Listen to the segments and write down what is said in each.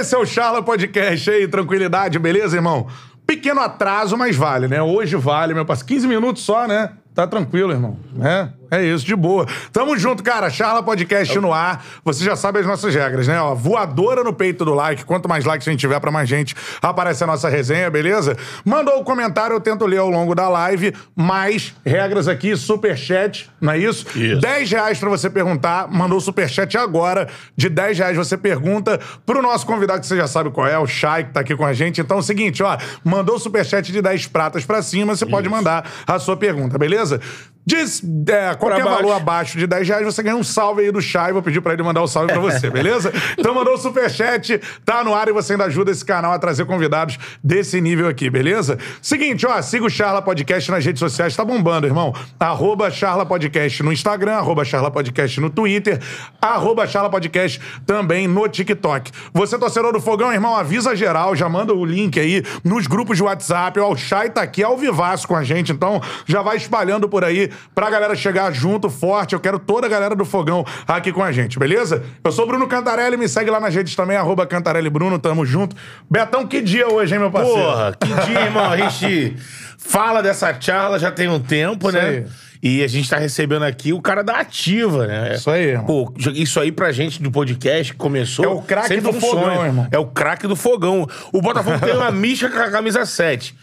esse é o Charla Podcast aí, tranquilidade, beleza, irmão? Pequeno atraso, mas vale, né? Hoje vale, meu parceiro. 15 minutos só, né? Tá tranquilo, irmão. É, é isso, de boa. Tamo junto, cara. Charla Podcast no ar. Você já sabe as nossas regras, né? Ó, voadora no peito do like. Quanto mais likes a gente tiver pra mais gente, aparece a nossa resenha, beleza? Mandou o comentário, eu tento ler ao longo da live. Mais regras aqui, superchat, não é isso? Isso. 10 reais pra você perguntar. Mandou superchat agora. De 10 reais você pergunta pro nosso convidado, que você já sabe qual é, o Chay, que tá aqui com a gente. Então é o seguinte, ó. Mandou superchat de 10 pratas pra cima, você pode mandar a sua pergunta, beleza? empresa Diz, é, qualquer baixo. valor abaixo de 10 reais, você ganha um salve aí do Chay. Vou pedir pra ele mandar o salve pra você, beleza? Então mandou o superchat, tá no ar e você ainda ajuda esse canal a trazer convidados desse nível aqui, beleza? Seguinte, ó, siga o Charla Podcast nas redes sociais, tá bombando, irmão. Arroba Charla Podcast no Instagram, arroba Charla Podcast no Twitter, arroba Charla Podcast também no TikTok. Você, torcedor do Fogão, irmão, avisa geral, já manda o link aí nos grupos de WhatsApp. Ó, o Chay tá aqui ao vivaço com a gente, então já vai espalhando por aí pra galera chegar junto, forte. Eu quero toda a galera do Fogão aqui com a gente, beleza? Eu sou Bruno Cantarelli, me segue lá nas redes também, arroba Cantarelli Bruno, tamo junto. Betão, que dia hoje, hein, meu parceiro? Porra, que dia, irmão. A gente fala dessa charla já tem um tempo, Isso né? aí. E a gente tá recebendo aqui o cara da Ativa, né? Isso aí, irmão. Pô, isso aí pra gente do podcast que começou. É o craque do um fogão, sonho. irmão. É o craque do fogão. O Botafogo tem uma mística com a camisa 7.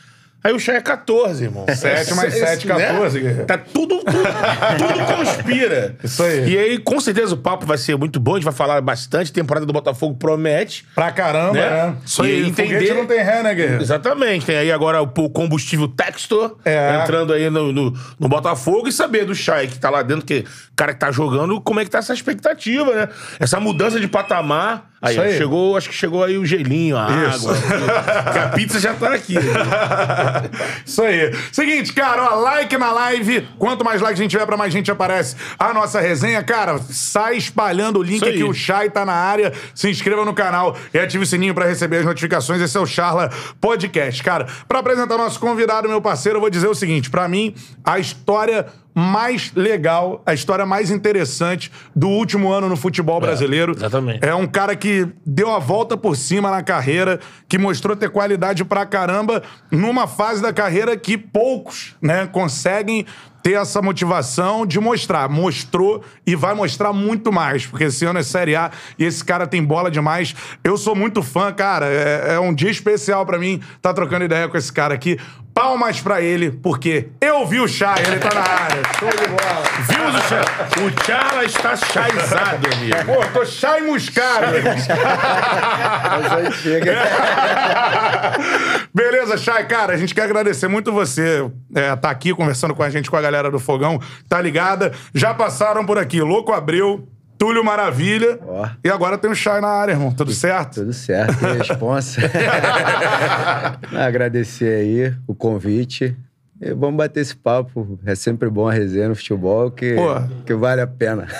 Aí o chá é 14, irmão. Sete mais Esse- sete, 14, guerreiro. Tá tudo, tudo, tudo conspira. Isso aí. E aí, com certeza, o papo vai ser muito bom. A gente vai falar bastante. Temporada do Botafogo promete. Pra caramba, Né? né? Isso aí, E entender- não tem ré, né, guerreiro? Exatamente. Tem aí agora o combustível Textor É. entrando aí no, no, no Botafogo e saber do Chay que tá lá dentro, que cara que tá jogando, como é que tá essa expectativa, né? Essa mudança de patamar. Aí, aí. chegou, acho que chegou aí o gelinho, a Isso. água. que a pizza já tá aqui. Isso aí. Seguinte, cara, ó, like na live. Quanto mais like a gente tiver, pra mais gente aparece a nossa resenha. Cara, sai espalhando o link aqui. O Chay tá na área. Se inscreva no canal e ative o sininho pra receber as notificações. Esse é o Charla Podcast. Cara, pra apresentar nosso convidado, meu parceiro, eu vou dizer o seguinte. Pra mim, a história mais legal, a história mais interessante do último ano no futebol brasileiro. exatamente. É um cara que deu a volta por cima na carreira, que mostrou ter qualidade pra caramba numa fase da carreira que poucos, né, conseguem ter essa motivação de mostrar. Mostrou e vai mostrar muito mais, porque esse ano é Série A e esse cara tem bola demais. Eu sou muito fã, cara. É, é um dia especial pra mim estar trocando ideia com esse cara aqui. Palmas pra ele, porque eu vi o Chay, ele tá na área. Show de bola. Vimos o Chay? O Charla está chaizado, amigo. Pô, tô. Mas aí chega. Beleza, Chay, cara, a gente quer agradecer muito você é, tá aqui conversando com a gente, com a galera do Fogão, tá ligada? Já passaram por aqui Louco Abreu, Túlio Maravilha Ó. e agora tem o Chay na área, irmão. Tudo certo? Tudo certo, e responsa. Agradecer aí o convite. E vamos bater esse papo. É sempre bom a resenha no futebol, que, Pô. que vale a pena.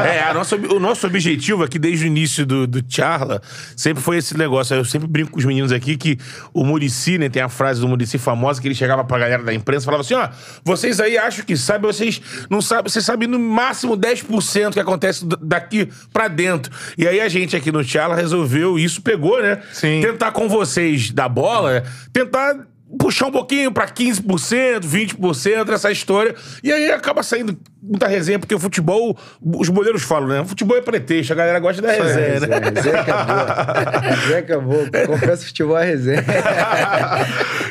É, a nossa- o nosso objetivo aqui desde o início do, do Charla sempre foi esse negócio. Eu sempre brinco com os meninos aqui que o Murici, né, tem a frase do Murici famosa que ele chegava pra galera da imprensa e falava assim: ó, vocês aí acham que sabem, vocês não sabem, vocês sabem no máximo 10% que acontece daqui pra dentro. E aí a gente aqui no Charla resolveu, isso pegou, né? Sim. Tentar com vocês da bola, tentar puxar um pouquinho pra 15%, 20% essa história. E aí acaba saindo muita resenha, porque o futebol, os boleiros falam, né? O futebol é pretexto, a galera gosta da resenha, né? Resenha acabou. Resenha acabou. Confesso futebol é resenha.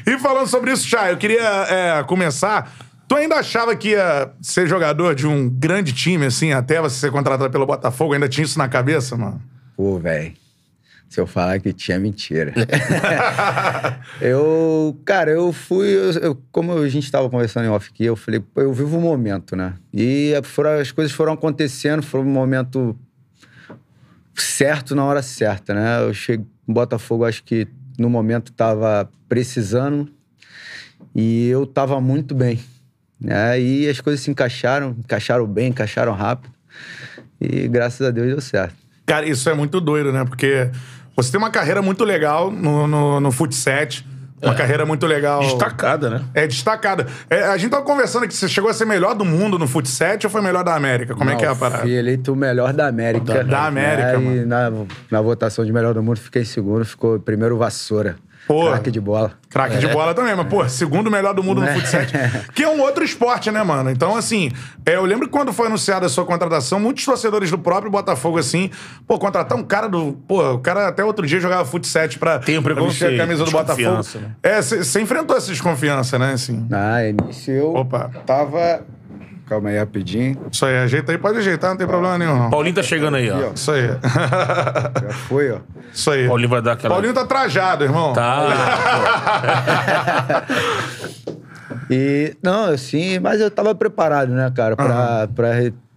e falando sobre isso, Chay, eu queria é, começar. Tu ainda achava que ia ser jogador de um grande time, assim, até você ser contratado pelo Botafogo? Ainda tinha isso na cabeça, mano? Pô, velho. Se eu falar que tinha, mentira. eu, cara, eu fui. eu- eu- como a gente tava conversando em off aqui, eu falei, pô, eu vivo o momento, né? E foram- as coisas foram acontecendo, foi um momento certo na hora certa, né? Eu cheguei no Botafogo, acho que no momento tava precisando e eu tava muito bem. Né? E as coisas se encaixaram, encaixaram bem, encaixaram rápido. E graças a Deus deu certo. Cara, isso é muito doido, né? Porque você tem uma carreira muito legal no, no, no futset, Uma carreira muito legal. Destacada, né? É destacada. É, a gente tava conversando que você chegou a ser melhor do mundo no futsal ou foi melhor da América? Como é que é a parada? Fui eleito o melhor da América. Da América, É, mano. E na, na votação de melhor do mundo, fiquei em segundo. Ficou primeiro Vassoura. Porra. Craque de bola. Craque de bola também, mas, pô, segundo melhor do mundo no futsal. Que é um outro esporte, né, mano? Então, assim, é, eu lembro que quando foi anunciada a sua contratação, muitos torcedores do próprio Botafogo, assim, pô, contratar um cara do. Pô, o cara até outro dia jogava futsal pra, Tem um pra vestir a camisa do Botafogo. desconfiança, né? É, você enfrentou essa desconfiança, né, assim. Na início eu Opa. tava. Calma aí, rapidinho. Isso aí, ajeita aí, pode ajeitar, não tem problema nenhum, não. Paulinho tá chegando aí, ó. Isso aí. Já foi, ó. Isso aí. Paulinho vai dar aquela. Paulinho tá trajado, irmão. Tá. E, não, assim, mas eu tava preparado, né, cara, pra, pra,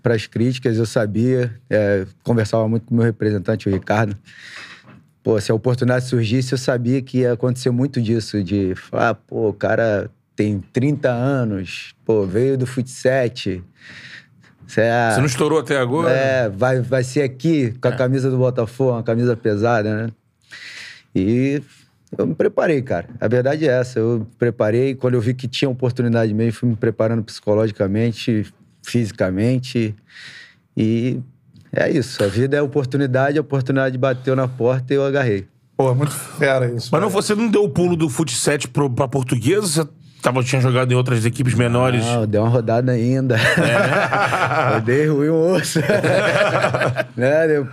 para as críticas, eu sabia, é, conversava muito com o meu representante, o Ricardo. Pô, se a oportunidade surgisse, eu sabia que ia acontecer muito disso, de falar, pô, o cara tem 30 anos, pô, veio do futset. Você é, Você não estourou até agora? é, vai, vai ser aqui com a camisa do Botafogo, uma camisa pesada, né? E eu me preparei, cara. A verdade é essa. Eu me preparei. Quando eu vi que tinha oportunidade mesmo, fui me preparando psicologicamente, fisicamente. E é isso. A vida é oportunidade, a oportunidade bateu na porta e eu agarrei. Pô, muito fera isso. Mas não, você não deu o pulo do futsal pro, pra portuguesa? Você tava, tinha jogado em outras equipes menores? Não, deu uma rodada ainda. eu dei ruim um osso. né? eu,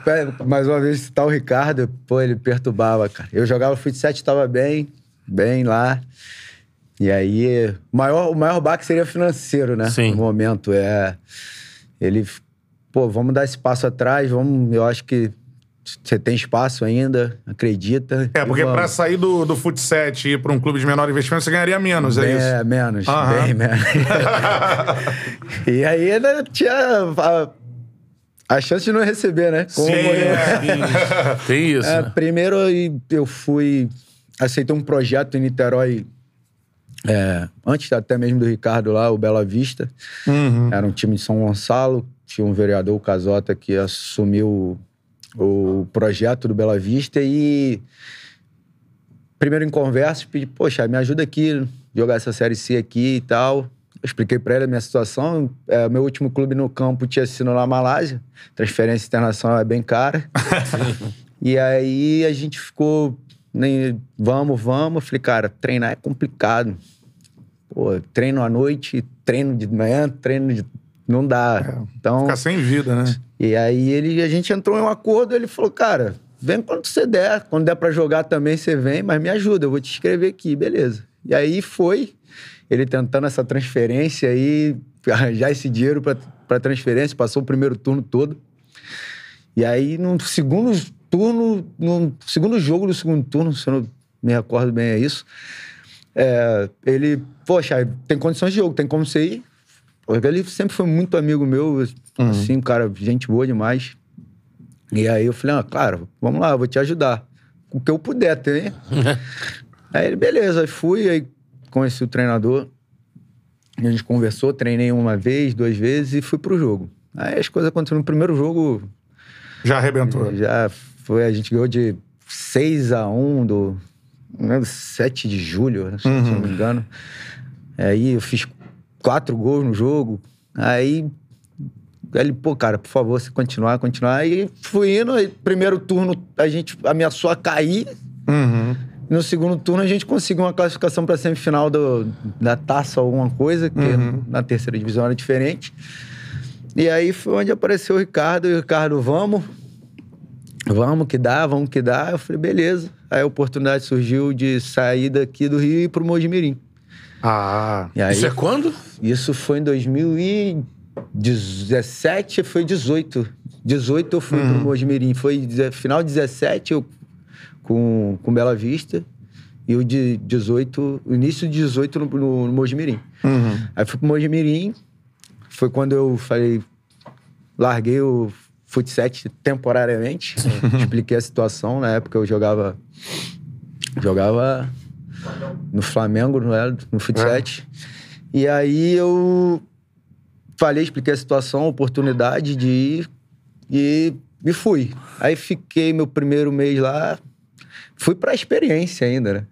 mais uma vez, citar o Ricardo, pô, ele perturbava, cara. Eu jogava futsal, tava bem, bem lá. E aí, o maior, o maior baque seria financeiro, né? Sim. No momento. É, ele, pô, vamos dar esse passo atrás, vamos, eu acho que você tem espaço ainda, acredita. É, porque pra sair do, do futsal e ir pra um clube de menor investimento, você ganharia menos, é Bem, isso? É, menos, Aham. bem menos. e aí ainda tinha a, a chance de não receber, né? Como Sim, eu- é. Sim, Tem isso. É, né? primeiro eu- eu fui. Aceitei um projeto em Niterói. é, antes até mesmo do Ricardo lá, o Bela Vista. Uhum. Era um time de São Gonçalo. Tinha um vereador, o Casota, que assumiu o, projeto do Bela Vista e. Primeiro em conversa, pedi, poxa, me ajuda aqui, jogar essa Série C aqui e tal. Eu expliquei pra ele a minha situação. É, meu último clube no campo tinha sido na Malásia. Transferência internacional é bem cara. e aí a gente ficou, nem, vamos, vamos. Eu falei, cara, treinar é complicado. Pô, treino à noite, treino de manhã, treino de... Não dá. então, Ficar sem vida, né? e aí ele, a gente entrou em um acordo, ele falou, cara, vem quando você der. Quando der pra jogar também, você vem, mas me ajuda, eu vou te escrever aqui, beleza. E aí foi, ele tentando essa transferência aí, arranjar esse dinheiro pra transferência, passou o primeiro turno todo. E aí, no segundo turno, no segundo jogo do segundo turno, se eu não me recordo bem, é isso. é, ele, poxa, tem condições de jogo, tem como você ir. Porque ele sempre foi muito amigo meu, assim, um cara, gente boa demais. E aí eu falei, ah, claro, vamos lá, eu vou te ajudar. O que eu puder, tem. aí ele, beleza, aí fui, aí conheci o treinador. A gente conversou, treinei uma vez, duas vezes e fui pro jogo. Aí as coisas aconteceram no primeiro jogo, Já arrebentou. já foi, a gente ganhou de 6 a 1 do não lembro, 7 de julho, se Uhum. não me engano. Aí eu fiz quatro gols no jogo. Aí ele, pô, cara, por favor, você continuar, continuar. Aí fui indo, primeiro turno a gente ameaçou a cair. Uhum. No segundo turno a gente conseguiu uma classificação para semifinal do, da taça, alguma coisa, que Uhum. na terceira divisão era diferente. E aí foi onde apareceu o Ricardo, e o Ricardo, vamos, vamos que dá, vamos que dá. Eu falei, beleza. Aí a oportunidade surgiu de sair daqui do Rio e ir pro Mojimirim. Ah. Aí, Isso é quando? isso foi em 2017, foi 18. 18 eu fui pro Mojimirim. Foi deze- final de 17 eu com, com Bela Vista. E o de 18, o início de 18 no, no, no Mojimirim. Uhum. Aí fui pro Mojimirim. Foi quando eu falei, larguei o futsal temporariamente. Expliquei a situação. Na época eu jogava jogava no Flamengo, não era? no futsal. E aí eu falei, expliquei a situação, a oportunidade de ir e, e fui. Aí fiquei meu primeiro mês lá, Fui pra experiência ainda, né?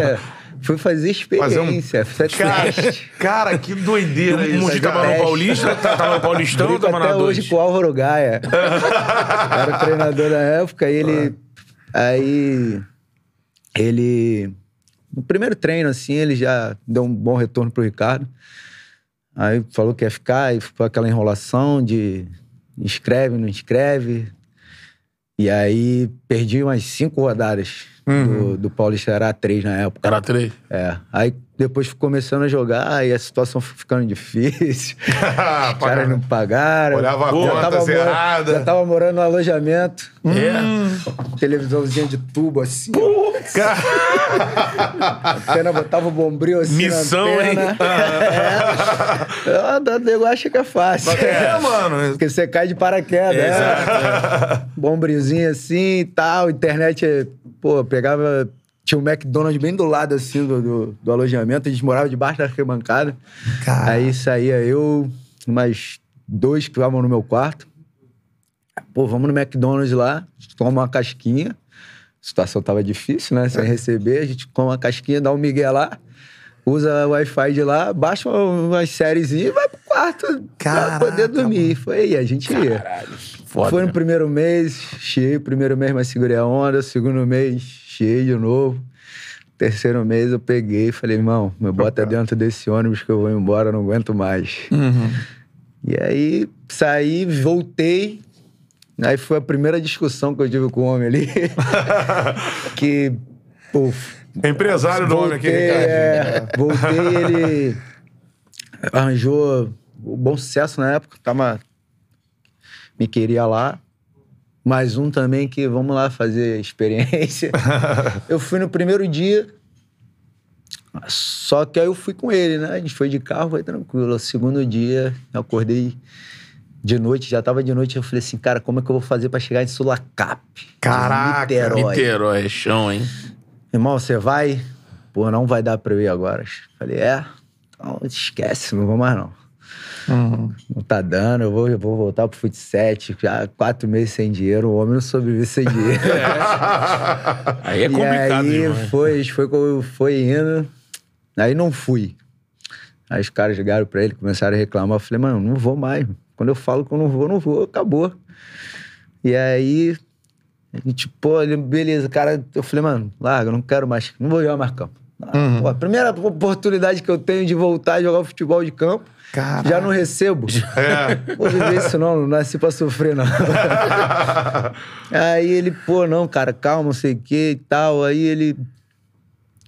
É, fui fazer experiência. Fazer Cara, teste. cara, que doideira isso. Muji tava cara. no Paulista, tá- tava no Paulistão ou Brinco tava na até hoje 2? com o Álvaro Gaia. Era o treinador na época e ele... Aí... Ele... No primeiro treino, assim, ele já deu um bom retorno pro Ricardo. Aí falou que ia ficar, e ficou aquela enrolação de inscreve, não inscreve. E aí perdi umas cinco rodadas do, do Paulista, era três na época. Era três. É. Aí depois começando a jogar e a situação ficando difícil. Os caras não pagaram. Olhava a conta tava zerada. Já tava morando no alojamento. É. Televisãozinha de tubo assim. ó. A pena botava o bombril assim Missão, hein? pena. É. O nego acha que é fácil. É, mano. Porque você cai de paraquedas. né? Exato. Bombriozinho assim e tal. Internet, é- pô, pegava. Tinha um McDonald's bem do lado assim do, do, do alojamento. A gente morava debaixo da arquibancada. Aí saía eu, mais dois que estavam no meu quarto. Pô, vamos no McDonald's lá, toma uma casquinha. A situação tava difícil, né? Sem receber, a gente come uma casquinha, dá um migué lá, usa o Wi-Fi de lá, baixa umas séries e vai pro quarto pra Caraca, poder dormir. Foi aí, a gente ia. Foda, Foi no né? primeiro mês, chiei. Primeiro mês, mas segurei a onda. Segundo mês, chiei de novo. Terceiro mês, eu peguei e falei, irmão, me bota dentro desse ônibus que eu vou embora, não aguento mais. E aí, saí, voltei. Aí foi a primeira discussão que eu tive com o homem ali. que, pô, Empresário do homem aqui, voltei, Ricardo. é, voltei, ele arranjou o bom sucesso na época, tava, me queria lá. Mais um também que vamos lá fazer experiência. eu fui no primeiro dia, só que aí eu fui com ele, né? A gente foi de carro, foi tranquilo. O segundo dia, eu acordei de noite, já tava de noite, eu falei assim, cara, como é que eu vou fazer pra chegar em Sulacap? Caraca, Niterói. Niterói, é chão, hein? Irmão, você vai? Pô, não vai dar pra eu ir agora. Falei, é? Então esquece, não vou mais não. Não tá dando, eu vou, eu vou voltar pro futsal. Já quatro meses sem dinheiro, o homem não sobrevive sem dinheiro. Aí é complicado, e aí demais. foi, foi, foi indo, aí não fui. Aí os caras ligaram pra ele, começaram a reclamar. Eu falei, mano, não vou mais. Quando eu falo que eu não vou, não vou, acabou. E aí, a gente, pô, ele, beleza, cara, eu falei, mano, larga, não quero mais, não vou jogar mais campo. Ah, pô, a primeira oportunidade que eu tenho de voltar a jogar futebol de campo, Caraca. já não recebo. É. Vou viver isso não, não nasci pra sofrer, não. aí ele, pô, não, cara, calma, não sei o que e tal. Aí ele.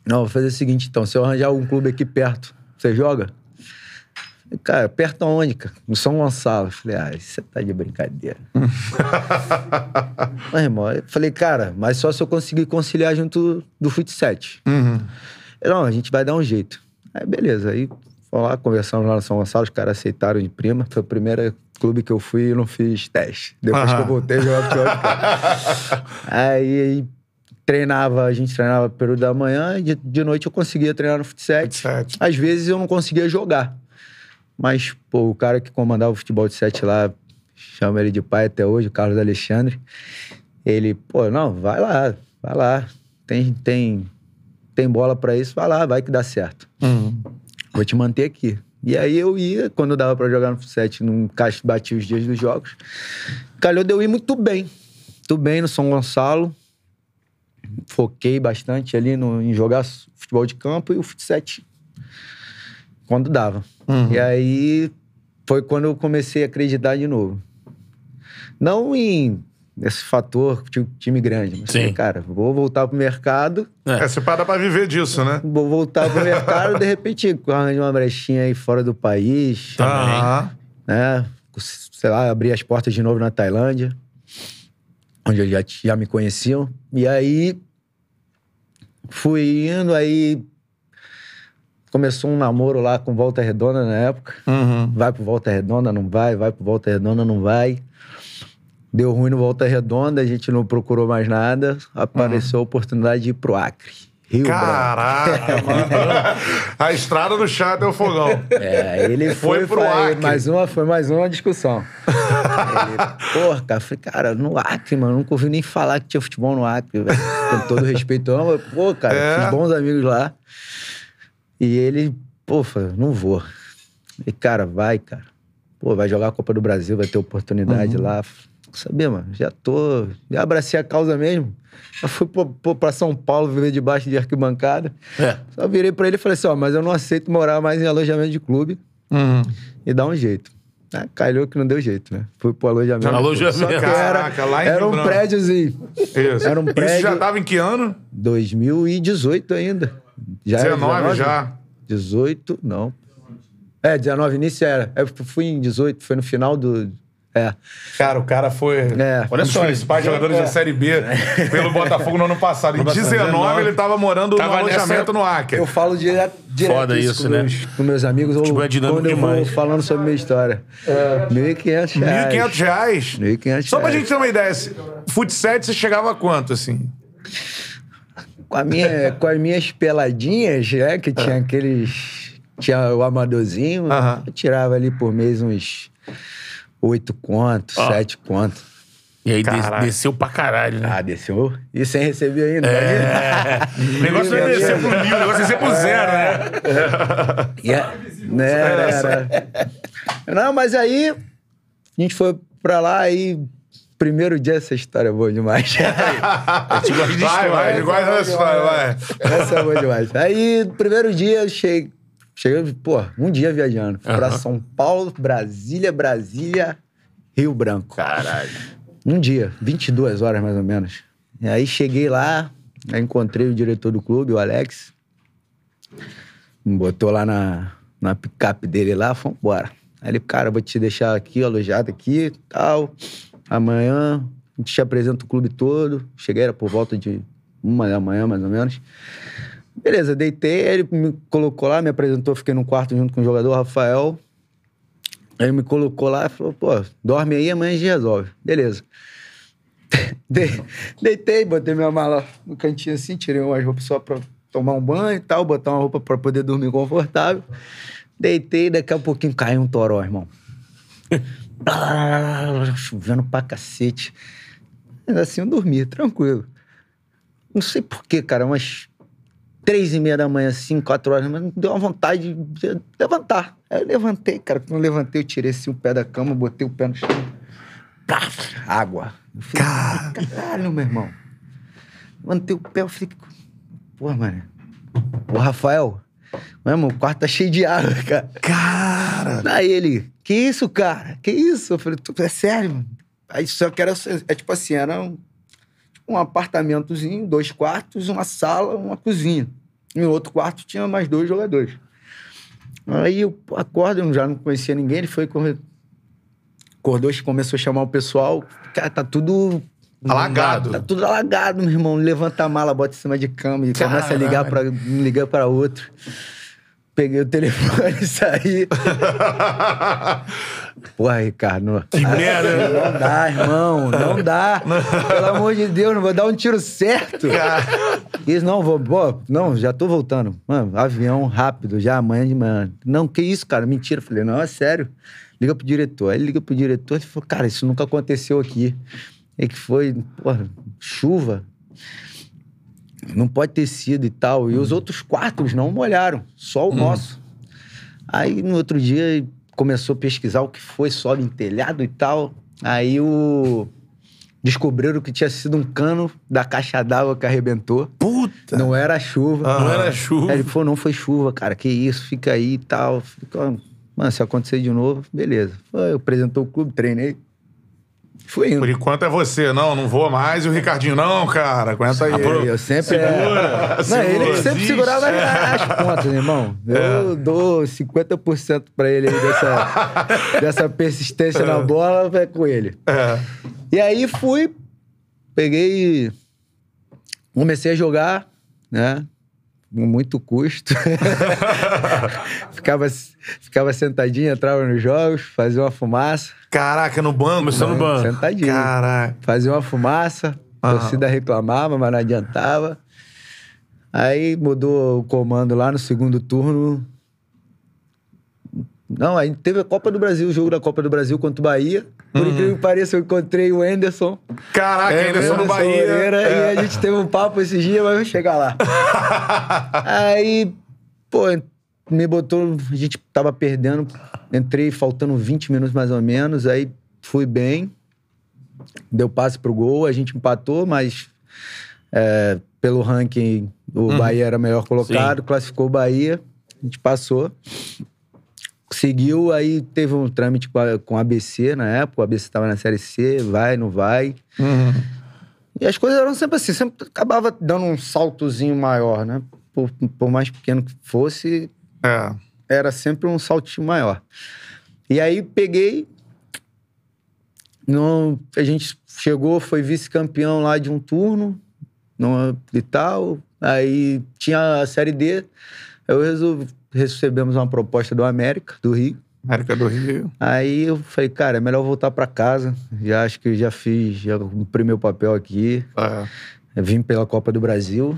Não, vou fazer o seguinte, então, se eu arranjar algum clube aqui perto, você joga? Cara, perto aonde, cara? No São Gonçalo. Eu Falei, ah, você tá de brincadeira. mas, irmão, eu falei, cara, mas só se eu conseguir conciliar junto do futsal. Uhum. Não, a gente vai dar um jeito. Aí, beleza. Aí, fomos lá, conversamos lá no São Gonçalo, os caras aceitaram de prima. Foi o primeiro clube que eu fui e não fiz teste. Depois que eu voltei, eu jogava campo. aí, treinava, a gente treinava período da manhã e de, de noite eu conseguia treinar no futsal. Às vezes eu não conseguia jogar. Mas, pô, o cara que comandava o futebol de sete lá, chama ele de pai até hoje, o Carlos Alexandre. Ele, pô, não, vai lá, vai lá. Tem, tem, tem bola pra isso, vai lá, vai que dá certo. Vou te manter aqui. E aí eu ia, quando dava pra jogar no futsal, não caixa batia os dias dos jogos. Calhou de eu ir muito bem. Muito bem no São Gonçalo. Foquei bastante ali no, em jogar futebol de campo e o futsal quando dava. E aí foi quando eu comecei a acreditar de novo. Não em esse fator ti- time grande, mas Sim. falei, cara, vou voltar pro mercado, É, você para pra viver disso, né? vou voltar pro mercado, de repente arranjo uma brechinha aí fora do país, Aham. né? Sei lá, abrir as portas de novo na Tailândia, onde eu já, já me conheciam. E aí fui indo, aí começou um namoro lá com Volta Redonda na época. Uhum. Vai pro Volta Redonda, não vai, vai pro Volta Redonda, não vai. Deu ruim no Volta Redonda, a gente não procurou mais nada. Apareceu a oportunidade de ir pro Acre. Rio. Caraca, mano. A estrada do chá o fogão. É, ele Foi foi, pro foi Acre. mais uma, foi mais uma discussão. ele, porra, cara, falei, cara, no Acre, mano, nunca ouvi nem falar que tinha futebol no Acre, velho. Com todo respeito, não, mas, pô, cara, É. fiz bons amigos lá. E ele, pô, não vou. E, cara, vai, cara. Pô, vai jogar a Copa do Brasil, vai ter oportunidade Uhum. lá. Saber, mano, já tô. Já abracei a causa mesmo. Já fui pra São Paulo viver debaixo de arquibancada. É. Só virei pra ele e falei assim: ó, mas eu não aceito morar mais em alojamento de clube Uhum. e dar um jeito. Ah, calhou que não deu jeito, né? Fui pro alojamento. Alojamento. Só que Caraca, era, lá em era um prédiozinho. Isso. Era um Isso prédio- já tava em que ano? 2018 ainda. Já era 19 já. 18, não. É, 19 início era. Eu fui em 18, foi no final do. É. Cara, o cara foi É. um dos só, principais jogadores da Série B pelo Botafogo no ano passado. Em 19, ele tava morando Tava no nessa- alojamento no Acre. Eu falo direto, direto Foda isso, com, né? meus, com meus amigos ou Futebol é dinâmico quando eu demais. vou falando sobre minha história. É. 1.500 reais. 1.500 reais. 1.500 Só pra reais. gente ter uma ideia, se- futsal você chegava a quanto, assim? Com, a minha, com as minhas peladinhas, né? Que tinha aqueles. Tinha o amadorzinho. Aham. Eu tirava ali por mês uns oito contos, sete contos. E aí des- Caralho. desceu pra caralho, né? Ah, desceu. E sem receber ainda. É. O negócio não é descer pro mil, o negócio é descer pro zero, né? E é- né, era, era. Não, mas aí a gente foi pra lá e primeiro dia essa história é boa demais. Vai, vai, igual essa história, vai. Essa é boa demais. Aí, primeiro dia, eu cheguei, cheguei, pô, um dia viajando. Fui pra Aham. São Paulo, Brasília, Brasília, Rio Branco. Caralho. Um dia, 22 horas mais ou menos. E aí cheguei lá, encontrei o diretor do clube, o Alex. Me botou lá na, na picape dele lá, fomos embora. Aí ele, cara, vou te deixar aqui, alojado aqui e tal. Amanhã a gente te apresenta o clube todo. Cheguei, era por volta de uma da manhã, mais ou menos. Beleza, deitei, ele me colocou lá, me apresentou, fiquei no quarto junto com o jogador Rafael. Aí me colocou lá e falou, pô, dorme aí, amanhã a gente resolve. Beleza. De- Deitei, botei minha mala no cantinho assim, tirei umas roupas só pra tomar um banho e tal, botar uma roupa pra poder dormir confortável. Deitei, daqui a pouquinho caiu um toró, irmão. Chovendo pra cacete. Mas assim eu dormi, tranquilo. Não sei porquê, cara, umas três e meia da manhã, assim, quatro horas, mas deu uma vontade de levantar. Aí eu levantei, cara. Quando eu levantei, eu tirei assim o pé da cama, botei o pé no chão. Pá, água. Eu falei, caralho, meu irmão. Levantei o pé, eu falei, pô, mano. Ô, Rafael, meu irmão, o quarto tá cheio de água, cara. Cara! Aí ele, que isso, cara? Que isso? Eu falei, "Tu- é sério, mano? Aí só que era, é tipo assim, era um, um apartamentozinho, dois quartos, uma sala, uma cozinha. E no outro quarto tinha mais dois jogadores. Aí eu acordo, eu já não conhecia ninguém, ele foi, corre- acordou, começou a chamar o pessoal. Cara, tá tudo... Alagado. Tá tudo alagado, meu irmão. Levanta a mala, bota em cima de cama e começa a ligar para um ligar para outro. Peguei o telefone e saí. Porra, Ricardo. Não, Que merda. não dá, irmão. Não dá. Pelo amor de Deus, não vou dar um tiro certo. Isso, não, vou. Pô, não, já tô voltando. Mano, avião rápido, já amanhã de manhã. Não, que isso, cara? Mentira. Eu Falei, não, é sério. Liga pro diretor. Aí ele liga pro diretor e falou, cara, isso nunca aconteceu aqui. E que foi, porra, chuva. Não pode ter sido e tal. E os outros quartos não molharam, só o nosso. Aí no outro dia começou a pesquisar o que foi, sobe em telhado e tal. Aí o. Descobriram que tinha sido um cano da caixa d'água que arrebentou. Puta. Não era chuva. Não era chuva. Aí ele falou, não foi chuva, cara. Que isso, fica aí e tal. Fica, Mano, se acontecer de novo, beleza. Foi, apresentou o clube, treinei. Fui indo. Por enquanto é você. Não, não vou mais. E o Ricardinho, não, cara. Aguenta aí. Eu, sempre. Segura, é... Não, ele segura, sempre existe. segurava as pontas, irmão. Eu dou 50% pra ele aí dessa, dessa persistência na bola, vai com ele. É. E aí fui, peguei. Comecei a jogar, né? Com muito custo. ficava, ficava sentadinho, entrava nos jogos, fazia uma fumaça. Caraca, no banco. Começou no banco. Sentadinho. Caraca. Fazia uma fumaça, a torcida reclamava, mas não adiantava. Aí mudou o comando lá no segundo turno. Não, aí teve a Copa do Brasil, o jogo da Copa do Brasil contra o Bahia. Por incrível que pareça, eu encontrei o Anderson. Caraca, ainda só no Bahia. Moreira, É. E a gente teve um papo esses dias, mas vamos chegar lá. aí, pô, me botou. A gente tava perdendo. Entrei faltando 20 minutos mais ou menos. Aí fui bem. Deu passe pro gol. A gente empatou, mas é, pelo ranking o Bahia era melhor colocado. Classificou o Bahia. A gente passou. Seguiu, aí teve um trâmite com a, com a ABC na época. O ABC estava na Série C, vai, não vai. Uhum. E as coisas eram sempre assim, sempre acabava dando um saltozinho maior, né? Por, por mais pequeno que fosse, É. era sempre um saltinho maior. E aí peguei. Não, a gente chegou, foi vice-campeão lá de um turno no, e tal. Aí tinha a Série D. Eu resolvi, recebemos uma proposta do América, do Rio. América do Rio. Aí eu falei, cara, é melhor voltar pra casa. Já acho que já fiz, já cumpri meu papel aqui. É. Vim pela Copa do Brasil.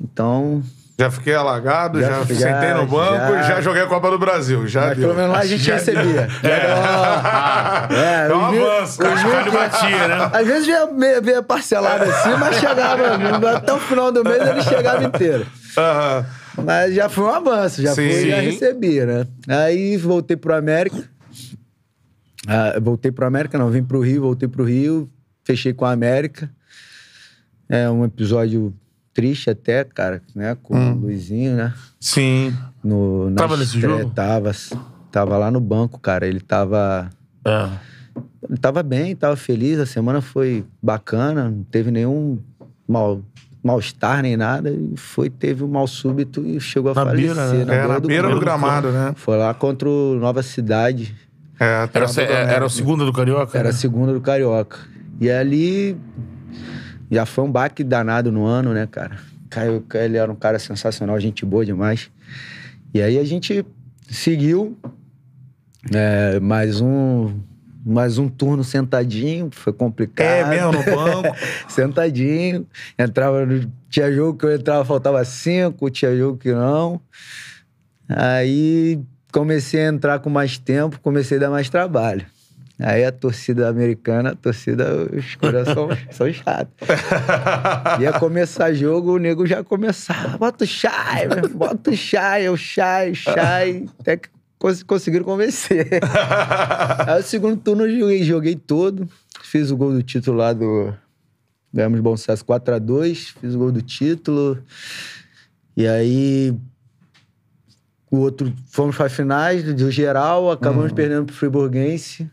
Então, Já fiquei alagado, já, Já- sentei no banco já. e já joguei a Copa do Brasil. Já mas deu. pelo menos lá a gente Já recebia. É, É, é um mil- avanço. os Cascalho batia, né? Às vezes vinha, vinha parcelado assim, mas chegava. Até o final do mês ele chegava inteiro. Aham. Mas já foi um avanço, já Sim. foi, já Sim. recebi, né? Aí voltei pro América. Ah, voltei pro América, não, vim pro Rio, voltei pro Rio, fechei com a América. É um episódio triste até, cara, né? Com o Luizinho, né? Sim. No, Tava nesse jogo? Tava, tava lá no banco, cara. Ele tava. É. Ele tava bem, tava feliz, a semana foi bacana, não teve nenhum mal mal-estar nem nada, e foi, teve um mal súbito e chegou a Na falecer. beira, né? É, na beira do gramado, né? Foi lá contra o Nova Cidade, É, Era, se- do era, o segundo do Carioca? era a né? segunda do Carioca. E ali já foi um baque danado no ano, né, cara? Caio, ele era um cara sensacional, gente boa demais. E aí a gente seguiu é, mais um mais um turno sentadinho, foi complicado. É mesmo, no banco. sentadinho. Entrava. Tinha jogo que eu entrava, faltava cinco, tinha jogo que não. Aí comecei a entrar com mais tempo, comecei a dar mais trabalho. Aí a torcida americana, a torcida, os coração são chatos. Ia começar jogo, o nego já começava. Bota o meu, bota o Chay, o Chay, Chay. Até que cons- conseguiram convencer. Aí o segundo turno eu joguei, joguei todo. Fiz o gol do título lá do. Ganhamos bom sucesso 4x2. Fiz o gol do título. E aí. O outro. Fomos para finais do geral, acabamos perdendo pro Friburguense.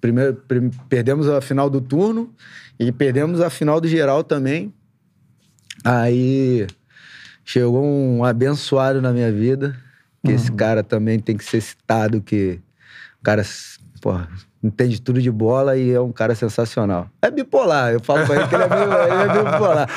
Primeiro, prim- perdemos a final do turno e perdemos a final do geral também. Aí chegou um abençoado na minha vida, que esse cara também tem que ser citado, que o cara, porra, entende tudo de bola e é um cara sensacional. É bipolar, eu falo pra ele que ele é, ele é bipolar.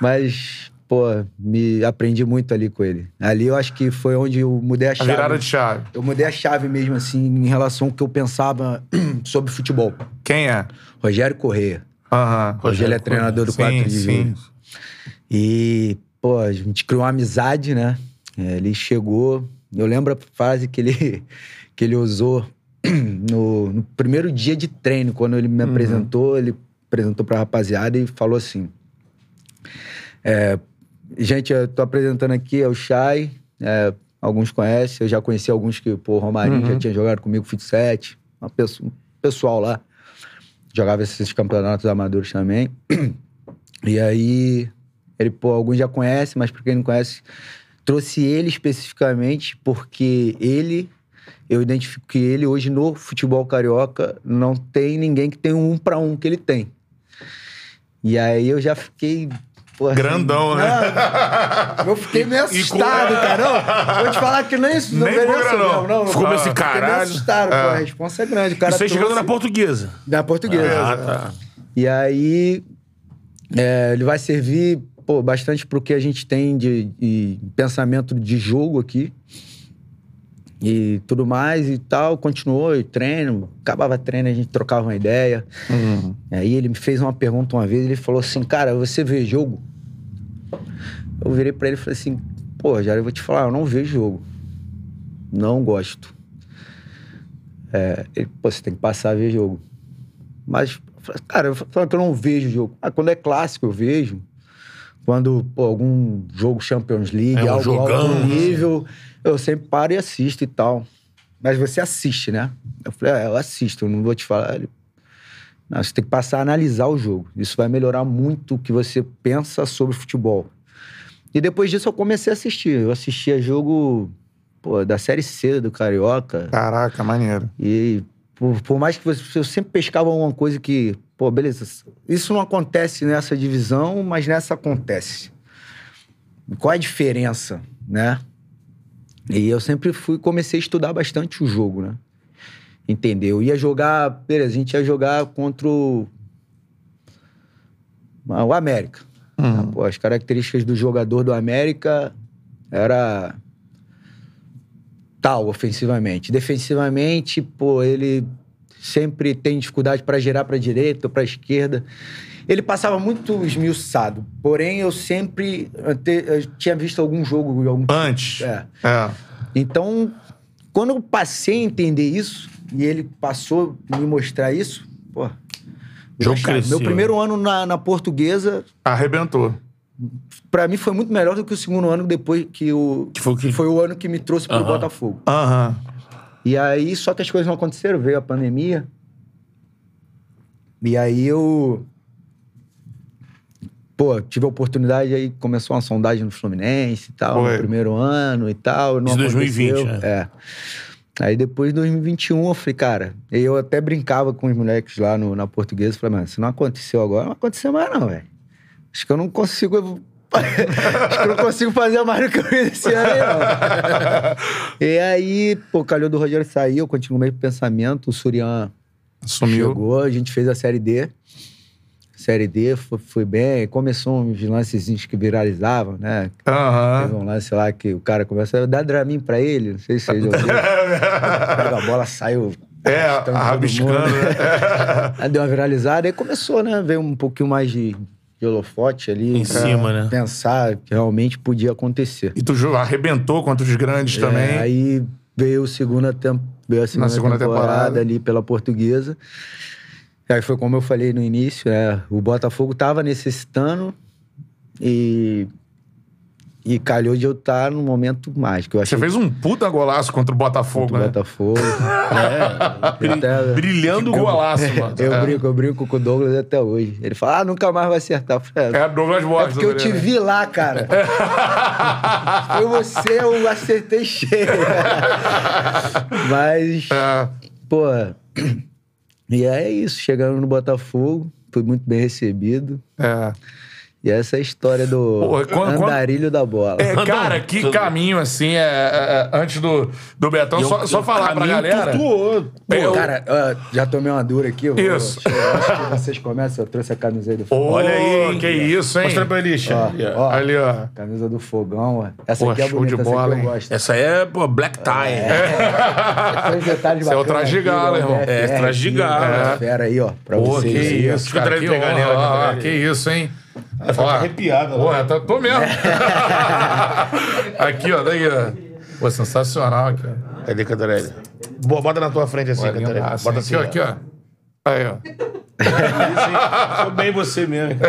Mas, pô, me aprendi muito ali com ele. Ali eu acho que foi onde eu mudei a A chave. virada de chave. Eu mudei a chave mesmo, assim, em relação ao que eu pensava sobre futebol. Quem é? Rogério Correia. Aham. Hoje ele é treinador do Sim, 4 de sim. E, pô, a gente criou uma amizade, né? Ele chegou. Eu lembro a frase que ele, que ele usou no, no primeiro dia de treino, quando ele me apresentou, ele apresentou pra rapaziada e falou assim: é, Gente, eu tô apresentando aqui, é o Chay. é, alguns conhecem, eu já conheci alguns que, pô, Romarinho já tinha jogado comigo Fut 7, uma pessoa, um pessoal lá. Jogava esses campeonatos amadores também. E aí, ele, pô, alguns já conhecem, mas pra quem não conhece, trouxe ele especificamente porque ele, eu identifico que ele hoje no futebol carioca não tem ninguém que tem um um pra um que ele tem. E aí eu já fiquei. pô, assim, Grandão, né? não, eu fiquei meio assustado, cara. Não, vou te falar que nem isso. Não Nem por grana, não. não. Ficou meio assim, Fiquei meio caralho. assustado, pô. A responsa é grande. O cara Você chegando na portuguesa. da portuguesa. Ah, tá. E aí, é, ele vai servir pô, bastante pro que a gente tem de, de pensamento de jogo aqui. E tudo mais e tal. Continuou, e treino. Acabava treino, a gente trocava uma ideia. Uhum. Aí ele me fez uma pergunta uma vez, ele falou assim, cara, você vê jogo? Eu virei pra ele e falei assim: pô, já eu vou te falar, eu não vejo jogo. Não gosto. É, ele, pô, você tem que passar a ver jogo. Mas, cara, eu falo que eu não vejo jogo. Ah, quando é clássico, eu vejo. Quando, pô, algum jogo Champions League, É um algo jogão, alto né? nível, eu sempre paro e assisto e tal. Mas você assiste, né? Eu falei, é, eu assisto, eu não vou te falar. Ele, não, você tem que passar a analisar o jogo. Isso vai melhorar muito o que você pensa sobre futebol. E depois disso eu comecei a assistir. Eu assistia jogo pô, da Série C do Carioca. Caraca, maneiro. E por, por mais que você, eu sempre pescava alguma coisa que, pô, beleza, isso não acontece nessa divisão, mas nessa acontece. Qual é a diferença, né? E eu sempre fui, comecei a estudar bastante o jogo, né? Entendeu? Ia jogar, beleza, a gente ia jogar contra o, o América. Ah, pô, as características do jogador do América era tal ofensivamente. Defensivamente, pô, ele sempre tem dificuldade para girar para direita ou para esquerda. Ele passava muito esmiuçado. Porém, eu sempre eu te- eu tinha visto algum jogo algum Antes. é. É. Então, quando eu passei a entender isso, e ele passou a me mostrar isso, pô. jogo meu primeiro ano na, na portuguesa, Arrebentou. pra mim, foi muito melhor do que o segundo ano depois que o. Que foi o que- foi o ano que me trouxe pro Aham. Botafogo. Aham. E aí, só que as coisas não aconteceram, veio a pandemia. E aí eu. Pô, tive a oportunidade aí, começou uma sondagem no Fluminense e tal, Foi. no primeiro ano e tal. Não Isso 2020, aconteceu. né? É. Aí depois, em 2021, eu falei, cara, e eu até brincava com os moleques lá no, na portuguesa. Falei, mano, se não aconteceu agora, não aconteceu mais não, velho. Acho que eu não consigo. Acho que eu não consigo fazer mais do que eu esse ano aí, não. e aí, pô, calhou do Rogério sair, eu continuo o mesmo pensamento. O Surian Sumiu. chegou, a gente fez a Série D. Série D foi, foi bem, começou uns lancezinhos que viralizavam, né? Aham. Teve um lance lá que o cara começa a dar Dramin pra ele, não sei se vocês ouviram. Pega a bola, saiu. É, rabiscando, né? Aí deu uma viralizada, aí começou, né? Veio um pouquinho mais de, de holofote ali. Em cima, né? Pensar que realmente podia acontecer. E tu arrebentou contra os grandes também. É, aí veio, a segunda temp... veio a segunda, segunda temporada, temporada. ali pela portuguesa. E aí foi como eu falei no início, né? O Botafogo tava necessitando e. E calhou de eu estar no momento mágico. Eu Você fez um puta golaço contra o Botafogo, contra o né? Botafogo. É. Até- Brilhando o golaço, mano. Eu É. brinco, eu brinco com o Douglas até hoje. Ele fala, ah, nunca mais vai acertar. Falei, É Douglas é Borges. porque eu te né? vi lá, cara. Foi você, eu acertei cheio. Mas, É. pô. E é isso. Chegando no Botafogo, fui muito bem recebido. É. E essa é a história do Porra, quando- andarilho da bola. É, cara, que caminho, assim, é, é, é, antes do, do Betão, E só, um- só falar pra galera. Pô, eu- Cara, já tomei uma dura aqui. Eu vou, Isso. eu acho que vocês começam. Eu trouxe a camisa aí do fogão. Olha aí, hein? que isso, hein? Mostra pra ó, Ali, ó. camisa do fogão. ó. Essa Pô, aqui é de bonita, essa bola, aqui hein? eu gosto. Essa é, pô, black tie. Tem uns detalhes Esse é o traje de gala, irmão. É, traje de gala. Fera aí, ó, pra vocês. que isso, Fica atrás de pegar que isso, hein? Ela fica arrepiada. Porra, né? tô, mesmo. aqui, ó, daí, ó. Pô, sensacional aqui. ó. Cadê, Cantarelli? Boa, bota na tua frente assim, Olha, Cantarelli. lindaço, Bota assim, aqui, ó, aqui, ó. Aí, ó. Sou bem você mesmo.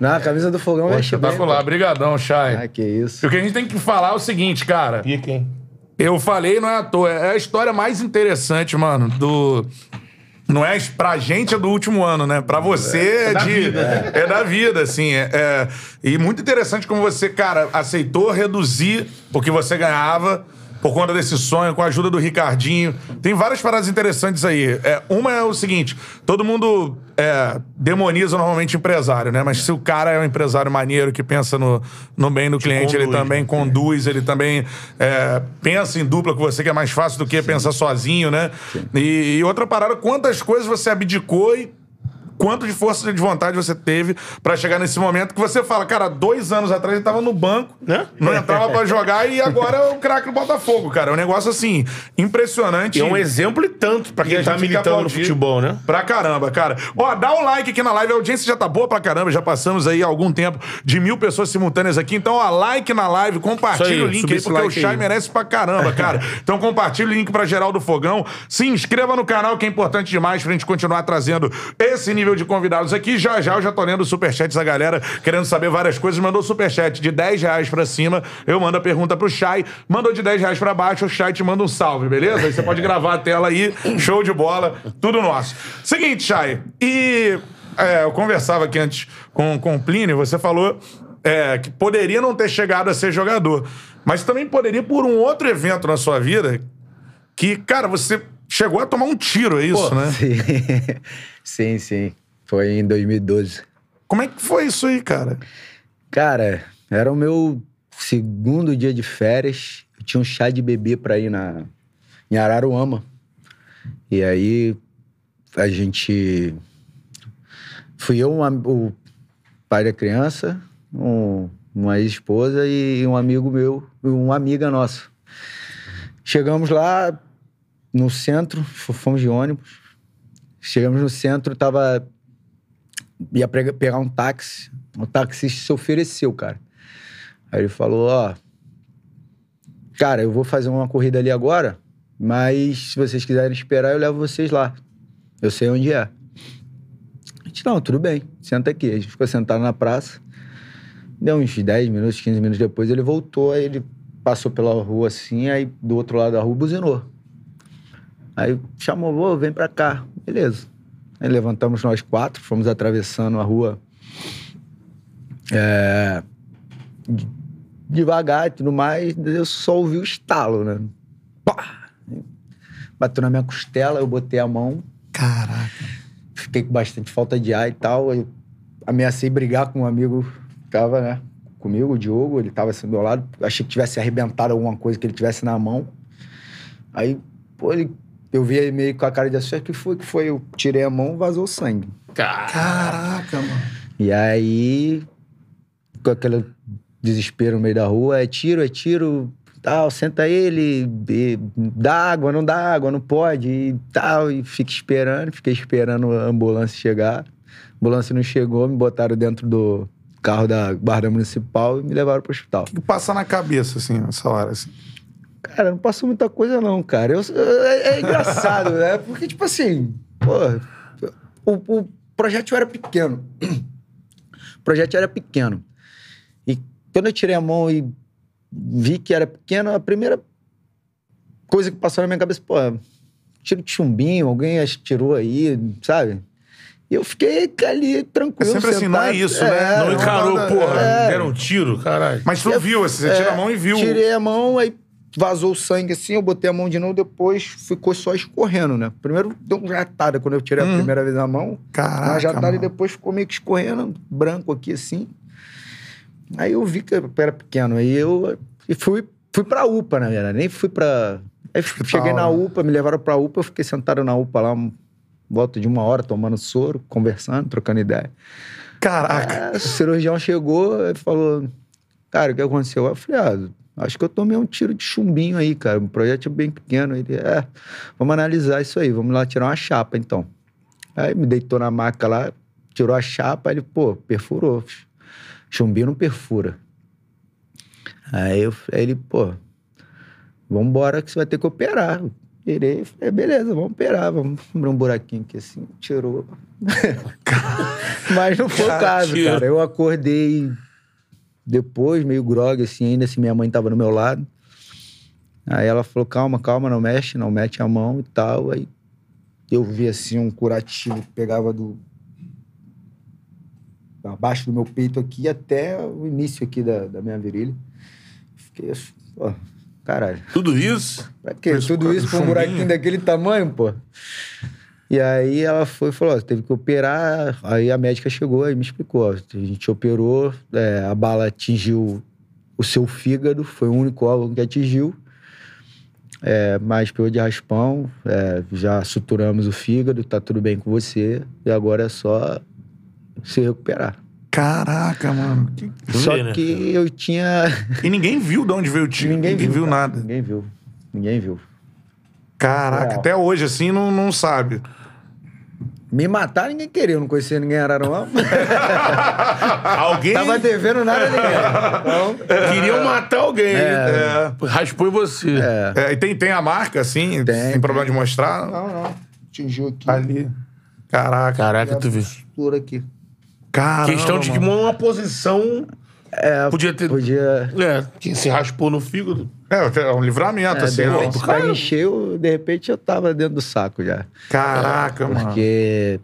Não, a camisa do fogão Pô, é bem. espetacular. Brigadão, Chay. Ah, que isso. E o que a gente tem que falar é o seguinte, cara. Pica, hein? Eu falei, não é à toa. É a história mais interessante, mano, do. Não é pra gente, é do último ano, né? Pra você é, da de. vida, né? É da vida, assim. É, é- E muito interessante como você, cara, aceitou reduzir o que você ganhava por conta desse sonho, com a ajuda do Ricardinho. Tem várias paradas interessantes aí. É, uma é o seguinte: todo mundo é, demoniza normalmente empresário, né? Mas se o cara é um empresário maneiro que pensa no, no bem do cliente, ele conduz, também né? conduz, ele também é, pensa em dupla com você, que é mais fácil do que pensar sozinho, né? E, e outra parada, quantas coisas você abdicou e quanto de força de vontade você teve pra chegar nesse momento que você fala, cara, dois anos atrás ele tava no banco, Né? não entrava pra jogar e agora é o craque do Botafogo, cara. É um negócio assim, impressionante. E é um exemplo e tanto pra E quem tá militando no futebol, né? Pra caramba, cara. Ó, dá um like aqui na live. A audiência já tá boa pra caramba. Já passamos aí algum tempo de mil pessoas simultâneas aqui. Então, ó, like na live, compartilha o link aí, porque o like Chay aí. merece pra caramba, cara. Então, compartilha o link pra geral do Fogão. Se inscreva no canal, que é importante demais pra gente continuar trazendo esse nível de convidados aqui. Já já eu já tô lendo superchats da galera, querendo saber várias coisas. Mandou superchat de 10 reais pra cima, eu mando a pergunta pro Chay. Mandou de 10 reais pra baixo, o Chay te manda um salve, beleza? Aí você pode gravar a tela aí, show de bola, tudo nosso. Seguinte, Chay, e é, eu conversava aqui antes com, com o Plínio, você falou é, que poderia não ter chegado a ser jogador, mas também poderia por um outro evento na sua vida que, cara, você chegou a tomar um tiro, é isso, né? Sim. sim, sim. Foi em 2012. Como é que foi isso aí, cara? Cara, era o meu segundo dia de férias. Eu tinha um chá de bebê pra ir na, em Araruama. E aí a gente. Fui eu, um am- o pai da criança, um- uma ex-esposa e um amigo meu, uma amiga nossa. Chegamos lá no centro, fomos de ônibus. Chegamos no centro, tava. Ia pegar um táxi. O taxista se ofereceu, cara. Aí ele falou: Ó, cara, eu vou fazer uma corrida ali agora, mas se vocês quiserem esperar, eu levo vocês lá. Eu sei onde é. A gente, não, tudo bem, senta aqui. A gente ficou sentado na praça. Deu uns 10 minutos, 15 minutos depois, ele voltou, aí ele passou pela rua assim, aí do outro lado da rua buzinou. Aí chamou, vem pra cá. Beleza. Aí levantamos nós quatro, fomos atravessando a rua é, de- devagar e tudo mais. Eu só ouvi o estalo, né? Pá! Bateu na minha costela, eu botei a mão, Caraca. fiquei com bastante falta de ar e tal. Eu ameacei brigar com um amigo que tava, né, comigo, o Diogo, ele tava assim do meu lado. Achei que tivesse arrebentado alguma coisa que ele tivesse na mão. Aí, pô, ele, eu vi ele meio com a cara de assusto. O que foi? que foi? Eu tirei a mão vazou sangue. Caraca, mano. E aí, com aquele desespero no meio da rua, é tiro, é tiro, tal, senta ele, e dá água, não dá água, não pode, e tal, e fica esperando, fiquei esperando a ambulância chegar. A ambulância não chegou, me botaram dentro do carro da guarda municipal e me levaram pro hospital. O que passa na cabeça, assim, nessa hora, assim? Cara, não passou muita coisa não, cara. Eu, é, é engraçado, né? Porque, tipo assim, pô, o, o projeto era pequeno. O projeto era pequeno. E quando eu tirei a mão e vi que era pequeno, a primeira coisa que passou na minha cabeça, pô, tiro de chumbinho, alguém tirou aí, sabe? E eu fiquei ali tranquilo. É sempre assim, não é sentado. isso, né? Não É, encarou, é, porra. é. Deram um tiro, caralho. Mas tu Eu- viu, você é, tira a mão e viu. Tirei a mão, aí vazou o sangue assim, eu botei a mão de novo, depois ficou só escorrendo, né? Primeiro deu uma jatada quando eu tirei Hum. a primeira vez a mão. Caraca, Uma jatada mano. e depois ficou meio que escorrendo, branco aqui assim. Aí eu vi que eu era pequeno. Aí eu e fui, fui pra UPA, na verdade. Nem fui pra. Aí Hospital, cheguei na? UPA, me levaram pra UPA, eu fiquei sentado na UPA lá, volta de uma hora, tomando soro, conversando, trocando ideia. Caraca. Aí, o cirurgião chegou e falou: Cara, o que aconteceu? Eu falei: Ah, acho que eu tomei um tiro de chumbinho aí, cara. Um projeto bem pequeno. Ele, é, vamos analisar isso aí, vamos lá tirar uma chapa então. Aí me deitou na maca lá, tirou a chapa, ele, pô, perfurou. Chumbinho não perfura. Aí, eu, aí ele, pô, vambora que você vai ter que operar. Eu Tirei, falei, beleza, vamos operar, vamos abrir um buraquinho aqui assim, tirou. Mas não foi o caso, cara. Eu acordei depois, meio grog, assim, ainda assim, minha mãe tava do meu lado. Aí ela falou, calma, calma, não mexe, não mete a mão e tal. Aí eu vi, assim, um curativo que pegava do... Abaixo do meu peito aqui até o início aqui da, da minha virilha. Fiquei assim, pô, caralho. Tudo isso? Pra quê? Mas, Tudo isso pra um buraquinho daquele tamanho, pô. E aí ela foi e falou, ó, teve que operar. Aí a médica chegou e me explicou, ó, a gente operou, é, a bala atingiu o seu fígado, foi o único órgão que atingiu. É, mais pior de raspão, é, já suturamos o fígado, tá tudo bem com você, e agora é só se recuperar. Caraca, mano. Que- Só né, que eu tinha. E ninguém viu de onde veio o tiro. Ninguém, viu, cara. nada. Ninguém viu. Ninguém viu. Caraca, Real. até hoje, assim, não, não sabe. Me matar, ninguém queria. Eu não conhecia ninguém em Araruama. Alguém Tava devendo nada a ninguém. Então, queriam matar alguém. É. Raspou em você. é. É, e tem, tem a marca, assim? Tem, Tem problema de mostrar? Não, não. Atingiu aqui. Ali. Caraca. Caraca, tu viu. Por aqui. Caramba, Questão de que uma posição. É, Podia ter. Podia. É, quem se raspou no fígado. É, é um livramento, É, assim. de ó. repente, o cara encheu, de repente eu tava dentro do saco já. Caraca, mano. Porque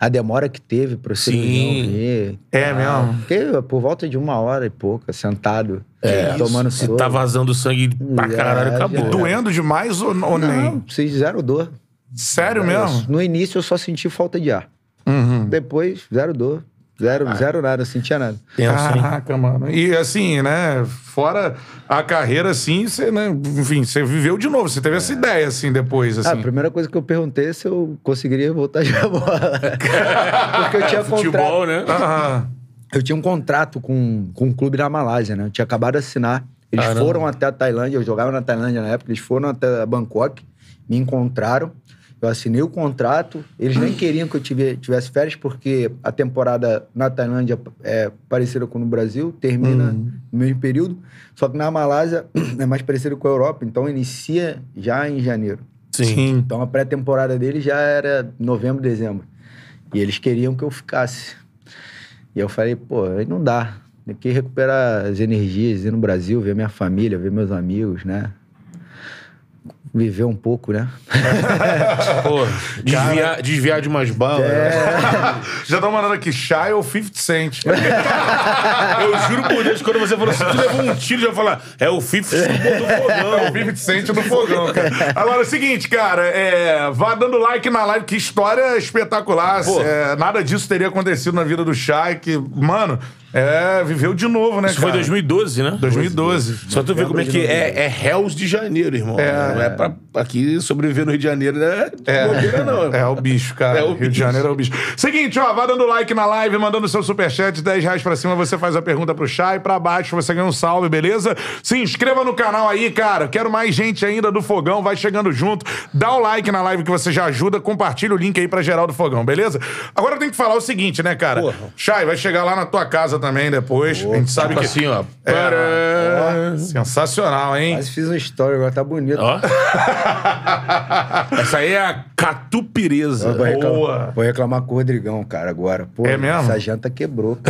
a demora que teve pro cirurgião Sim. vir. É mesmo? Porque por volta de uma hora e pouca, sentado, tomando Se soro. tá vazando sangue pra Já, caralho, já. acabou. Doendo demais ou, ou nem? Não, vocês zero dor. Sério mesmo? No início eu só senti falta de ar. Uhum. Depois, zero dor. Zero, zero nada, não sentia nada. Tenso, hein? Caraca, mano. E assim, né? Fora a carreira, assim, você, né? Enfim, você viveu de novo. Você teve essa ideia, assim, depois, Ah, assim. a primeira coisa que eu perguntei é se eu conseguiria voltar a jogar bola. Porque eu tinha Futebol, contrato. né? Aham. Eu tinha um contrato com, com um clube na Malásia, né? Eu tinha acabado de assinar. Eles Caramba. foram até a Tailândia, eu jogava na Tailândia na época, eles foram até Bangkok, me encontraram, eu assinei o contrato. Eles nem queriam que eu tive- tivesse férias, porque a temporada na Tailândia é parecida com no Brasil, termina no mesmo período. Só que na Malásia é mais parecido com a Europa, então inicia já em janeiro. Sim. Então a pré-temporada deles já era novembro, dezembro. E eles queriam que eu ficasse. E eu falei, pô, aí não dá. Tem que recuperar as energias, ir no Brasil, ver minha família, ver meus amigos, né? Viver um pouco, né? Pô, desviar, desviar de umas balas. É. Já estão mandando aqui, Shy ou 50 Cent. Eu juro por Deus, quando você falou assim, tu levou um tiro, já ia falar, é o FIFA do fogão. É o 50 Cent do fogão, cara. Agora é o seguinte, cara, é, vá dando like na live, que história espetacular. Pô. É, nada disso teria acontecido na vida do Shy, que, mano, é, viveu de novo, né, Isso foi cara? 2012, né? 2012. Só tu ver como é que é, é Hells de Janeiro, irmão. É. Não é pra aqui sobreviver no Rio de Janeiro, né? É, Bobeira, não. é o bicho, cara. É o Rio de bicho. Janeiro é o bicho. Seguinte, ó, vai dando like na live, mandando seu superchat, 10 reais pra cima, você faz a pergunta pro Chay, pra baixo você ganha um salve, beleza? Se inscreva no canal aí, cara. Quero mais gente ainda do Fogão, vai chegando junto. Dá o like na live que você já ajuda, compartilha o link aí pra geral do Fogão, beleza? Agora eu tenho que falar o seguinte, né, cara? Porra. Chay, vai chegar lá na tua casa também depois. a gente sabe Tipo que... assim, ó. É, ó, sensacional, hein? Mas fiz uma história, agora tá bonito. Ó. Essa aí é a catupireza. Vou, reclamar, boa. vou reclamar com o Rodrigão, cara, agora. Pô, É mesmo? Essa janta quebrou.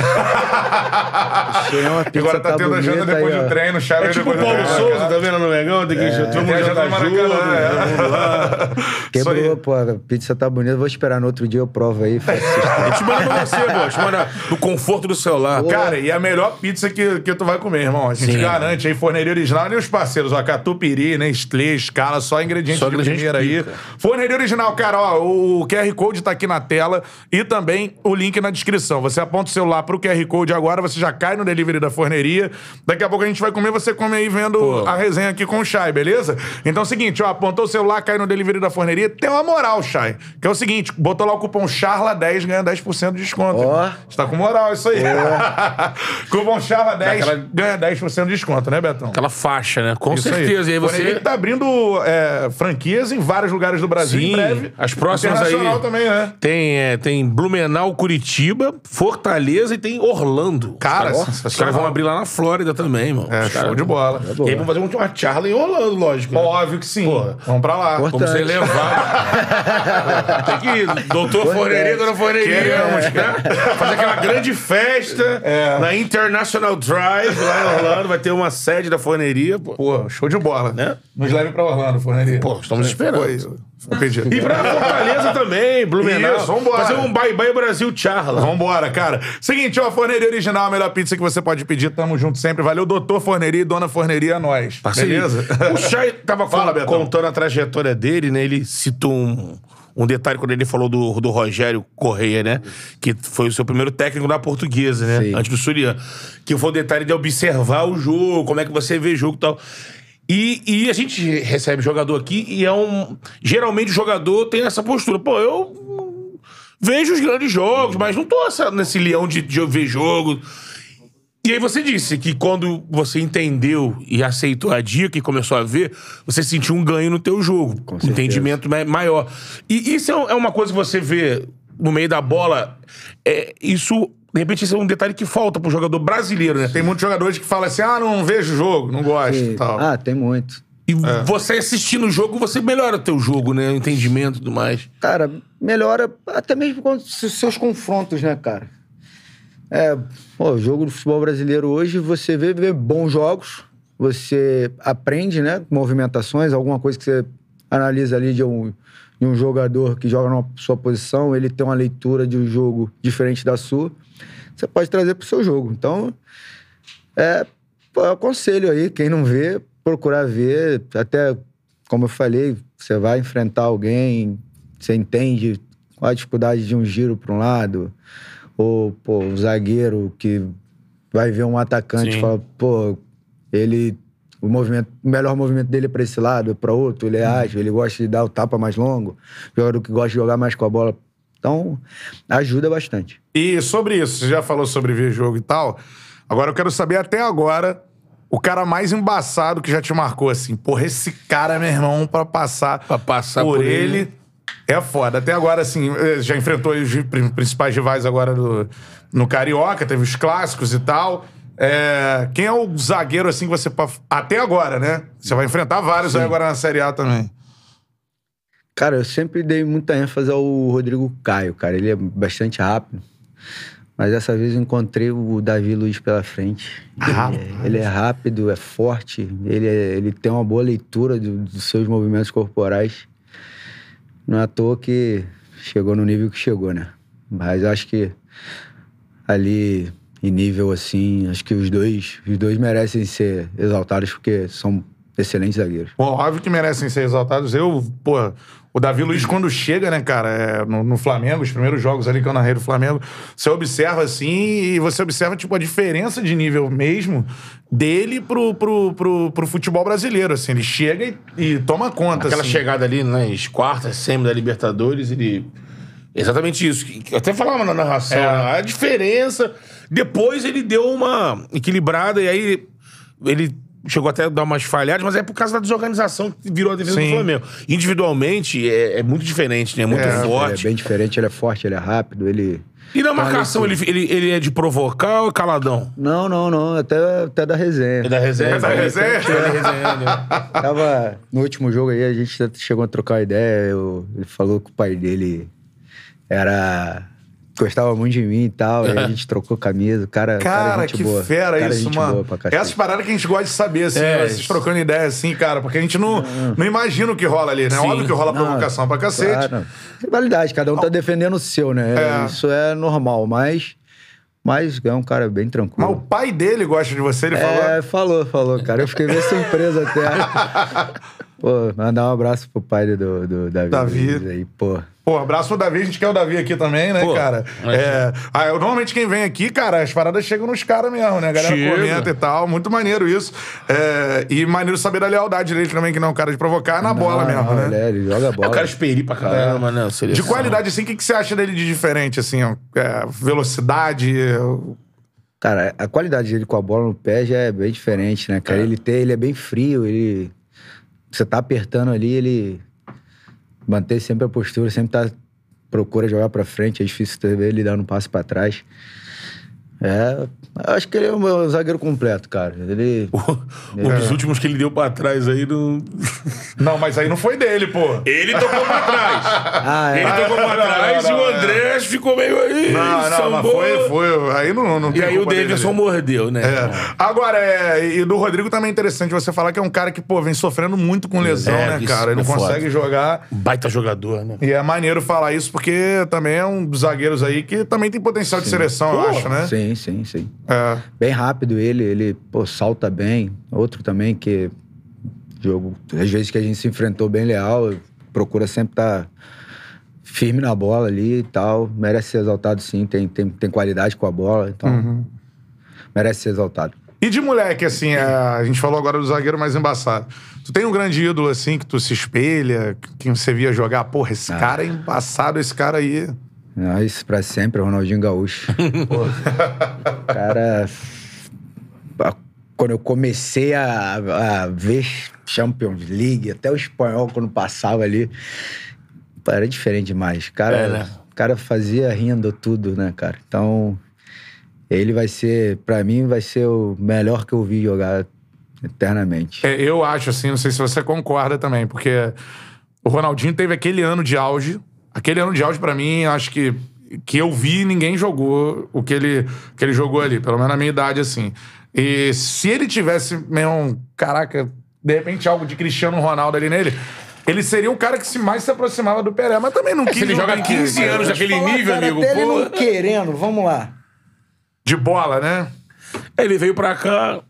Uma pizza, Agora tá tendo a janta depois aí, do treino, Chay É tipo o Paulo treino, Souza, cara. tá vendo no Megão? Tem que todo Tem mundo a jantar junto. Maracanã, é. né? Quebrou, pô, a pizza tá bonita. Vou esperar no outro dia, eu provo aí. faço Eu te mando pra você, pô. Te mando no conforto do celular. Cara, e a melhor pizza que, que tu vai comer, irmão. A gente Sim. garante aí, forneria original e os parceiros, ó, catupiry, Nestlé, escala, só ingredientes Só de primeira aí. Forneria original, cara, ó, o QR Code tá aqui na tela e também o link na descrição. Você aponta o celular pro QR Code agora, você já cai no delivery da forneria. Daqui a pouco a gente vai comer, você come aí vendo Pô. a resenha aqui com o Chay, beleza? Então é o seguinte, ó, apontou o celular, cai no delivery da forneria, tem uma moral, Chay. Que é o seguinte, botou lá o cupom CHARLA10, ganha 10% de desconto. Ó. Está com moral isso aí. Cupom Charla 10 Daquela- ganha 10% de desconto, né, Betão? Aquela faixa, né? Com Isso certeza. E aí você. que tá abrindo é, franquias em vários lugares do Brasil Sim, em breve. as próximas aí. Também, né? Tem, é, tem Blumenau, Curitiba, Fortaleza e tem Orlando. Cara, os caras, sensacional. os caras vão abrir lá na Flórida também, mano. É, show de bola. E aí vão fazer uma charla em Orlando, lógico. né? Óbvio que sim. Porra. Vamos pra lá. Importante. Vamos ser levados. Tem que ir. Doutor Forneria, dona Forneria. Queremos, né? Fazer aquela grande festa É. na International Drive, lá em Orlando. Vai ter uma sede da Forneria, pô. Pô, show de bola. Né? Nos leve pra Orlando, forneria. Pô, estamos esperando. Foi, pedido. E pra Fortaleza também, Blumenau. Isso, vambora. Fazer um Bye Bye Brasil charla. Vambora, cara. Seguinte, ó, Forneria Original, a melhor pizza que você pode pedir. Tamo junto sempre. Valeu, doutor Forneria e dona Forneria, é nóis. Parceria. Beleza? O Chay tava Fala, Betão. contando a trajetória dele, né? Ele citou um, um detalhe quando ele falou do, do Rogério Correia, né? Que foi o seu primeiro técnico da portuguesa, né? Sim. Antes do Surian. Que foi o detalhe de observar o jogo, como é que você vê o jogo e tal. E, e a gente recebe jogador aqui e é um. Geralmente o jogador tem essa postura. Pô, eu vejo os grandes jogos, mas não tô nesse leão de, de ver jogo. E aí você disse que quando você entendeu e aceitou a dica e começou a ver, você sentiu um ganho no teu jogo. um certeza. entendimento ma- maior. E isso é um- é uma coisa que você vê no meio da bola. É, isso, de repente, isso é um detalhe que falta pro jogador brasileiro, né? Tem muitos jogadores que falam assim: ah, não vejo o jogo, não gosto e E- tal. Ah, tem muito. E você assistindo o jogo, você melhora o teu jogo, né? O entendimento e tudo mais. Cara, melhora até mesmo com os seus confrontos, né, cara? É, o jogo do futebol brasileiro hoje, você vê, vê bons jogos, você aprende, né, movimentações, alguma coisa que você analisa ali de um, de um jogador que joga na sua posição, ele tem uma leitura de um jogo diferente da sua, você pode trazer pro seu jogo. Então, é, eu aconselho aí, quem não vê, procurar ver, até como eu falei, você vai enfrentar alguém, você entende qual a dificuldade de um giro para um lado, ou pô, o zagueiro que vai ver um atacante Sim. e fala, pô, ele o movimento, o melhor movimento dele é para esse lado, é para outro, ele é ágil, ele gosta de dar o tapa mais longo, jogador que gosta de jogar mais com a bola. Então, ajuda bastante. E sobre isso, você já falou sobre ver jogo e tal. Agora eu quero saber até agora o cara mais embaçado que já te marcou assim. Porra, esse cara, meu irmão, pra passar, Pra passar por, por ele, ele. É foda. Até agora, assim, eh, já enfrentou os pri- principais rivais agora no, no Carioca, teve os clássicos e tal. É, quem é o zagueiro, assim, que você. Até agora, né? Você vai enfrentar vários aí agora na Série A também. Cara, eu sempre dei muita ênfase ao Rodrigo Caio, cara. Ele é bastante rápido. Mas dessa vez eu encontrei o Davi Luiz pela frente. Rapaz. Ele é, ele é rápido, é forte, ele, é- ele tem uma boa leitura do- dos seus movimentos corporais. Não é à toa que chegou no nível que chegou, né? Mas acho que ali, em nível assim, acho que os dois, os dois merecem ser exaltados porque são excelentes zagueiros. Bom, óbvio que merecem ser exaltados. Eu, pô, o Davi Luiz, quando chega, né, cara, é, no, no Flamengo, os primeiros jogos ali que eu narrei do Flamengo, você observa assim e você observa, tipo, a diferença de nível mesmo dele pro, pro, pro, pro futebol brasileiro, assim. Ele chega e, e toma conta, Aquela assim. chegada ali nas quartas, semi da Libertadores, ele. Exatamente isso. Eu até falava na narração, É. né? a diferença. Depois ele deu uma equilibrada e aí ele chegou até a dar umas falhadas, mas é por causa da desorganização que virou a defesa Sim. do Flamengo. Individualmente é, é muito diferente, né? É muito É, é forte. bem diferente, ele é forte, ele é rápido, ele... E na marcação, ele, ele, ele é de provocar ou é caladão? Não, não, não, até, até da resenha. É da resenha. É da resenha? É da resenha, né? Tava no último jogo aí, a gente chegou a trocar uma ideia. eu- ele falou que o pai dele era. Gostava muito de mim e tal. e a gente trocou camisa. O cara. Cara, cara, é gente que boa. fera cara, é isso, gente mano. Boa pra cacete. Essas paradas que a gente gosta de saber, assim, É, né? vocês isso. trocando ideia, assim, cara, porque a gente não, não imagina o que rola ali, né? Sim. Óbvio que rola Não, provocação pra cacete. Claro. Rivalidade, cada um tá defendendo o seu, né? É. Isso é normal, mas. Mas é um cara bem Mas o tranquilo. pai dele gosta de você, ele falou. É, falou, falou, cara. Eu fiquei bem surpreso até. Pô, mandar um abraço pro pai do, do Davi. Davi. Aí, pô. Pô, abraço pro Davi, a gente quer o Davi aqui também, né, Pô, cara? É, ah, eu- normalmente quem vem aqui, cara, as paradas chegam nos caras mesmo, né? A galera Chega. comenta e tal, muito maneiro isso. É, e maneiro saber da lealdade dele também, que não é um cara de provocar, é na bola Não, mesmo, não, né? Ele, é, ele joga É bola. o cara esperi pra caramba, né? De qualidade, assim, o que, que você acha dele de diferente, assim? ó? É, velocidade, Cara, a qualidade dele com a bola no pé já é bem diferente, né, cara? Ele, tem, ele é bem frio, ele... Você tá apertando ali, ele... Manter sempre a postura, sempre tá... Procura jogar pra frente, é difícil ter ele dando um passo pra trás. É... eu Acho que ele é um meu zagueiro completo, cara. Ele... Um dos últimos que ele deu pra trás aí não. Não, mas aí não foi dele, pô. Ele tocou pra trás. Ah, é. Ele tocou pra não, trás não, e o não, André ficou meio aí. Não, não, mas foi, foi. Aí não, não E tem aí o Davidson mordeu, né? É. Agora, é, e do Rodrigo também é interessante você falar que é um cara que, pô, vem sofrendo muito com lesão, É, né, cara? Ele é não consegue jogar. Baita jogador, né? E é maneiro falar isso porque também é um dos zagueiros aí que também tem potencial de seleção, eu Pô, acho, né? Sim, sim, sim. É. Bem rápido ele, ele, pô, salta bem. Outro também que jogo, às vezes que a gente se enfrentou bem leal, procura sempre estar firme na bola ali e tal. Merece ser exaltado sim, tem, tem, tem qualidade com a bola, então Uhum. merece ser exaltado. E de moleque, assim, é, a gente falou agora do zagueiro mais embaçado. Tu tem um grande ídolo, assim, que tu se espelha, que você via jogar, porra, esse cara é embaçado, esse cara aí. Isso pra sempre, Ronaldinho Gaúcho. cara. Quando eu comecei a, a ver Champions League, até o espanhol, quando passava ali, era diferente demais. Cara, É, né? cara fazia rindo tudo, né, cara? Então, ele vai ser, pra mim, vai ser o melhor que eu vi jogar eternamente. É, eu acho, assim, não sei se você concorda também, porque o Ronaldinho teve aquele ano de auge. Aquele ano de auge, pra mim, acho que que eu vi, ninguém jogou o que ele, que ele jogou ali, pelo menos na minha idade, assim. E se ele tivesse mesmo, caraca, de repente algo de Cristiano Ronaldo ali nele, ele seria o cara que se mais se aproximava do Pelé, mas também não quis Se ele joga jogar 15 aqui, anos daquele Falar, nível, cara, amigo, ele não querendo, vamos lá. de bola, né? Ele veio pra cá.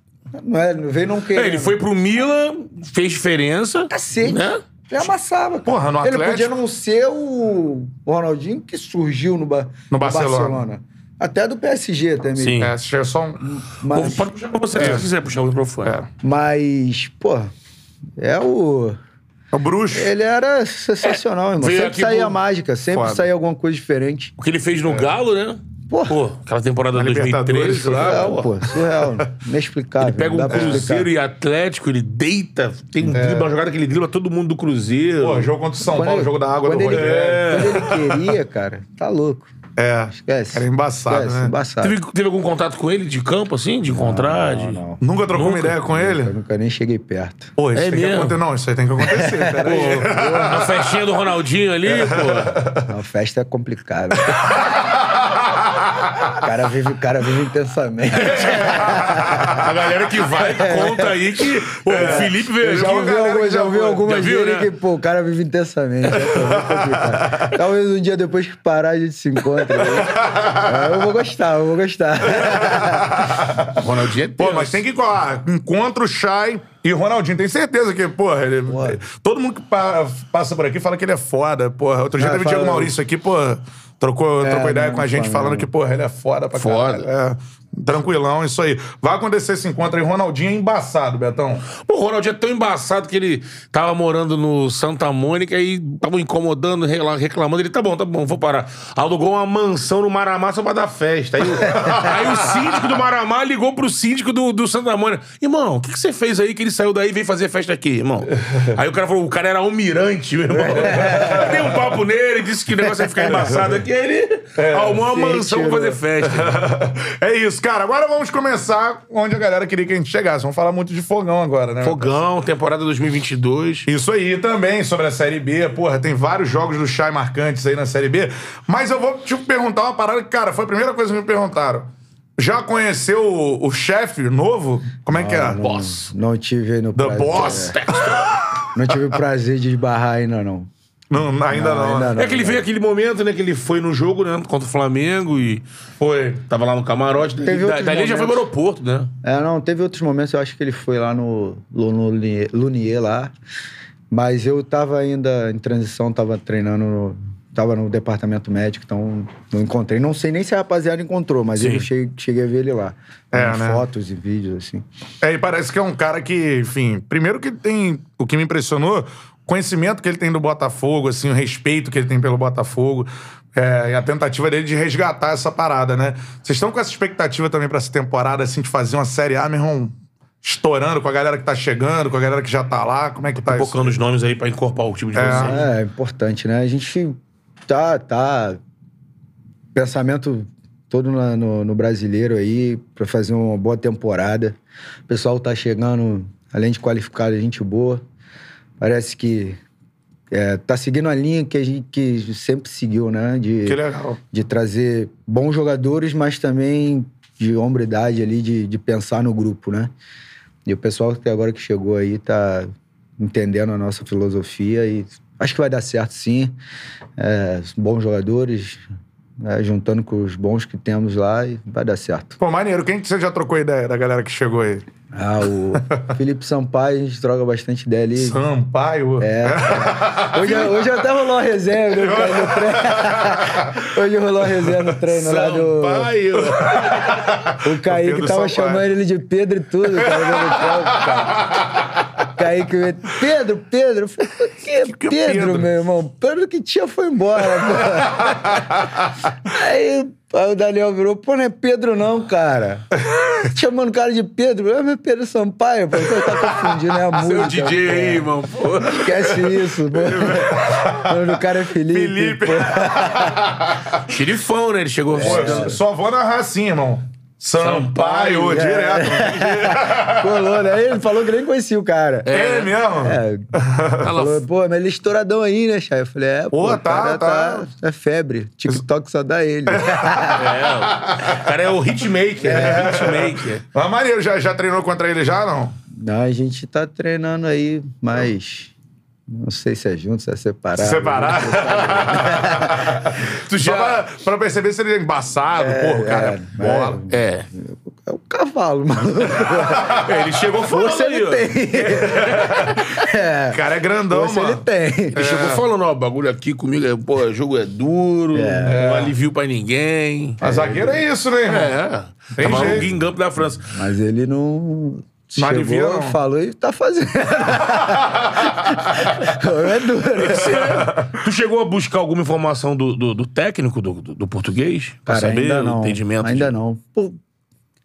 Não é, não veio não querendo. Ele foi pro Milan, fez diferença. Cacete. Né? Ele amassava. cara. Porra, no Ele Atlético- podia não ser o Ronaldinho que surgiu no, ba... No Barcelona. Até do PSG também. Sim. É, se é só um. Mas, Pode puxar pra você, se quiser puxar o microfone. É. mas, pô, é o. É o bruxo. Ele era sensacional, irmão. veio Sempre saía pro- mágica, sempre Foda. saía alguma coisa diferente. O que ele fez no Galo, né? Pô, Pô, aquela temporada Na de 2013 Libertadores, lá, surreal, pô. surreal. Inexplicável. Ele pega não um Cruzeiro e Atlético, ele deita, tem um drible, uma jogada que ele dribla todo mundo do Cruzeiro. Pô, jogo contra o São Quando Paulo, ele- jogo da água quando do ele, Rogério. quando ele queria, cara, tá louco. É. Esquece. Era embaçado, Esquece, né? Embaçado. Teve, teve algum contato com ele de campo, assim? De encontrar? de... Não, não. Nunca trocou uma Nunca. ideia com ele? Eu nunca nem cheguei perto. Pô, isso É tem que mesmo? acontecer. Não, isso aí tem que acontecer. Peraí. Pô, na festinha do Ronaldinho ali, pô. Não, festa é complicado. o, cara vive, o cara vive intensamente. A galera que vai conta aí que pô, o Felipe veio Eu já ouvi, algumas, já ouvi algumas Já viu, dele né? que, pô, o cara vive intensamente. É. Talvez um dia depois que parar a gente se encontre. aí. É, eu vou gostar, eu vou gostar. Ronaldinho é Pô, mas tem que colar. Encontra o Chay e o Ronaldinho. Tenho certeza que, porra, ele, todo mundo que pa- passa por aqui fala que ele é foda. Porra, outro dia Ah, teve o Diego Maurício aqui, pô, trocou, É, trocou ideia com a gente falando que, porra, ele é foda pra Foda. caralho. É. Tranquilão, isso aí. Vai acontecer esse encontro aí. Ronaldinho é embaçado, Betão. Pô, o Ronaldinho é tão embaçado que ele tava morando no Santa Mônica e tava incomodando, recla- reclamando. Ele, tá bom, tá bom, vou parar. Alugou uma mansão no Maramá só pra dar festa. Aí, o- aí o síndico do Maramá ligou pro síndico do, do Santa Mônica. Irmão, o que, que você fez aí que ele saiu daí e veio fazer festa aqui, irmão? Aí o cara falou, o cara era almirante, meu irmão. Dei um papo nele, disse que o negócio ia ficar embaçado aqui. Aí ele arrumou uma mansão pra tirou. fazer festa. é isso, cara. Agora vamos começar onde a galera queria que a gente chegasse. Vamos falar muito de fogão agora, né? Fogão, temporada 2022. Isso aí também sobre a Série B. Porra, tem vários jogos do Chay marcantes aí na Série B. Mas eu vou te perguntar uma parada que, cara, foi a primeira coisa que me perguntaram. Já conheceu o, o chefe novo? Como é que é? não, Boss. Não tive no The prazer, Boss? não tive o prazer de esbarrar ainda, não. Não, ainda não. ainda não. É que ele veio aquele momento, né? Que ele foi no jogo, né? Contra o Flamengo e Foi. tava lá no camarote. Teve da, outros dali já foi pro aeroporto, né? É, não, teve outros momentos, eu acho que ele foi lá no, no Lunier, Lunier lá, mas eu tava ainda em transição, tava treinando, no, tava no departamento médico, então não encontrei. Não sei nem se a rapaziada encontrou, mas Sim. eu cheguei, cheguei a ver ele lá. É, né? Fotos e vídeos, assim. É, e parece que é um cara que, enfim, primeiro que tem. O que me impressionou, conhecimento que ele tem do Botafogo, assim, o respeito que ele tem pelo Botafogo. É, e a tentativa dele de resgatar essa parada, né? Vocês estão com essa expectativa também pra essa temporada, assim, de fazer uma série A, meu irmão, estourando com a galera que tá chegando, com a galera que já tá lá? Como é que tá isso? Focando os nomes aí pra incorporar o time de vocês. É, é importante, né? A gente tá, tá pensamento todo na- no, no brasileiro aí para fazer uma boa temporada. O pessoal tá chegando, além de qualificado, gente boa. Parece que é, tá seguindo a linha que a gente que sempre seguiu, né? De, Que legal. de trazer bons jogadores, mas também de hombridade ali, de, de pensar no grupo, né? E o pessoal até agora que chegou aí tá entendendo a nossa filosofia e acho que vai dar certo sim. É, bons jogadores, né, juntando com os bons que temos lá e vai dar certo. Pô, maneiro. Quem que você já trocou ideia da galera que chegou aí? Ah, o Felipe Sampaio, a gente troca bastante ideia ali. Sampaio. É. Hoje, hoje até rolou uma resenha no, no treino. Hoje rolou uma resenha no treino lá do. Sampaio. O Kaique tava Sampaio. chamando ele de Pedro e tudo, cara, no campo, cara. Kaique, Pedro, Pedro. Eu falei, por que que é Pedro, Pedro? meu irmão? Pedro que tinha foi embora, pô. Aí, aí o Daniel virou, pô, não é Pedro não, cara. Chamando o cara de Pedro. É, meu Pedro Sampaio, pô. Você tá confundindo, é a Seu música. DJ pô. aí, irmão. Pô. Esquece isso, pô. O nome do cara é Felipe. Felipe. Xerifão, né? Ele chegou. Pô, Só vou narrar assim, irmão. Sampaio, Sampaio, direto. Colou, né? Ele falou que nem conhecia o cara. É, mesmo? É, falou, pô, mas ele é estouradão aí, né, Chay? Eu falei, é, pô, Pô, o cara tá, É febre. TikTok só dá ele. É, o cara é o hitmaker, né? Hitmaker. Mas maneiro, já, já treinou contra ele já, não? Não, a gente tá treinando aí, mas... Não sei se é junto, se é separado. Separar? Tu Só já. pra, pra perceber se ele é embaçado, porra, o cara. é, bola. É. É o cavalo, mano. Ele chegou falando Força aí, ele ó. tem. é. O cara é grandão, Força mano. ele tem. Ele chegou falando, ó, o bagulho aqui comigo é, pô, o jogo é duro, não alivio pra ninguém. A zagueira é isso, né, irmão? É. Tem Tava jeito. no Guingamp da França. Mas ele não... Chegou, não. falou e tá fazendo. é duro. Tu chegou a buscar alguma informação do, do, do técnico do, do, português? Pra Cara, saber ainda o não. entendimento? Ainda de- não. Pô,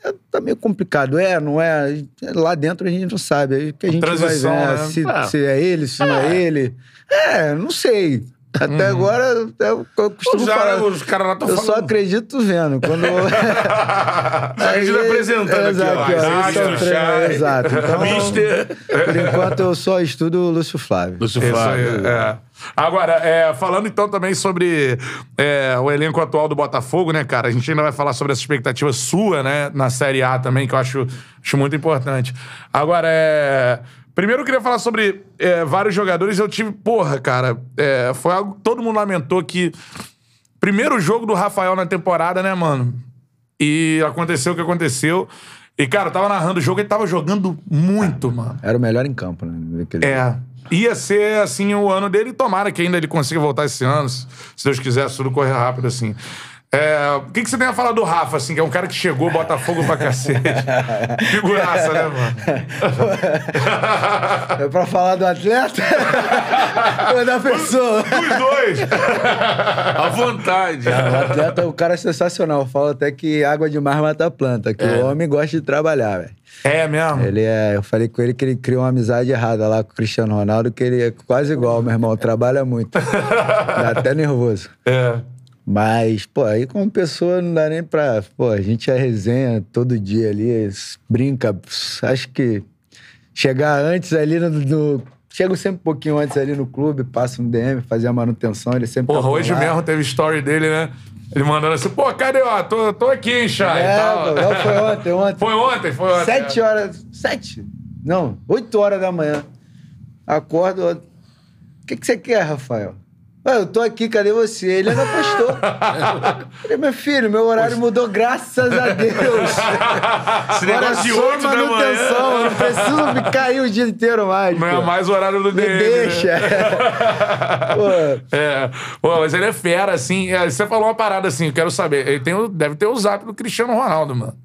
é, tá meio complicado. É, não é? Lá dentro a gente não sabe. Aí que a gente vai ver né? se, É. se é ele, se não é ele. É, não sei. Até agora, eu, eu costumo Já, falar... né, os caras lá estão Eu falando. só acredito vendo. Quando... acredita apresentando aqui, exato, ó. ó, esse é Astro, treino, Chay, Exato. Então, Mister. por enquanto, eu só estudo o Lúcio Flávio. Lúcio Flávio. aí, é. Agora, é, falando então também sobre é, o elenco atual do Botafogo, né, cara? A gente ainda vai falar sobre essa expectativa sua, né, na Série A também, que eu acho, acho muito importante. Agora, é. Primeiro eu queria falar sobre é, vários jogadores. Eu tive, porra, cara, é, foi algo que todo mundo lamentou que. Primeiro jogo do Rafael na temporada, né, mano? E aconteceu o que aconteceu. E, cara, eu tava narrando o jogo, ele tava jogando muito, mano. Era o melhor em campo, né? Aquele- É. Ia ser, assim, o ano dele. Tomara que ainda ele consiga voltar esse ano. Se Deus quiser, se tudo correr rápido, assim. É, o que, que você tem a falar do Rafa, assim, que é um cara que chegou, Botafogo pra cacete. Figuraça, né, mano? É pra falar do atleta ou da pessoa? Os dois! À vontade. O atleta, o cara é sensacional. Eu falo até que água demais mata a planta, que o homem gosta de trabalhar, velho. É mesmo? Ele é. Eu falei com ele que ele criou uma amizade errada lá com o Cristiano Ronaldo, que ele é quase igual, meu irmão. Trabalha muito. Dá até nervoso. É. Mas, pô, aí como pessoa não dá nem pra. Pô, a gente é resenha todo dia ali, brinca. Acho que chegar antes ali no. no- chego sempre um pouquinho antes ali no clube, passo no DM, fazer a manutenção, ele sempre. tá Porra, por hoje lá. mesmo teve story dele, né? Ele mandando assim, pô, cadê, ó? Tô, tô aqui, hein, Chay? É, não, foi ontem, ontem. Foi ontem, foi ontem. Sete horas. Sete? Não, oito horas da manhã. Acordo. O que, que você quer, Rafael? Ué, eu tô aqui, cadê você? Ele ainda postou. Falei, meu filho, meu horário mudou, graças a Deus. Esse negócio de só 8 da manutenção, eu não preciso ficar aí o dia inteiro mais. Não é mais o horário do Me DM. né? deixa. Pô, É. Pô, mas ele é fera, assim. É, Você falou uma parada assim, eu quero saber. Ele tem, deve ter o zap do Cristiano Ronaldo, mano.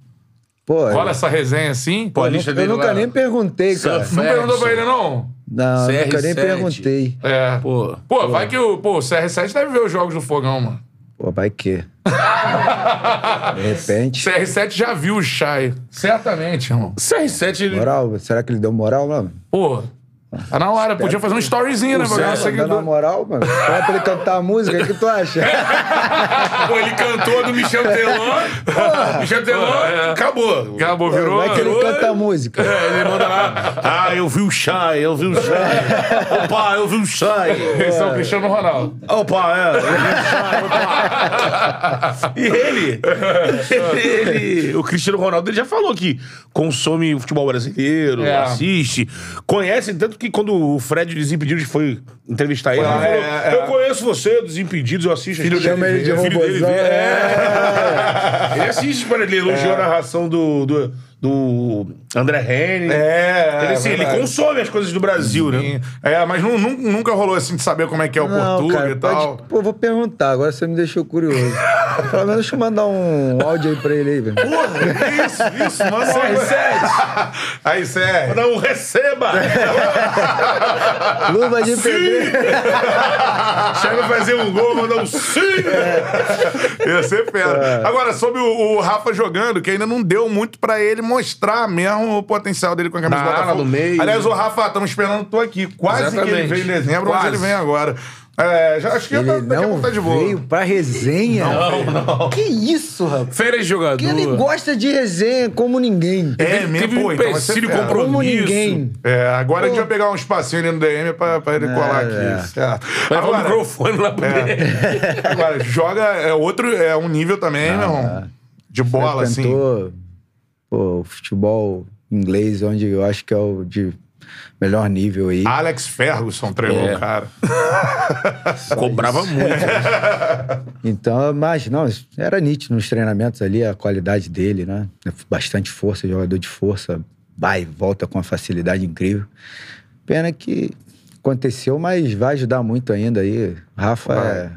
pô, Rola essa resenha assim. Pô, a eu, lista nunca- eu dele nunca lá. nem perguntei, cara. Não perguntou pra ele, não? Não, nunca nem CR7. perguntei. É. Pô. Pô, vai que o, pô, o CR7 deve ver os jogos do Fogão, mano. Pô, vai que. De repente. CR7 já viu o Chay. Certamente, irmão. CR7, ele... Moral, será que ele deu moral, mano? Pô, tá na hora. Podia fazer um storyzinho, né? Pra ganhar na moral, mano. Fala pra ele cantar a música, o que tu acha? Pô, ele cantou do Michel Teló. Michel Teló, acabou. Acabou, virou. Vai que ele canta a música. É, ele manda lá. Ah, eu vi o Chai, eu vi o Chai. Opa, eu vi o Chai. Esse é o Cristiano Ronaldo. Opa, é, eu vi o Chai, opa. E ele, ele, o Cristiano Ronaldo, ele já falou que consome futebol brasileiro, É. assiste, conhece, tanto que quando o Fred Desimpedidos foi entrevistar ele, ele Ah, falou, é, é. eu conheço você, Desimpedidos, eu assisto. Filho Chama ele de é filho dele. É. Ele assiste, para ele elogiou a narração do, do, do André Henry. É, Ele, assim, ele verdade. consome as coisas do Brasil, né? Sim. É, mas nu- nu- nunca rolou assim de saber como é que é o Portuga cara, e tal. pode- Pô, vou perguntar, agora você me deixou curioso. Pelo menos deixa eu mandar um áudio aí pra ele aí, velho. Porra, isso, isso, manda um CR7. Aí, sério. Não receba! Luva de pedreiro. Chega a fazer um gol, mandar um sim! Ia ser fera. Agora, sobre o, o Rafa jogando, que ainda não deu muito pra ele mostrar mesmo o potencial dele com a camisa Na do Botafogo. no meio, Aliás, né? o Rafa, estamos esperando tu aqui. Quase que ele Exatamente. veio em dezembro, mas Quase. ele vem agora. É, já, acho que Ele tá, daqui a não tá de boa. veio pra resenha. Não, não. Que isso, rapaz? Férias de jogador. Que ele gosta de resenha como ninguém. É, mesmo, pô, um então vai ser empecilho fera. compromisso. Como ninguém. É, agora a gente vai pegar um espacinho ali no DM pra, pra ele colar aqui. é. Certo. Vai levar o Agora, microfone lá pro dele. agora, joga é outro, é um nível também, meu irmão. De bola, assim. Pô, o futebol inglês, onde eu acho que é o de melhor nível aí. Alex Ferguson treinou É. cara. Cobrava muito. Então, mas não, era nítido nos treinamentos ali a qualidade dele, né? Bastante força, jogador de força, vai e volta com uma facilidade incrível. Pena que aconteceu, mas vai ajudar muito ainda aí. Rafa, é,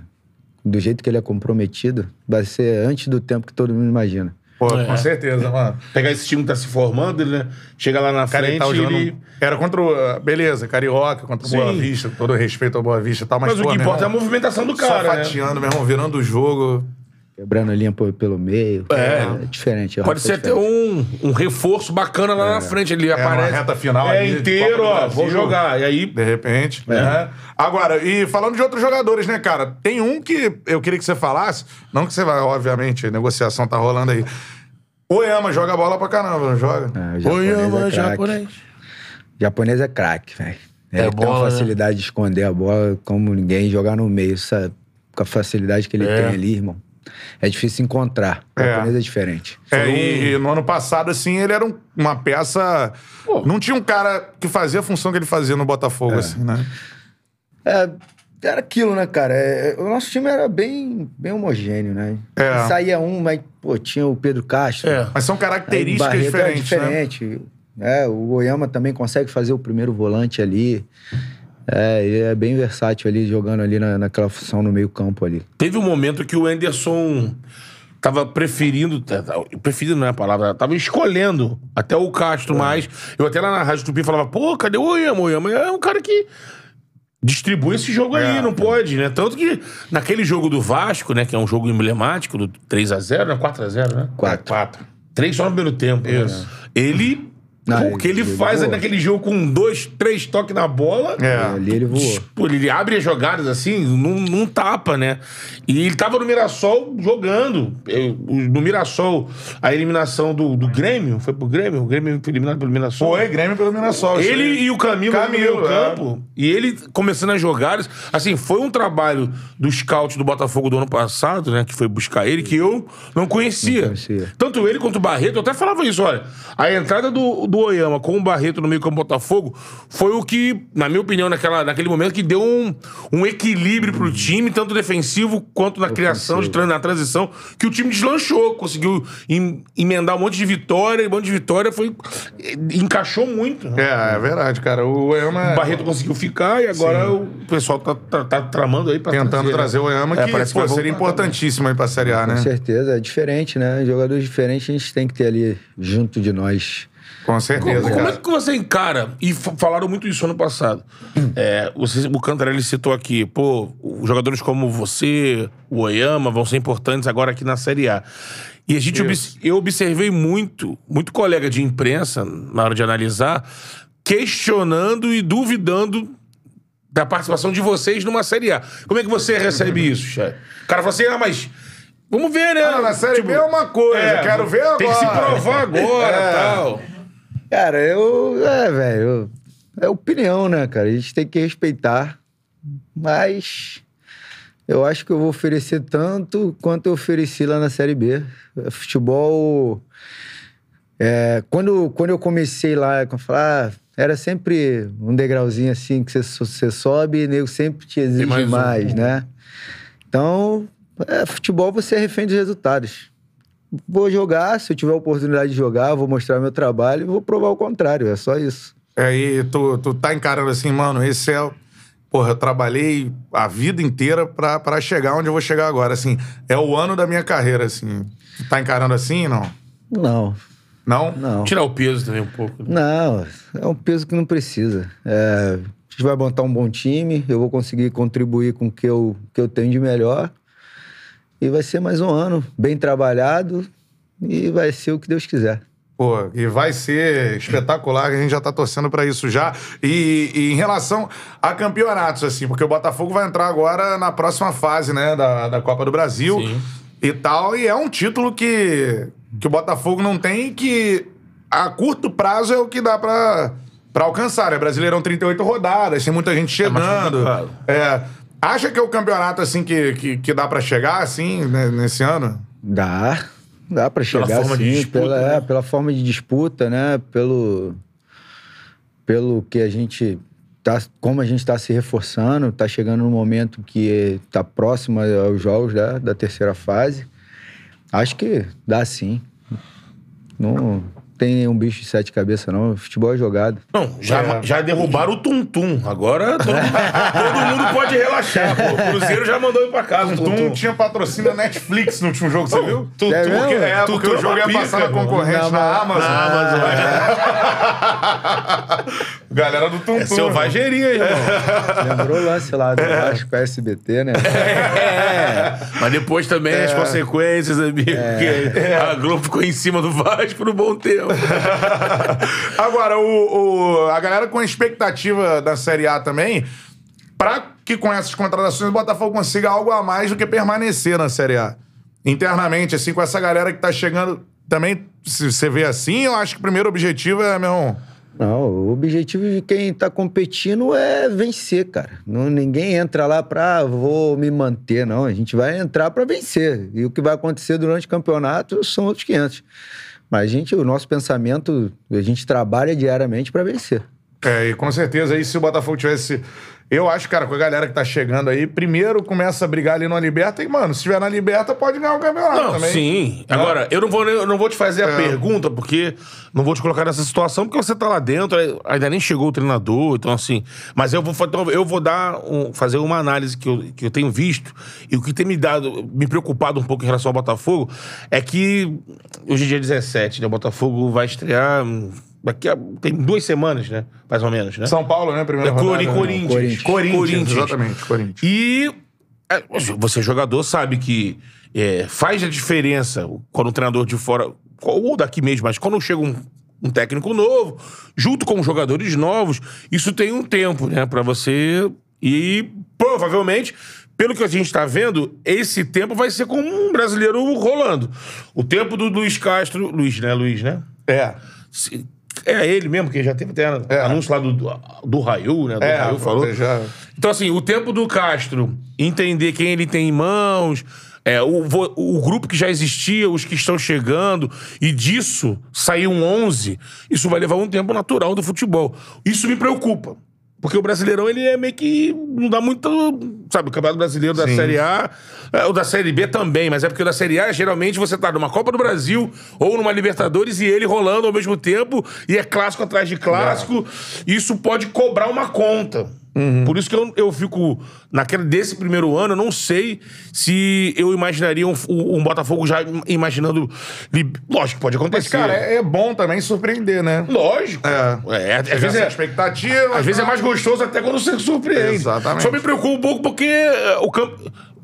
do jeito que ele é comprometido, vai ser antes do tempo que todo mundo imagina. Pô, É. com certeza, mano. Pegar esse time que tá se formando, ele, né? Chega lá na Cara, ele frente tava jogando. ele... Era contra o. Beleza, Carioca, contra o Sim. Boa Vista, todo respeito ao Boa Vista e tal, mas, Mas o pô, que meu importa é a movimentação do Só cara, né? fatiando, meu irmão, virando o jogo. Quebrando a linha por- pelo meio. É. diferente. o Pode é ser até diferente. um, um reforço bacana lá na frente. Ele uma aparece. reta final É ali, inteiro, ó. Vou jogar. E aí. De repente. É. né? Agora, e falando de outros jogadores, né, cara? Tem um que eu queria que você falasse. Não que você vai, obviamente, a negociação tá rolando aí. O Yama joga bola pra caramba, não joga? É, o japonês Oyama, é japonês. japonês é craque, velho. É tem bola, uma né? facilidade de esconder a bola como ninguém, jogar no meio, sabe? Com a facilidade que ele É. tem ali, irmão. É difícil encontrar. O É. japonês é diferente. É, e, e no ano passado, assim, ele era um- uma peça. Pô. Não tinha um cara que fazia a função que ele fazia no Botafogo, assim, né? É, era aquilo, né, cara? É, o nosso time era bem, bem homogêneo, né? É. Saía um, mas, pô, tinha o Pedro Castro. É. Mas são características é diferentes, né? diferente. É, o Oyama também consegue fazer o primeiro volante ali. É, ele é bem versátil ali, jogando ali na, naquela função no meio campo ali. Teve um momento que o Anderson tava preferindo. tá, Preferindo não é a palavra, tava escolhendo até o Castro mais. Eu até lá na Rádio Tupi falava, pô, cadê o Oyama? O Oyama é um cara que. Distribui esse jogo aí, É. não pode, né? Tanto que naquele jogo do Vasco, né? Que é um jogo emblemático, do 3x0, né? 4x0, né? Quatro. Quatro. Três só no primeiro tempo. Isso. Ele. O que ele ele faz voou. naquele jogo com dois, três toques na bola. É. Ali ele voou. Pô, ele abre as jogadas assim, não, não tapa, né? E ele tava no Mirassol jogando. Eu- No Mirassol, a eliminação do, do Grêmio, foi pro Grêmio? O Grêmio foi eliminado pelo Mirassol. Foi Grêmio pelo Mirassol. Ele e o Camilo, Camilo, no meio campo. E ele começando as jogadas. Assim, foi um trabalho do scout do Botafogo do ano passado, né? Que foi buscar ele, que eu não conhecia. Não conhecia. Tanto ele quanto o Barreto, eu até falava isso, olha. A entrada do, do Oyama com o Barreto no meio campo Botafogo foi o que, na minha opinião, naquela, naquele momento, que deu um, um equilíbrio pro time, tanto defensivo quanto na criação, de, na transição, que o time deslanchou, conseguiu em- emendar um monte de vitória, e um monte de vitória foi. encaixou muito. né? É, é verdade, cara. O Oyama. O Barreto conseguiu ficar e agora Sim. o pessoal tá, tá- tá tramando aí pra Tentando trazer o Oyama, É, que parece que pô, seria importantíssimo aí pra Série A, né? Com certeza, é diferente, né? Jogadores diferentes a gente tem que ter ali junto de nós. Com certeza, Como, como é cara. que você encara? E falaram muito isso ano passado. É, você, o Cantarelli citou aqui, pô, jogadores como você, o Oyama, vão ser importantes agora aqui na Série A. E a gente obs- eu observei muito, muito colega de imprensa, na hora de analisar, questionando e duvidando da participação de vocês numa Série A. Como é que você recebe isso, chefe? O cara fala assim, ah, mas vamos ver, né? Ah, na Série B é uma coisa, quero ver agora. Tem que se provar agora É. tal. Cara, eu. É, velho. É opinião, né, cara? A gente tem que respeitar. Mas. Eu acho que eu vou oferecer tanto quanto eu ofereci lá na Série B. Futebol. é, quando, quando eu comecei lá, quando eu falava, ah, era sempre um degrauzinho assim que você, você sobe e nego sempre te exige mais mais, um. né? Então, é, futebol você é refém dos resultados. Vou jogar, se eu tiver a oportunidade de jogar, vou mostrar meu trabalho e vou provar o contrário, é só isso. É, e tu, tu tá encarando assim, mano, esse é. o- Porra, eu trabalhei a vida inteira pra, pra chegar onde eu vou chegar agora. Assim, é o ano da minha carreira, assim. Tu tá encarando assim, não? Não, Não? não. Tirar o peso também um pouco. Não, é um peso que não precisa. É, a gente vai montar um bom time, eu vou conseguir contribuir com o que eu, que eu tenho de melhor. E vai ser mais um ano bem trabalhado e vai ser o que Deus quiser. Pô, e vai ser espetacular, que a gente já tá torcendo pra isso já. E, e em relação a campeonatos, assim, porque o Botafogo vai entrar agora na próxima fase, né, da, da Copa do Brasil Sim. e tal. E é um título que, que o Botafogo não tem e que a curto prazo é o que dá pra, pra alcançar. né? Brasileirão 38 rodadas, tem muita gente mais chegando. complicado. É, acha que é o campeonato, assim, que, que, que dá pra chegar, assim, né, nesse ano? Dá, dá para chegar forma de sim, disputa, pela, né? é, pela forma de disputa, né? Pelo, pelo que a gente tá, como a gente está se reforçando, tá chegando num momento que tá próximo aos jogos da, da terceira fase. Acho que dá sim. Não tem nenhum bicho de sete cabeças, não. Futebol é jogado. Não, já, É. já derrubaram o Tum-Tum. Agora todo, todo mundo pode relaxar, pô. O Cruzeiro já mandou ir pra casa. o Tu Tum-Tum. tinha patrocínio da Netflix no último jogo, você viu? Tu, É porque, É, porque o jogo é ia uma passar na concorrente Não, na mas- Amazon. Galera do Tum É selvageria, irmão. Lembrou o lance lá do Vasco com a SBT, né? É, mas depois também É. as consequências, amigo. que A Globo ficou em cima do Vasco por um bom tempo. Agora, o, o- a galera com a expectativa da Série A também, pra que com essas contratações o Botafogo consiga algo a mais do que permanecer na Série A. Internamente, assim, com essa galera que tá chegando também, se você vê assim, eu acho que o primeiro objetivo é, meu irmão, Não, o objetivo de quem tá competindo é vencer, cara. Não, ninguém entra lá pra ah, vou me manter, não. A gente vai entrar pra vencer. E o que vai acontecer durante o campeonato são outros 500. Mas a gente, o nosso pensamento, a gente trabalha diariamente pra vencer. É, e com certeza aí se o Botafogo tivesse. Eu acho, cara, com a galera que tá chegando aí, primeiro começa a brigar ali na Liberta e, mano, se estiver na Liberta, pode ganhar o campeonato Não, também. sim. Agora, eu não vou, eu não vou te fazer a É. pergunta, porque não vou te colocar nessa situação, porque você tá lá dentro, ainda nem chegou o treinador, então assim. Mas eu vou, então, eu vou dar um- fazer uma análise que eu, que eu tenho visto, e o que tem me dado, me preocupado um pouco em relação ao Botafogo, é que hoje é dia 17, né? O Botafogo vai estrear. Daqui a, tem duas semanas, né? Mais ou menos, né? São Paulo, né? Primeira É Cori- rodada, né? Corinthians. Corinthians. Corinthians, exatamente, Corinthians. E é, você, jogador, sabe que é, faz a diferença quando um treinador de fora, ou daqui mesmo, mas quando chega um, um técnico novo, junto com jogadores novos, isso tem um tempo, né, pra você. E provavelmente. Pelo que a gente tá vendo, esse tempo vai ser com um brasileiro rolando. O tempo do Luiz Castro. Luiz, né? Luiz, né? É. Se- É ele mesmo, que já teve até É. anúncio lá do, do, Raul, né? Do É, Raul falou. já- Então, assim, o tempo do Castro, entender quem ele tem em mãos, é, o, o grupo que já existia, os que estão chegando, e disso sair um 11, isso vai levar um tempo natural do futebol. Isso me preocupa. Porque o Brasileirão, ele é meio que. Não dá muito. Sabe, o Campeonato Brasileiro da Sim. Série A, é, o da Série B também, mas é porque o da Série A, geralmente, você tá numa Copa do Brasil ou numa Libertadores e ele rolando ao mesmo tempo, e é clássico atrás de clássico. Isso pode cobrar uma conta. Por isso que eu, eu fico. Naquele, desse primeiro ano, eu não sei se eu imaginaria um, um Botafogo já imaginando. Lógico, pode Mas, acontecer. cara, é, é bom também surpreender, né? Lógico. É. É, às Às vezes é, expectativa. às vezes é mais gostoso até quando você surpreende. Exatamente. Só me preocupa um pouco porque eh, o, cam-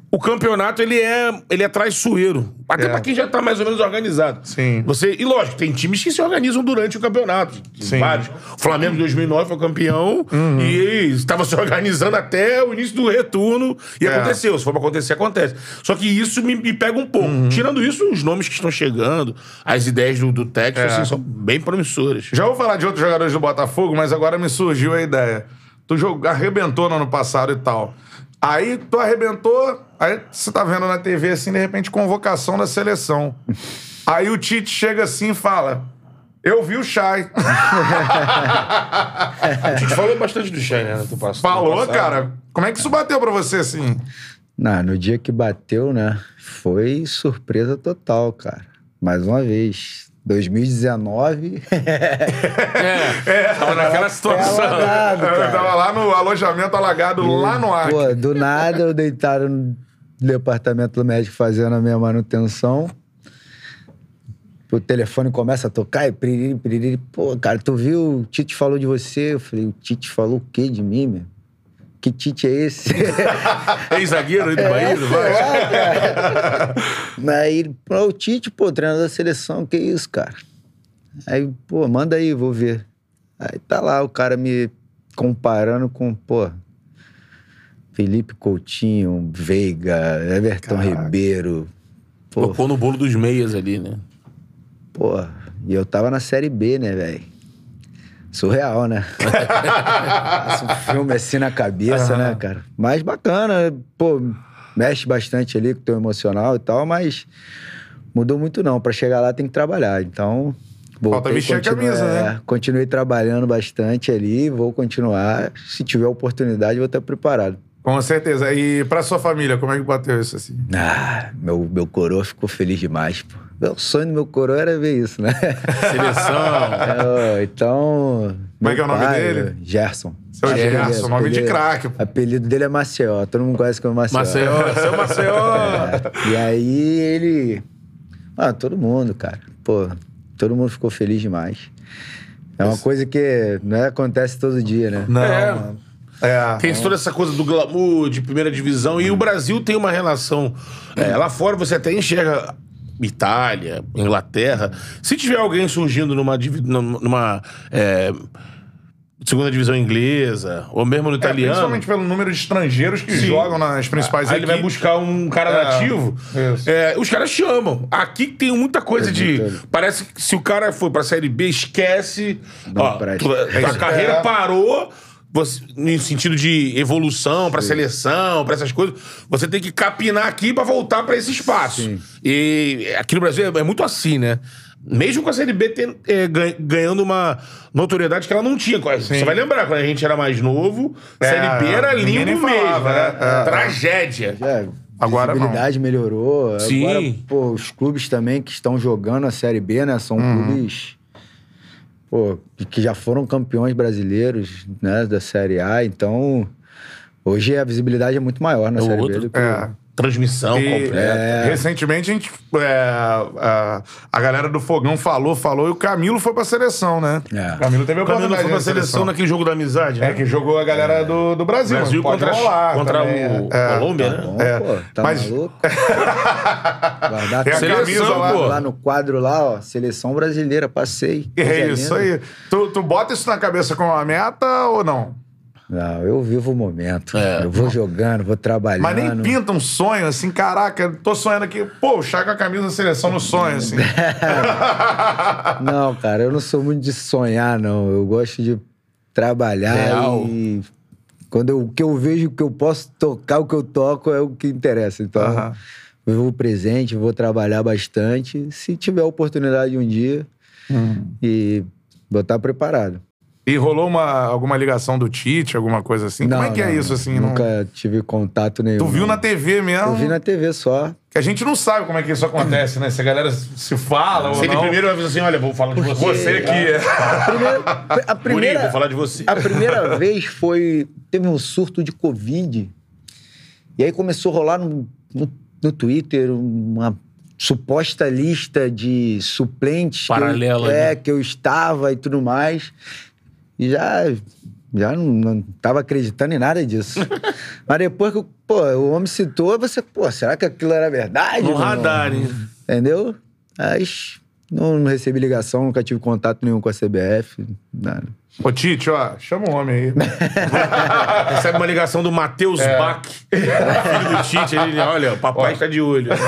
o campeonato ele é, ele é traiçoeiro. Até É. pra quem já tá mais ou menos organizado. Sim. Você, e lógico, tem times que se organizam durante o campeonato. Sim. Vários. O Flamengo em 2009 foi campeão Uhum. e estava se organizando até o início do retorno e É. aconteceu. Se for pra acontecer, acontece. Só que isso me, me pega um pouco. Uhum. Tirando isso, os nomes que estão chegando, as ideias do, do técnico, É. assim, são bem promissoras. Já vou falar de outros jogadores do Botafogo, mas agora me surgiu a ideia. Tu jog... arrebentou no ano passado e tal. Aí tu arrebentou, aí você tá vendo na TV assim, de repente, convocação da seleção. aí o Tite chega assim e fala: Eu vi o Chay. A gente falou bastante do Shane, né? Do passo, Falou, do passado. cara. Como é que isso bateu pra você assim? Não, no dia que bateu, né? Foi surpresa total, cara. mais uma vez. 2019. É, tava naquela situação. alagado, Eu cara. tava lá no alojamento alagado, lá no ar. Pô, do nada eu deitado no departamento do médico fazendo a minha manutenção. O telefone começa a tocar e piriri, piriri. Pô, cara, tu viu? O Tite falou de você. Eu falei, o Tite falou o quê de mim, meu? Que Tite é esse? Ex-zagueiro aí do Bahia, do É, Vasco. lá, cara. Aí, ele, pô, o Tite, pô, treinador da seleção, que isso, cara? Aí, pô, manda aí, vou ver. Aí tá lá o cara me comparando com, pô, Felipe Coutinho, Veiga, Everton Caraca. Ribeiro. Pô, Colocou no bolo dos meias ali, né? pô, e eu tava na Série B, né, velho? Surreal, né? Passa um filme assim na cabeça, né, cara? Mas bacana, pô, mexe bastante ali com o teu emocional e tal, mas mudou muito não. Pra chegar lá tem que trabalhar. Então. Falta voltei, vestir a camisa, né? é, Continuei trabalhando bastante ali, vou continuar. Se tiver oportunidade, vou estar preparado. Com certeza. E pra sua família, como é que bateu isso assim? Ah, meu, meu coroa ficou feliz demais, pô. Meu sonho do meu coroa era ver isso, né? Seleção. É, então. Como é que é o nome pai, dele? Gerson. Seu Apelido- Gerson, nome de apelido- craque, pô. apelido dele é Maceió. Todo mundo conhece como Maceió. Maceió, seu Maceió. É, E aí ele. Ah, todo mundo, cara. Pô, todo mundo ficou feliz demais. É uma coisa que não é, acontece todo dia, né? Não. É. É. Tem toda essa coisa do glamour, de primeira divisão. E o Brasil tem uma relação. é, lá fora você até enxerga Itália, Inglaterra. Se tiver alguém surgindo numa, numa é, segunda divisão inglesa, ou mesmo no É, italiano. principalmente pelo número de estrangeiros que Sim. jogam nas principais Aí ele vai equipes. buscar um cara É, nativo. é, os caras chamam. Aqui tem muita coisa de. Parece que se o cara for pra Série B, esquece. Não Ó, É a isso. carreira É. parou. Você, no sentido de evolução pra seleção, pra essas coisas, você tem que capinar aqui pra voltar pra esse espaço. Sim. E aqui no Brasil é, é muito assim, né? Mesmo com a Série B ten- é, gan- ganhando uma notoriedade que ela não tinha. Você vai lembrar, quando a gente era mais novo, É, Série B era limbo nem mesmo, falava, né? né? É. Tragédia. É, Agora a visibilidade melhorou. Sim. Agora, pô, os clubes também que estão jogando a Série B, né? São Uhum. clubes pô, que já foram campeões brasileiros né, da Série A. Então, hoje a visibilidade é muito maior na É Série outro- B do que... É. Transmissão E, completa. é, recentemente a gente. é, a, a galera do Fogão falou, falou, e o Camilo foi pra seleção, né? É. O Camilo teve a Camilo foi pra na seleção naquele jogo da amizade, É, né? que jogou a galera do, do Brasil. Brasil pode contra, rolar contra também, o é. Colômbia, Tá né? bom, É, pô, tá mas- maluco? Guardar Tem a tudo. camisa Seleção, lá. pô. Lá no quadro lá, ó, seleção brasileira, passei. É isso aí. Tu, tu bota isso na cabeça como uma meta ou não? Não, eu vivo o momento. É. Eu vou jogando, vou trabalhando. Mas nem pinta um sonho assim, caraca, tô sonhando aqui, pô, o com a camisa da seleção no sonho, assim. Não, cara, eu não sou muito de sonhar, não. Eu gosto de trabalhar Real. e quando eu, o que eu vejo, o que eu posso tocar, o que eu toco é o que interessa. Então, eu vou presente, vou trabalhar bastante. Se tiver oportunidade um dia Hum. e vou estar preparado. E rolou uma, alguma ligação do Tite, alguma coisa assim? Como é que é isso, assim? não- Nunca tive contato nenhum. Tu viu não. na TV mesmo? Eu vi na TV só. Que a gente não sabe como é que isso acontece, né? Se a galera se fala Se ou ele não. primeiro avisa assim, olha, vou falar de você. Você é. A primeira, a Bonito, primeira, vou falar de você. A primeira vez foi. Teve um surto de Covid. E aí começou a rolar no, no, no Twitter uma suposta lista de suplentes. que eu- Paralela, é, né? que eu estava e tudo mais. E já. Já não, não tava acreditando em nada disso. Mas depois que pô, o homem citou, você, pô, será que aquilo era verdade? No radar, hein? Entendeu? Mas não, não recebi ligação, nunca tive contato nenhum com a CBF, nada. Ô, Tite, ó, chama o homem aí. Recebe uma ligação do Matheus É. Bach, filho do Tite. Ele, olha, o papai está de olho.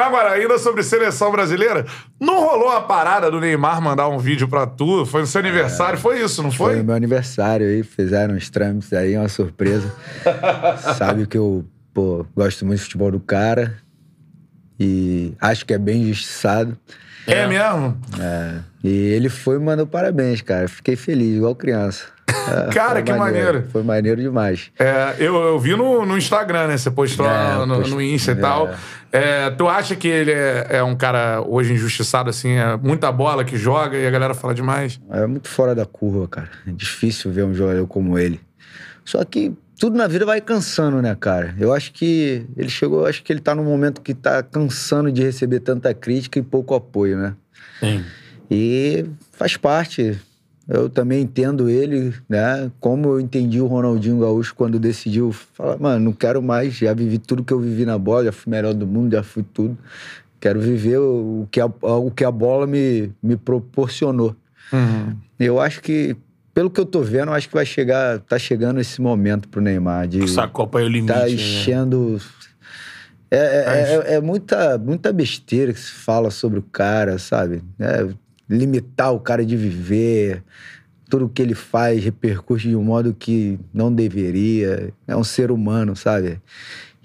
Agora, ainda sobre seleção brasileira, não rolou a parada do Neymar mandar um vídeo pra tu? Foi no seu aniversário, foi isso, não Foi foi? no meu aniversário aí, fizeram os trâmites aí, uma surpresa. Sabe que eu, pô, gosto muito do futebol do cara e acho que é bem injustiçado. É, mesmo? É, e ele foi e mandou parabéns, cara. Fiquei feliz, igual criança. Cara, Foi que maneiro. Foi maneiro demais. É, eu, eu vi no, no Instagram, né? Você postou É, no, post- no Insta e é. tal. É, tu acha que ele é, é um cara hoje injustiçado, assim? É muita bola que joga e a galera fala demais? É muito fora da curva, cara. É difícil ver um jogador como ele. Só que tudo na vida vai cansando, né, cara? Eu acho que ele chegou, eu acho que ele tá num momento que tá cansando de receber tanta crítica e pouco apoio, né? Sim. E faz parte. Eu também entendo ele, né? Como eu entendi o Ronaldinho Gaúcho quando decidiu falar, mano, não quero mais, já vivi tudo que eu vivi na bola, já fui melhor do mundo, já fui tudo. Quero viver o que a, o que a bola me, me proporcionou. Eu acho que, pelo que eu tô vendo, eu acho que vai chegar, tá chegando esse momento pro Neymar de Essa Copa é o limite. tá né? enchendo. É, é, é- é muita, muita besteira que se fala sobre o cara, sabe? É, limitar o cara de viver, tudo que ele faz repercute de um modo que não deveria. É um ser humano, sabe?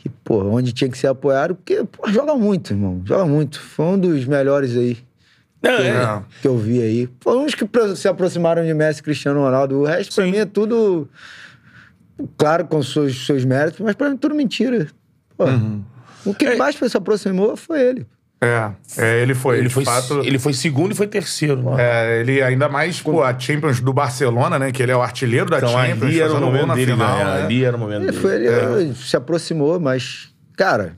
E, pô, onde tinha que ser apoiado, porque, pô, joga muito, irmão. Joga muito. Foi um dos melhores aí Não, é. É. que eu vi aí. Foram uns que se aproximaram de Messi Cristiano Ronaldo. O resto, pra mim, é tudo. Claro, com seus, seus méritos, mas pra mim, tudo mentira. Pô, O que mais se aproximou foi ele. É, é, ele foi. Ele de foi, fato, ele foi segundo e foi terceiro. né? É, ele ainda mais, pô, a Champions do Barcelona, né? Que ele é o artilheiro da Então Champions, ali era o momento na dele final, né? Ali era o momento Ele, dele. foi, ele ele se aproximou, mas, cara,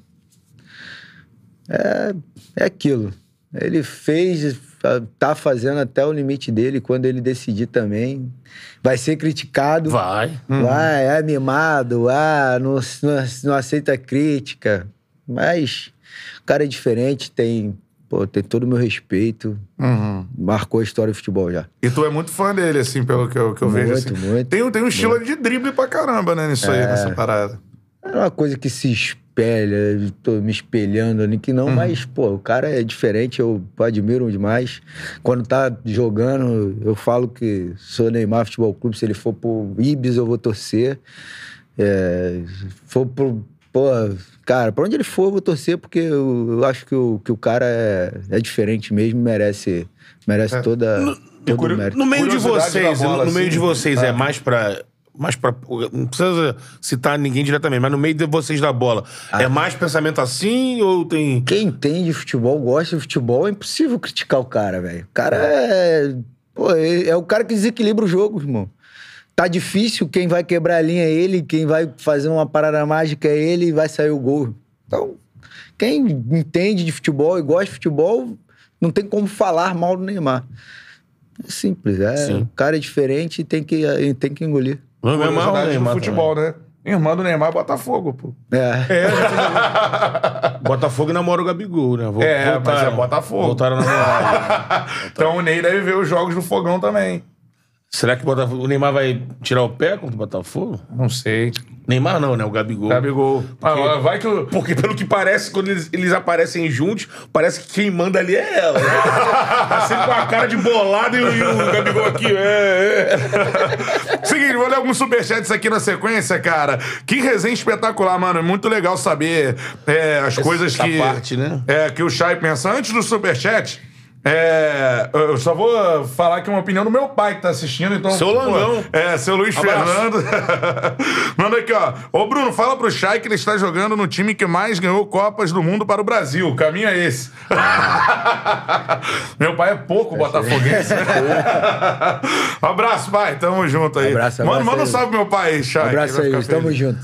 é, é aquilo. Ele fez, tá fazendo até o limite dele. Quando ele decidir também, vai ser criticado. Vai. Vai, é mimado, ah, não, não, não aceita crítica. Mas cara é diferente, tem, pô, tem todo o meu respeito. Uhum. Marcou a história do futebol já. E tu é muito fã dele, assim, pelo que eu, que eu Muito, vejo. Assim. muito, Tem, tem um estilo de drible pra caramba, né? Nisso aí, É. nessa parada. É uma coisa que se espelha, tô me espelhando ali, que não, mas, pô, o cara é diferente, eu admiro demais. Quando tá jogando, eu falo que sou Neymar Futebol Clube, se ele for pro Ibis, eu vou torcer. É, for pro. Pô, cara, pra onde ele for, eu vou torcer, porque eu, eu acho que o, que o cara é, é diferente mesmo, merece, merece toda. todo curi- o mérito. No meio de vocês, bola, no meio assim, de vocês é tá. mais pra. Mais pra. Não precisa citar ninguém diretamente, mas no meio de vocês da bola. Ah. É mais pensamento assim ou tem. Quem entende futebol, gosta de futebol, é impossível criticar o cara, velho. O cara é. Pô, é é o cara que desequilibra o jogo, irmão. Tá difícil, quem vai quebrar a linha é ele, quem vai fazer uma parada mágica é ele e vai sair o gol. Então, quem entende de futebol e gosta de futebol, não tem como falar mal do Neymar. É simples, é. Sim. O cara é diferente e tem que, tem que engolir. Não é mal, do Neymar futebol, né? Irmã do Neymar, Botafogo, pô. É. também. Botafogo namora o Gabigol, né? Vol- É, mas é Botafogo. Voltaram a namorar. Então o Ney deve ver os jogos do Fogão também. Será que o Botafogo- o Neymar vai tirar o pé contra o Botafogo? Não sei. Neymar não, né? O Gabigol. Gabigol. Ah, vai que o. Porque pelo que parece, quando eles, eles aparecem juntos, parece que quem manda ali é ela. né? tá sempre com a cara de bolado e, o- e o Gabigol aqui. É, é. Seguinte, vou ler alguns superchats aqui na sequência, cara. Que resenha espetacular, mano. É muito legal saber é, as coisas essa que. parte, né? É, que o Chay pensa. Antes do superchat. É, eu só vou falar aqui uma opinião do meu pai que tá assistindo, então. Seu Langão. É, seu Luiz Abraço. Fernando. Manda aqui, ó. Ô, Bruno, fala pro Chay que ele está jogando no time que mais ganhou Copas do Mundo para o Brasil. O caminho é esse. meu pai é pouco botafoguense. um abraço, pai. Tamo junto aí. Abraço, manda, abraço manda um aí. salve pro meu pai, Chay. Abraço que aí, tamo junto.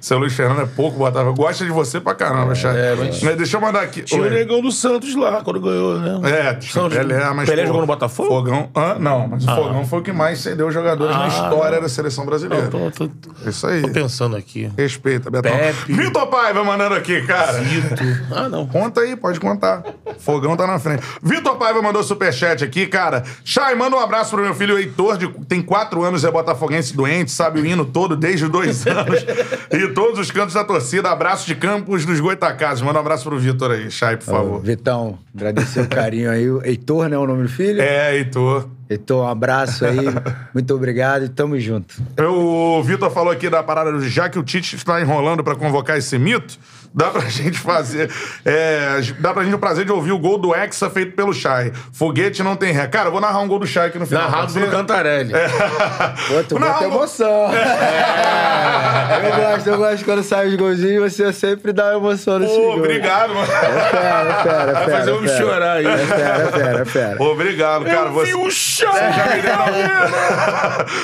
Seu Luiz Fernando é pouco botafogo. Gosta de você pra caramba, Chay. É, mas- Mas Deixa eu mandar aqui. Tinha o negão do Santos lá, quando ganhou, né? É, Santos- Pelé, mas. Pelé pô, jogou no Botafogo? Fogão. Ah, não, mas o Fogão foi o que mais cedeu jogadores na Ah. história da seleção brasileira. Tô, tô- Isso aí. tô pensando aqui. Respeita, Betão. Pepe. Vitor Paiva mandando aqui, cara. Zito. Ah, não. Conta aí, pode contar. Fogão tá na frente. Vitor Paiva mandou superchat aqui, cara. Chay, manda um abraço pro meu filho Heitor, de- tem quatro anos, é botafoguense doente, sabe o hino todo desde dois anos. e todos os cantos da torcida. Abraço de Campos dos Goitacazes. Manda um abraço pro Vitor aí, Chay, por favor. Vitão, agradecer o carinho aí. O Heitor, né? O nome do filho? É, Heitor. Então, um abraço aí. Muito obrigado e tamo junto. O Vitor falou aqui da parada do já que o Tite está enrolando pra convocar esse mito, dá pra gente fazer. é, dá pra gente o prazer de ouvir o gol do Hexa feito pelo Chay. Foguete não tem ré. Cara, eu vou narrar um gol do Chay aqui no final. Narrado pelo Cantarelli. Pô, tu bota um emoção. Eu gosto, eu gosto quando sai os golzinhos, você sempre dá emoção nesse Pô, gol. obrigado, mano. É fera, é fera, é Vai fazer é eu me fera. chorar aí. É fera, é fera, é fera. Obrigado, cara. Você... o chão! Vocês já me deram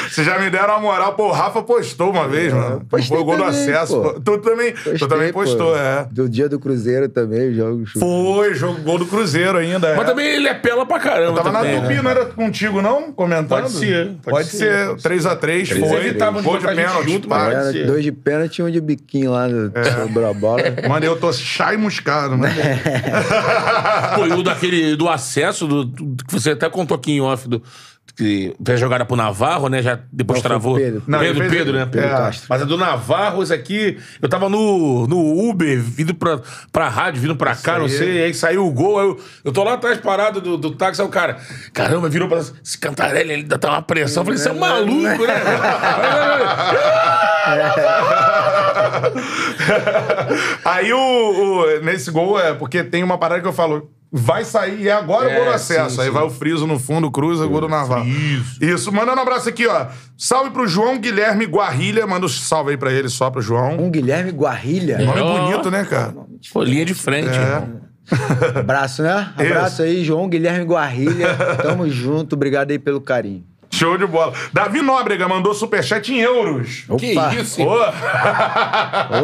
Vocês já me deram a moral. Pô, o Rafa postou uma vez, mano. postei Foi o gol do também, acesso. pô. pô. Tu também, tu Gostei, também pô. É. Do dia do Cruzeiro também, o jogo. Foi, jogo, gol do Cruzeiro ainda. é. Mas também ele é pela pra caramba. Tava também, na Tupi, né? não era contigo, não? Comentando? Pode ser, Pode, pode ser. 3x3, Eles foi. evitavam de Gol de botar pênalti. junto, mas- Era ser. dois de pênalti e um de biquinho lá, no, sobrou a bola. Mano, eu tô chá e moscado, né? E o daquele do acesso, do, do- que você até contou aqui em off, do, que fez a jogada pro Navarro, né? Já depois Não, travou. Pedro. Não, Pedro, fez- Pedro, né? Pedro É. Castro. Mas a do Navarro, esse aqui, eu tava no, no Uber, vindo pra, pra rádio, vindo pra cá, não aí. sei, aí saiu o gol, eu, eu tô lá atrás parado do, do táxi, aí o cara, caramba, virou pra esse Cantarelli, ele ainda tá uma pressão. Eu falei, você é maluco, né? Aí o, o- Nesse gol é porque tem uma parada que eu falo. Vai sair, e é agora o É, gol do acesso. sim, Aí sim. vai o friso no fundo, cruza, gol do Navarro. Isso. Isso. Mandando um abraço aqui, ó. Salve pro João Guilherme Guarrilha. Manda um salve aí pra ele, só pro João. Um Guilherme Guarrilha. Nome Ó. bonito, né, cara? Pô, linha de frente, É. irmão. Abraço, né? Abraço aí, João Guilherme Guarrilha. Tamo junto, obrigado aí pelo carinho. Show de bola. Davi Nóbrega mandou superchat em euros. Que Opa, isso, Pô,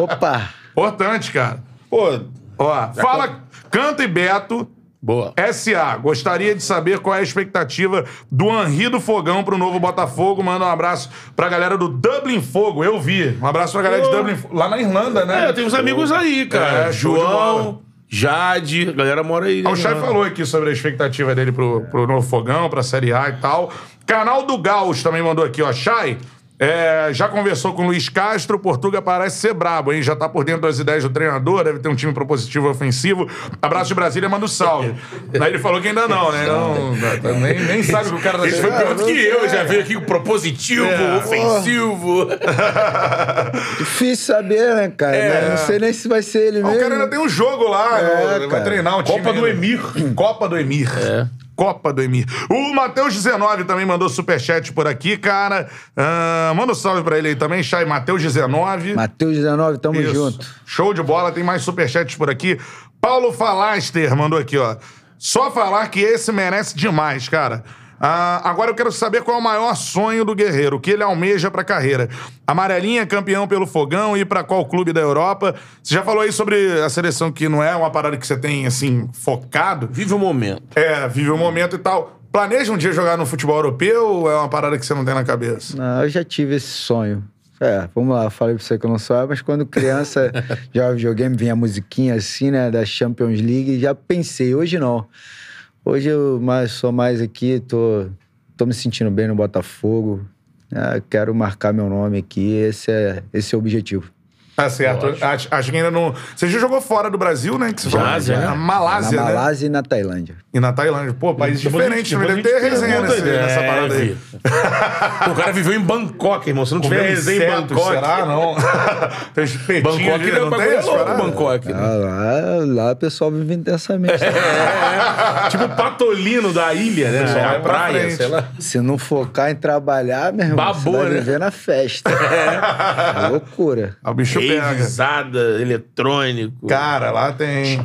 Opa! importante, cara. Pô, Ó, fala, Canta e Beto. Boa. SA, gostaria de saber qual é a expectativa do Henri do Fogão pro novo Botafogo. Manda um abraço pra galera do Dublin Fogo. Eu vi. Um abraço pra galera de Pô. Dublin Fogo. Lá na Irlanda, né? É, eu tenho uns amigos aí, cara. É, de bola. João, Jade, a galera mora aí. Ah, O né? Chay falou aqui sobre a expectativa dele pro, pro novo Fogão, pra Série A e tal. Canal do Gaus também mandou aqui, ó. Chay, é, já conversou com o Luiz Castro, o Portuga parece ser brabo, hein? Já tá por dentro das ideias do treinador, deve ter um time propositivo e ofensivo. Abraço de Brasília, manda um salve. Aí ele falou que ainda não, né? Não, nem, nem sabe o que o cara tá Ele foi pior do que eu, já veio aqui com propositivo, É. ofensivo. Difícil saber, né, cara? É. Não sei nem se vai ser ele Ah, O mesmo. cara ainda tem um jogo lá, É, vai cara. treinar um time. Copa do. Emir. Copa do Emir. É. Copa do Emir. O Matheus19 também mandou superchat por aqui, cara. Ah, manda um salve pra ele aí também, Chay Matheus19. Matheus 19, tamo Isso. junto. Show de bola, tem mais superchats por aqui. Paulo Falaster mandou aqui, ó. Só falar que esse merece demais, cara. Ah, agora eu quero saber qual é o maior sonho do Guerreiro, o que ele almeja pra carreira. Amarelinha, campeão pelo Fogão e pra qual clube da Europa? Você já falou aí sobre a seleção que não é uma parada que você tem, assim, focado. Vive o momento. É, vive o momento e tal. Planeja um dia jogar no futebol europeu ou é uma parada que você não tem na cabeça? Não, eu já tive esse sonho. É, vamos lá, falei pra você que eu não sou, mas quando criança, já videogame, vinha musiquinha assim, né, da Champions League, já pensei, hoje não. Hoje eu mais, sou mais aqui, tô, tô me sentindo bem no Botafogo, é, quero marcar meu nome aqui, esse é, esse é o objetivo. Tá certo. Acho, acho que ainda não. Você já jogou fora do Brasil, né? Que você Já, já. Na Malásia, na né? Malásia e na Tailândia. E na Tailândia. Pô, país Depois diferente gente- também. Deve depois ter gente resenha nesse, nessa parada aí. O cara viveu em Bangkok, irmão. Se não tiver resenha em Bangkok. será? Não. tem os peitinhos Bangkok ali, não, não tem é louco, parada? Bangkok. né? Ah, lá, lá o pessoal vive intensamente. É, tipo o patolino da ilha, né? Só É a pra praia, sei lá. Se não focar em trabalhar, meu irmão, Babou, você vai né? viver na festa. É loucura. Ah, O bicho pega. Revisada, eletrônico. Cara, lá tem.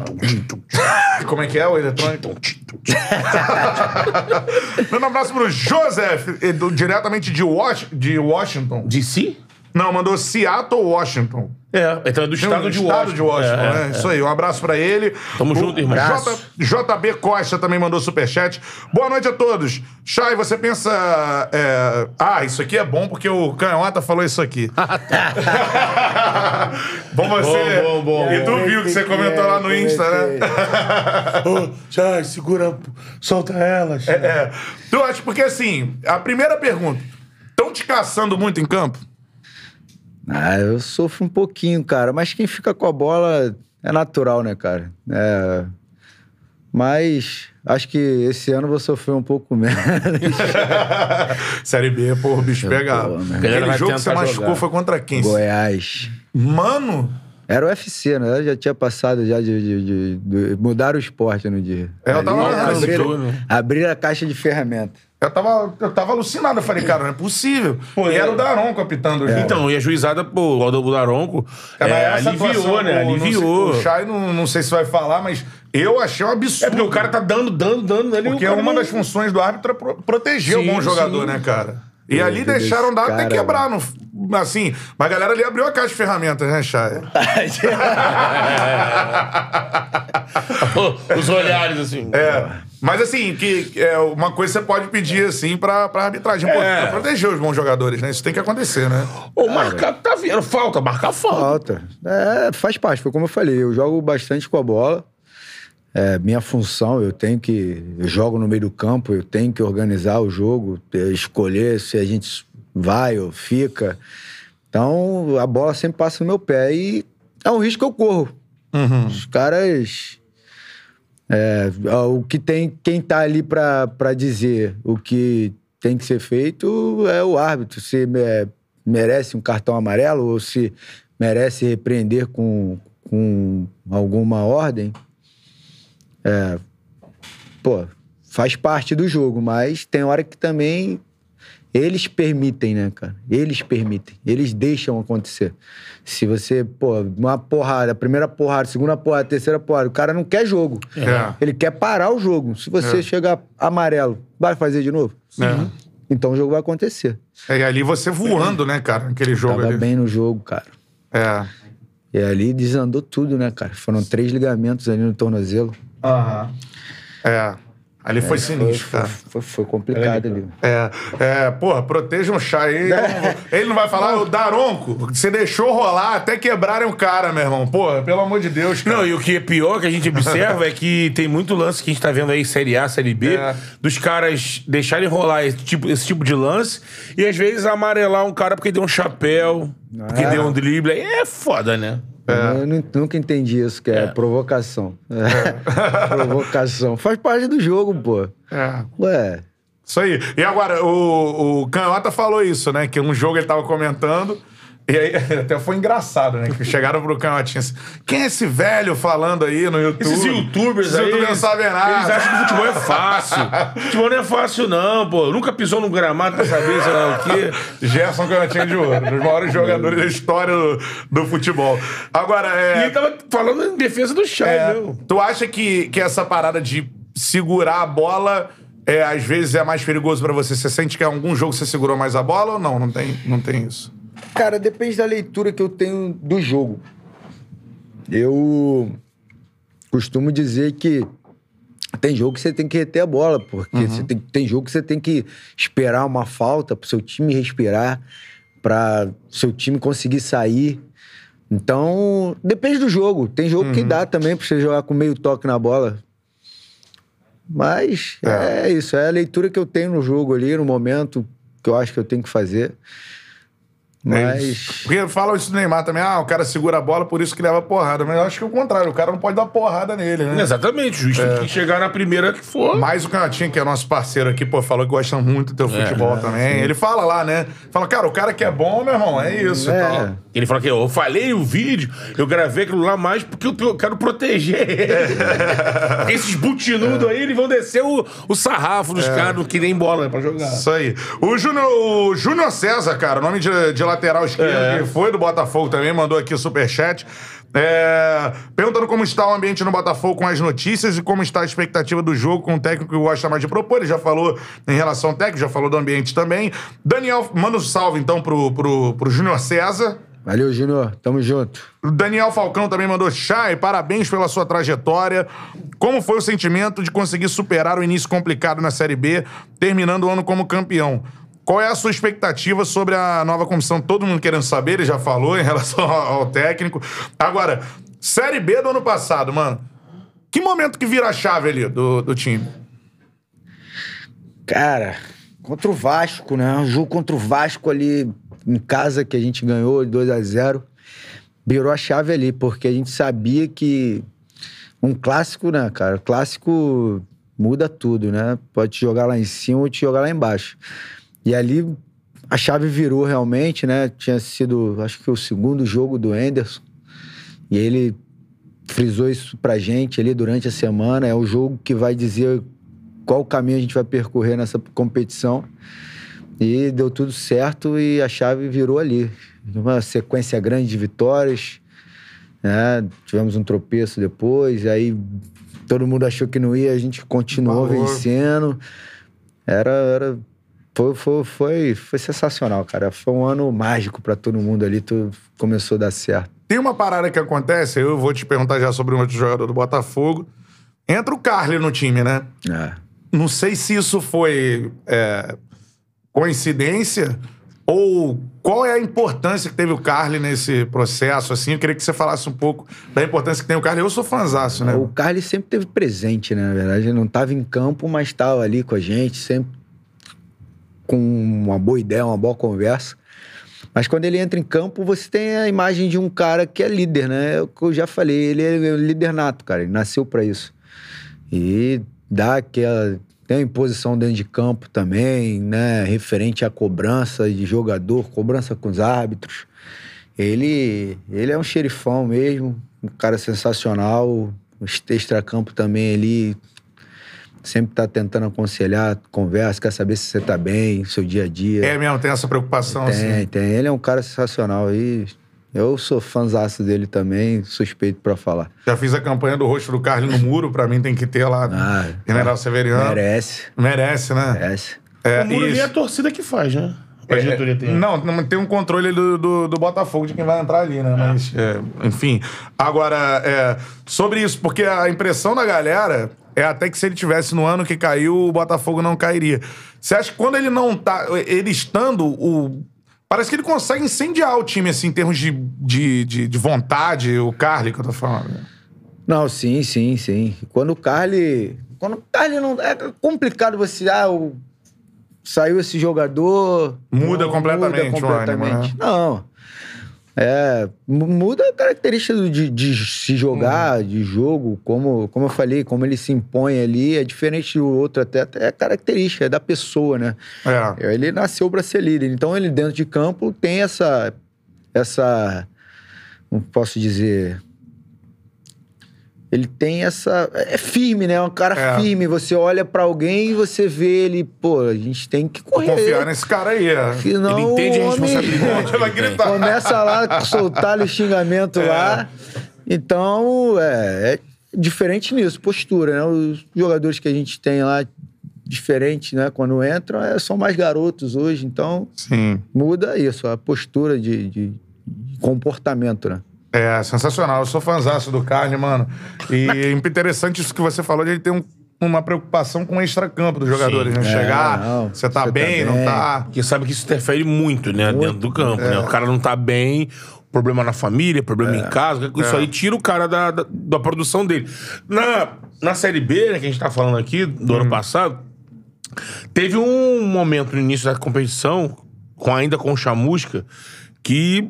Como é que é o eletrônico? Manda um abraço pro Joseph, diretamente de, de Washington. De si? Não, mandou Seattle, Washington. É, então é do estado, Do de, estado Washington. de Washington, É, né? é. Isso aí, um abraço pra ele. Tamo O junto, irmão. J- JB Costa também mandou superchat. Boa noite a todos. Chay, você pensa. é, Ah, isso aqui é bom porque o Canhota falou isso aqui. bom você. Bom, bom, bom. E tu viu que você comentou lá no Insta, né? Ô, Chay, segura, solta ela. Chay. É. Tu acha, porque assim, a primeira pergunta. Estão te caçando muito em campo? Ah, eu sofro um pouquinho, cara. Mas quem fica com a bola é natural, né, cara? É... Mas Acho que esse ano eu vou sofrer um pouco menos. Série B, pô, o bicho pegava. né? Aquele jogo que você machucou jogar. foi contra quem? Goiás. Mano, Era o UFC, né? Eu já tinha passado já de, de, de- de- Mudar o esporte no dia. É, eu tava abrir, jogo, né? abrir a caixa de ferramentas. Eu tava, eu tava alucinado. Eu falei, cara, não é possível. Pô, e é. era o Daronco apitando o jogo. Então, e a juizada, pô, o Daronco É, é, aliviou, atuação, né? o- não Aliviou. O Chay, não, não sei se vai falar, mas eu achei um absurdo. É porque o cara tá dando, dando, dando ali. Porque o uma não- das funções do árbitro é pro- proteger Sim, o bom jogador, sim. né, cara? E ali Deus deixaram dar até quebrar. No, assim, mas a galera ali abriu a caixa de ferramentas, né, Chay? Os olhares, assim. É. Mas assim, que é uma coisa você pode pedir, assim, pra, pra arbitragem. Pô, É. pra proteger os bons jogadores, né? Isso tem que acontecer, né? Ou marcar, tá vendo? Falta, marcar falta. Falta. É, faz parte, foi como eu falei. Eu jogo bastante com a bola. É minha função, eu tenho que. Eu jogo no meio do campo, eu tenho que organizar o jogo, eh, escolher se a gente vai ou fica. Então, a bola sempre passa no meu pé. E é um risco que eu corro. Os caras. é, o que tem. Quem tá ali pra dizer o que tem que ser feito é o árbitro. Se é, merece um cartão amarelo ou se merece repreender com, com alguma ordem. É, pô, faz parte do jogo, mas tem hora que também eles permitem, né, cara? Eles permitem, eles deixam acontecer. Se você, pô, uma porrada, a primeira porrada, a segunda porrada, a terceira porrada, o cara não quer jogo. É. Ele quer parar o jogo. Se você É. chegar amarelo, vai fazer de novo? É. Então o jogo vai acontecer. É, e ali você voando, né, cara? Naquele jogo Tava ali. bem no jogo, cara. É. E ali desandou tudo, né, cara? Foram três ligamentos ali no tornozelo. Aham. É. Ali foi sinistro, foi, cara. foi, foi complicado ali. É, é, porra, protejam o Chay. Ele, ele não vai falar, o Daronco, você deixou rolar até quebrarem o cara, meu irmão. Porra, pelo amor de Deus, cara. Não, e o que é pior que a gente observa é que tem muito lance que a gente tá vendo aí, Série A, Série B, É. dos caras deixarem rolar esse tipo, esse tipo de lance e às vezes amarelar um cara porque deu um chapéu, porque É. deu um drible. Aí é foda, né? Eu nu- nunca entendi isso, que é, provocação. É. provocação. Faz parte do jogo, pô. É. Ué, Isso aí. E agora, o, o Canhota falou isso, né? Que um jogo ele tava comentando. E aí, até foi engraçado, né? Que chegaram pro Canhotinha assim: quem é esse velho falando aí no YouTube? Esses youtubers Esses aí. youtubers não sabem nada. Eles acham que futebol é fácil. futebol não é fácil, não, pô. Nunca pisou num gramado pra saber, sei lá o quê. Gerson Canhotinha de Ouro, um dos maiores jogadores da história do, do futebol. Agora, E é. ele tava falando em defesa do Chay, É, meu. tu acha que, que essa parada de segurar a bola é, às vezes é mais perigoso pra você? Você sente que em algum jogo você segurou mais a bola ou não? Não tem, não tem isso. Cara, depende da leitura que eu tenho do jogo. Eu costumo dizer que tem jogo que você tem que reter a bola, porque você tem, tem jogo que você tem que esperar uma falta pro seu time respirar, para seu time conseguir sair. Então, depende do jogo. Tem jogo que dá também pra você jogar com meio toque na bola. Mas É. é isso, é a leitura que eu tenho no jogo ali, no momento que eu acho que eu tenho que fazer. É Mas. Porque falam isso do Neymar também, ah, o cara segura a bola, por isso que leva porrada. Mas eu acho que é o contrário, o cara não pode dar porrada nele, né? Exatamente, o juiz tem que chegar na primeira que for. Mais o Canhotinha, que é nosso parceiro aqui, pô, falou que gosta muito do teu futebol também. Ele fala lá, né? Fala, cara, o cara que é bom, meu irmão, é isso. e É. tal. Ele falou que eu falei o vídeo, eu gravei aquilo lá mais porque eu, eu quero proteger ele. Porque Esses butinudos aí, eles vão descer o, o sarrafo dos caras que nem bola pra jogar. Isso aí. O Júnior, o Júnior César, cara, nome de, de lateral esquerdo, que foi do Botafogo também, mandou aqui o superchat. É, perguntando como está o ambiente no Botafogo com as notícias e como está a expectativa do jogo com o técnico que gosta mais de propor. Ele já falou em relação ao técnico, já falou do ambiente também. Daniel, manda um salve então pro, pro, pro Júnior César. Valeu, Júnior. Tamo junto. Daniel Falcão também mandou Chay, parabéns pela sua trajetória. Como foi o sentimento de conseguir superar o início complicado na Série B, terminando o ano como campeão? Qual é a sua expectativa sobre a nova comissão? Todo mundo querendo saber, ele já falou em relação ao, técnico. Agora, Série B do ano passado, mano. Que momento que vira a chave ali do, do time? Cara, contra o Vasco, né? Um jogo contra o Vasco ali em casa que a gente ganhou 2 a 0 Virou a chave ali, porque a gente sabia que um clássico, né, cara? Clássico muda tudo, né? Pode te jogar lá em cima ou te jogar lá embaixo. E ali a chave virou realmente, né? Tinha sido, acho que o segundo jogo do Anderson. E ele frisou isso pra gente ali durante a semana. É o jogo que vai dizer qual caminho a gente vai percorrer nessa competição. E deu tudo certo e a chave virou ali. Uma sequência grande de vitórias. Né? Tivemos um tropeço depois, aí todo mundo achou que não ia, a gente continuou vencendo. Era, era foi, foi, foi, foi sensacional, cara. Foi um ano mágico pra todo mundo ali, tudo começou a dar certo. Tem uma parada que acontece, eu vou te perguntar já sobre um outro jogador do Botafogo. Entra o Carly no time, né? É. Não sei se isso foi é, coincidência ou qual é a importância que teve o Carly nesse processo, assim. Eu queria que você falasse um pouco da importância que tem o Carly. Eu sou fãzaço, né? O Carlos sempre teve presente, né? Na verdade, ele não estava em campo, mas estava ali com a gente, sempre com uma boa ideia, uma boa conversa. Mas quando ele entra em campo, você tem a imagem de um cara que é líder, né? É que eu já falei, ele é um líder nato, cara. Ele nasceu para isso. E dá aquela. Tem a imposição dentro de campo também, né? Referente à cobrança de jogador, cobrança com os árbitros. Ele, ele é um xerifão mesmo, um cara sensacional. O extra-campo também ali sempre tá tentando aconselhar, conversa, quer saber se você tá bem, seu dia a dia. É mesmo, tem essa preocupação, Tem, assim. tem. Ele é um cara sensacional e eu sou fãzaço dele também, suspeito pra falar. Já fiz a campanha do rosto do Carly no muro, pra mim tem que ter lá. Ah, General Severiano. Merece, Merece, né? merece. É, o muro ali é a torcida que faz, né? A É, diretoria tem. Não, não tem um controle do, do, do Botafogo de quem vai entrar ali, né? Mas, é, enfim. Agora, é, sobre isso, porque a impressão da galera é até que se ele tivesse no ano que caiu, o Botafogo não cairia. Você acha que quando ele não tá. Ele estando, o. Parece que ele consegue incendiar o time, assim, em termos de, de, de, de vontade, o Carly que eu tô falando. Não, sim, sim, sim. Quando o Carly. Quando o Carly não. É complicado você. Ah, o- saiu esse jogador. Muda não, completamente Muda completamente. ânimo, né? Não. É, mu- muda a característica de, de se jogar, Uhum. de jogo, como, como eu falei, como ele se impõe ali, é diferente do outro, até, até é característica, é da pessoa, né? É. Ele nasceu para ser líder. Então ele dentro de campo tem essa essa não posso dizer ele tem essa é firme, né? É um cara É. firme. Você olha para alguém e você vê ele, pô, a gente tem que Vou correr. confiar nesse cara aí. É. Senão Ele entende o a homem responsabilidade. que Vai gritar. Começa lá a soltar o xingamento É. lá. Então, é, é diferente nisso, postura, né? Os jogadores que a gente tem lá, diferente, né? Quando entram, é, são mais garotos hoje. Então, Sim. muda isso, a postura de, de comportamento, né? É, sensacional. Eu sou fãzaço do Carly, mano. E é interessante isso que você falou de ele ter um- uma preocupação com o extracampo dos jogadores, né? É, Chegar, não, você tá você tá bem, não bem. tá. Porque sabe que isso interfere muito, né? Dentro do campo, né? O cara não tá bem, problema na família, problema em casa, isso É. aí tira o cara da, da, da produção dele. Na, na Série B, né, que a gente tá falando aqui, do Uhum. ano passado, teve um momento no início da competição, com, ainda com o Chamusca, que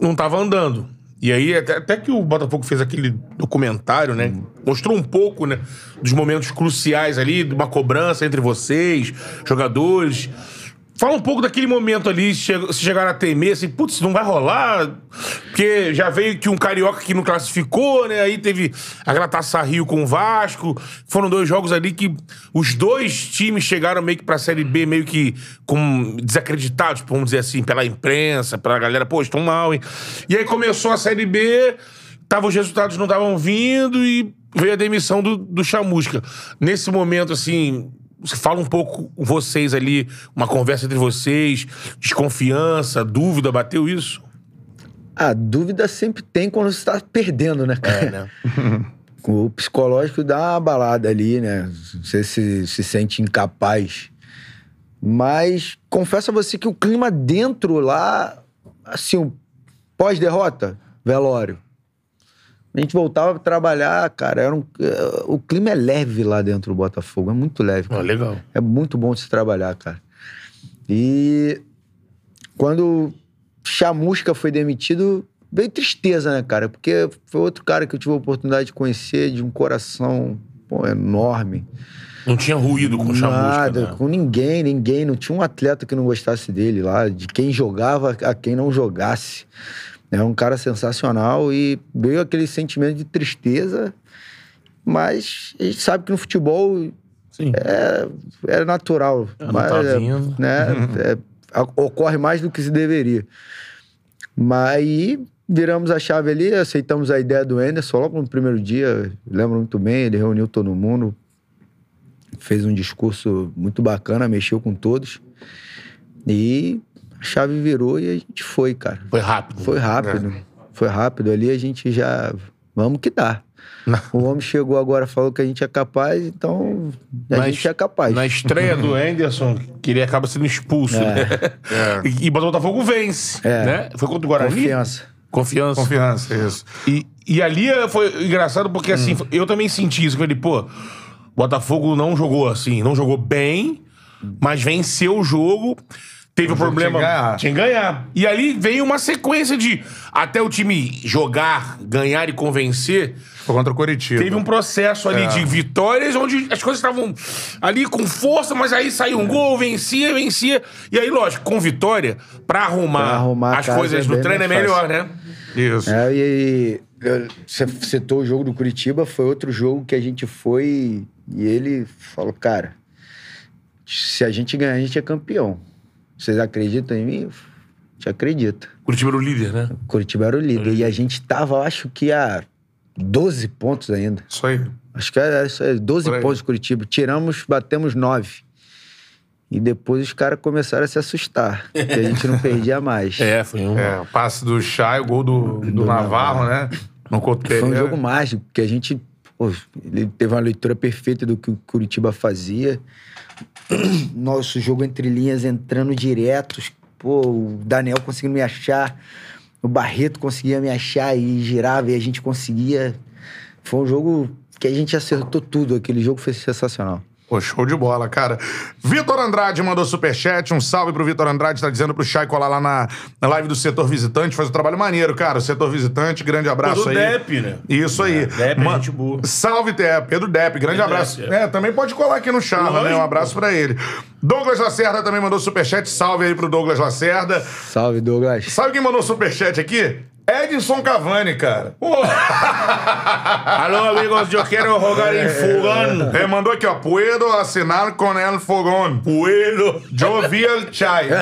não tava andando. E aí, até, até que o Botafogo fez aquele documentário, né? Mostrou um pouco, né? Dos momentos cruciais ali, de uma cobrança entre vocês, jogadores. Fala um pouco daquele momento ali, se che- se chegaram a temer, assim, putz, não vai rolar. Porque já veio que um carioca que não classificou, né? Aí teve aquela taça Rio com o Vasco. Foram dois jogos ali que os dois times chegaram meio que pra Série B, meio que com desacreditados, vamos dizer assim, pela imprensa, pela galera, pô, estão mal, hein? E aí começou a Série B, tava, os resultados não estavam vindo e veio a demissão do, do Chamusca. Nesse momento, assim, fala um pouco com vocês ali, uma conversa entre vocês, desconfiança, dúvida, bateu isso? A dúvida sempre tem quando você tá perdendo, né, cara? É, né? O psicológico dá uma balada ali, né? Você se, se sente incapaz. Mas confesso a você que o clima dentro lá, assim, pós-derrota, velório. A gente voltava pra trabalhar, cara, era um, eh, o clima é leve lá dentro do Botafogo, é muito leve. Cara. legal. É muito bom de se trabalhar, cara. E quando Chamusca foi demitido, veio tristeza, né, cara? Porque foi outro cara que eu tive a oportunidade de conhecer, de um coração pô, enorme. Não tinha ruído com o Chamusca, Nada, né? com ninguém, ninguém. Não tinha um atleta que não gostasse dele lá, de quem jogava a quem não jogasse. É um cara sensacional e veio aquele sentimento de tristeza, mas a gente sabe que no futebol é, é natural. mas, tá é, vindo. né, é, ocorre mais do que se deveria. Mas aí viramos a chave ali, aceitamos a ideia do Anderson logo no primeiro dia. Lembro muito bem, ele reuniu todo mundo, fez um discurso muito bacana, mexeu com todos. E a chave virou e a gente foi, cara. Foi rápido. Foi rápido. Foi rápido. Ali a gente já. Vamos que dá. O homem chegou agora, falou que a gente é capaz, então a Na gente es- é capaz. Na estreia do Anderson, que ele acaba sendo expulso, É. né? E, e o Botafogo vence, É. né? Foi contra o Guarani? Confiança. Confiança. Confiança, isso. E, e ali foi engraçado porque, Hum. assim, eu também senti isso. Eu falei, pô, Botafogo não jogou assim, não jogou bem, mas venceu o jogo. Teve o jogo problema. tinha que ganhar. Tinha que ganhar. E ali veio uma sequência de até o time jogar, ganhar e convencer. Foi contra o Coritiba. Teve um processo ali É. de vitórias onde as coisas estavam ali com força, mas aí saiu um gol, vencia, vencia. E aí, lógico, com vitória, pra arrumar, Pra arrumar as coisas é do bem treino é melhor, né? Isso. É, e você citou o jogo do Curitiba, foi outro jogo que a gente foi e ele falou, cara, se a gente ganhar, a gente é campeão. Vocês acreditam em mim? A gente acredita. Curitiba era o líder, né? Curitiba era o líder. E a gente tava, acho que a 12 pontos ainda. Isso aí. Acho que era isso aí, 12 Por aí. pontos de Curitiba. Tiramos, batemos 9. E depois os caras começaram a se assustar. que a gente não perdia mais. É, foi um. É, o passe do Chay, o gol do, do, Navarro, né? No Couto Foi um jogo mágico, porque a gente. pô, ele teve uma leitura perfeita do que o Curitiba fazia. Nosso jogo entre linhas entrando diretos. Pô, o Daniel conseguindo me achar. O Barreto conseguia me achar e girava e a gente conseguia. Foi um jogo que a gente acertou tudo. Aquele jogo foi sensacional. Pô, show de bola, cara. Vitor Andrade mandou superchat. Um salve pro Vitor Andrade. Tá dizendo pro Chay colar lá na, na live do setor visitante. Faz um trabalho maneiro, cara. O setor visitante, grande abraço do aí. Depp, né? Isso aí. Depp é Ma- gente boa. Salve, Depp. Pedro Depp, grande Pedro abraço. Depp, É, também pode colar aqui no Charla, né? Um abraço pra ele. Douglas Lacerda também mandou superchat. Salve aí pro Douglas Lacerda. Salve, Douglas. Sabe quem mandou superchat aqui? Edson Cavani, cara. Alô, amigos, eu quero jogar em fogão. Ele mandou aqui, ó. Puedo assinar com el fogón. Puedo. Yo vi el chai.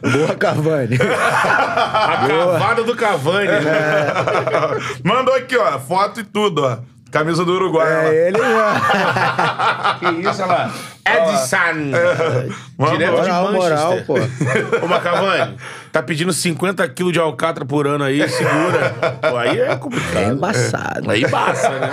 Boa, Cavani. A cavada do Cavani. É. né? Mandou aqui, ó. Foto e tudo, ó. Camisa do Uruguai. é ele mesmo. Que isso, olha lá. Edson. Vamos Direto de Moral, moral, Manchester. pô. Ô, Macavani, tá pedindo 50 quilos de alcatra por ano aí, segura. Pô, aí é É complicado. embaçado. Aí basta, né?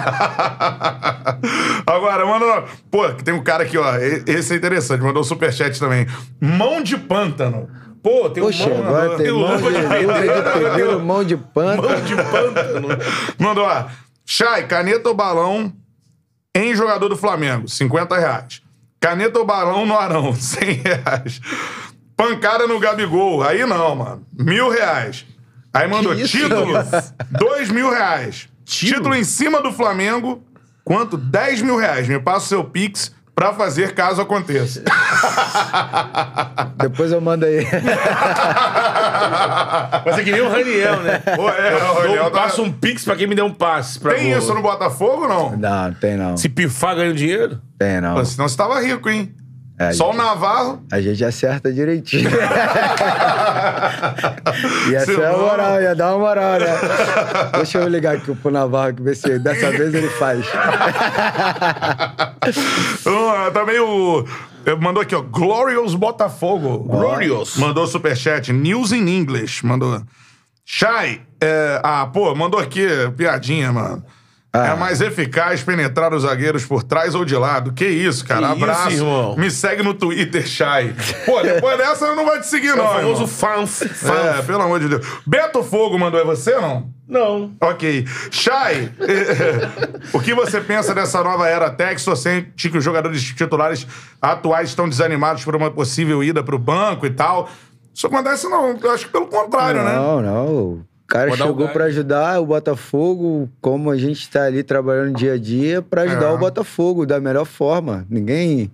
Agora, mano, pô, tem um cara aqui, ó. Esse é interessante, mandou um superchat também. Mão de pântano. Pô, tem um Poxa, mão, agora tem mão de, luva de luva de pedreiro, mão de pano. Mão de pântano. Mandou, ó. Chay, caneta ou balão em jogador do Flamengo, 50 reais. Caneta ou balão no Arão, 100 reais. Pancada no Gabigol, aí não, mano. Mil reais. Aí mandou isso? título, dois mil reais. Título em cima do Flamengo, quanto? 10 mil reais. Me passa o seu Pix pra fazer caso aconteça. Depois eu mando aí. Mas é que nem o Raniel, né? Pô, é, o Dou Raniel um, tá- passa um pix pra quem me der um passe. Pra Tem gol. isso no Botafogo ou não? Não, tem não. Se pifar, ganha dinheiro? Tem não. Pô, Senão você tava rico, hein? É, Só o gente. Navarro. A gente acerta direitinho. ia Se ser a moral, ia dar uma moral, né? Deixa eu ligar aqui pro Navarro, que ver se dessa vez ele faz. Ah, Também o. eh, Mandou aqui, ó. Glorious Botafogo. Glorious. Mandou superchat. News in English. Mandou. Shai. é, ah, pô, mandou aqui piadinha, mano. Ah. É mais eficaz penetrar os zagueiros por trás ou de lado. Que isso, cara. Que isso, Abraço. irmão? Me segue no Twitter, Shai. Pô, depois dessa eu não vai te seguir, É não. o famoso fanf. É, pelo amor de Deus. Beto Fogo mandou, é você não? Não. Ok. Shai, o que você pensa dessa nova era Tex? Ou sente que os jogadores titulares atuais estão desanimados por uma possível ida pro banco e tal? Isso acontece não. Eu acho que pelo contrário, né? Não, não. Cara chegou pra ajudar o Botafogo, como a gente tá ali trabalhando dia a dia, pra ajudar É. o Botafogo da melhor forma. Ninguém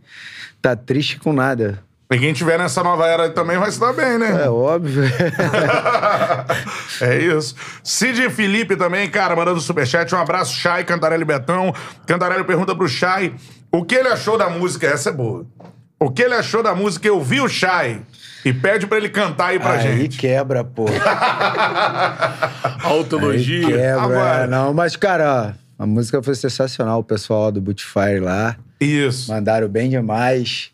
tá triste com nada. Quem tiver nessa nova era também vai se dar bem, né? É óbvio. é isso. Cid Felipe também, cara, mandando superchat. Um abraço, Chay, Cantarelli Betão. Cantarelli pergunta pro Chay o que ele achou da música. Essa é boa. O que ele achou da música Eu Vi o Chay. E pede pra ele cantar aí pra Aí gente. quebra, pô. Aí Autologia. quebra. Agora. não, mas, cara, ó, a música foi sensacional. O pessoal do Bootfire lá. Isso. Mandaram bem demais.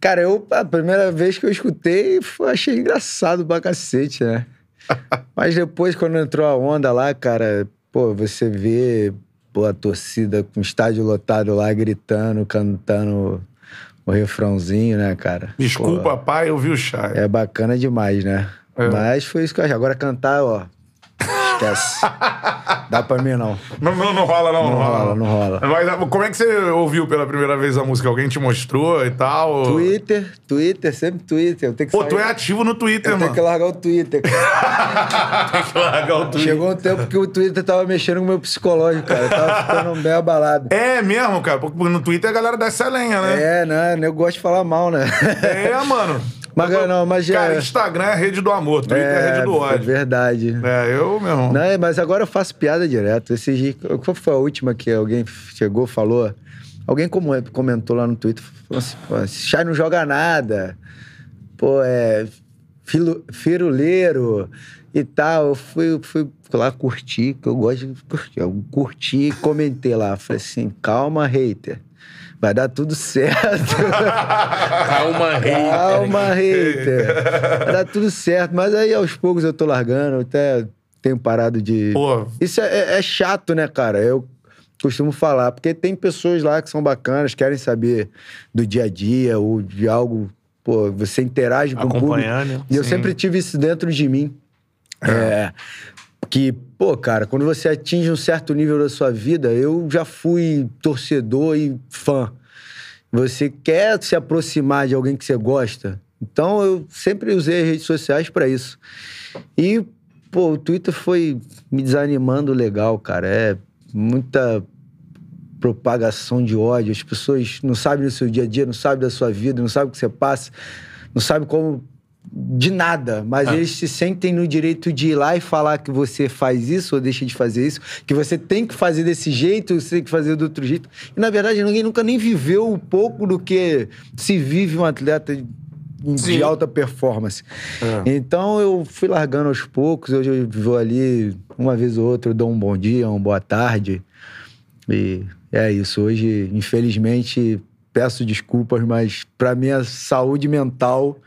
Cara, eu, a primeira vez que eu escutei, foi- achei engraçado pra cacete, né? Mas depois, quando entrou a onda lá, cara, pô, você vê pô, a torcida com o estádio lotado lá, gritando, cantando o refrãozinho, né, cara? Desculpa, Pô, pai, eu vi o Chay. é bacana demais, né? É. Mas foi isso que eu achei. Agora cantar, ó, esquece. Dá pra mim, não. Não, não, não rola, não. Não rola, não rola. Mas, como é que você ouviu pela primeira vez a música? Alguém te mostrou e tal? Twitter, Twitter, sempre Twitter. Eu tenho que Pô, sair- tu é ativo no Twitter, Eu mano. que largar o Twitter. cara. Largar o Twitter. Chegou um tempo que o Twitter tava mexendo com o meu psicológico, cara. Eu tava ficando bem abalado. É mesmo, cara. Porque no Twitter a galera desce a lenha, né? É, né? Eu gosto de falar mal, né? É, mano. Mas, Eu não, mas Cara, é- Instagram é a rede do amor, Twitter é, a rede do é ódio. verdade. É, eu, meu irmão. Não, é, mas agora eu faço piada direto. Esse qual foi a última que alguém chegou, falou? Alguém comentou lá no Twitter, falou assim, pô, esse Chay não joga nada. Pô, é filo, firuleiro e tal. Eu fui, fui lá curtir, que eu gosto de curtir. Eu curti e comentei lá. Falei assim, calma, hater. Vai dar tudo certo. Calma, rei. Calma, hater. Vai dar tudo certo. Mas aí, aos poucos, eu tô largando. Até tenho parado de... Pô, Isso é, é- é chato, né, cara? Eu costumo falar, porque tem pessoas lá que são bacanas, querem saber do dia a dia ou de algo. Pô, você interage com o público. Acompanhando. E eu sempre tive isso dentro de mim. É, que, pô, cara, quando você atinge um certo nível da sua vida, eu já fui torcedor e fã. Você quer se aproximar de alguém que você gosta. Então eu sempre usei as redes sociais pra isso. E, pô, o Twitter foi me desanimando legal, cara. É muita propagação de ódio. As pessoas não sabem do seu dia a dia, não sabem da sua vida, não sabem o que você passa, não sabem como. De nada, mas eles se sentem no direito de ir lá e falar que você faz isso ou deixa de fazer isso, que você tem que fazer desse jeito, você tem que fazer do outro jeito. E na verdade ninguém nunca nem viveu um pouco do que se vive um atleta de- Sim. alta performance. Então eu fui largando aos poucos, hoje eu vou ali, uma vez ou outra, eu dou um bom dia, uma boa tarde. E é isso. Hoje, infelizmente, peço desculpas, mas pra minha saúde mental,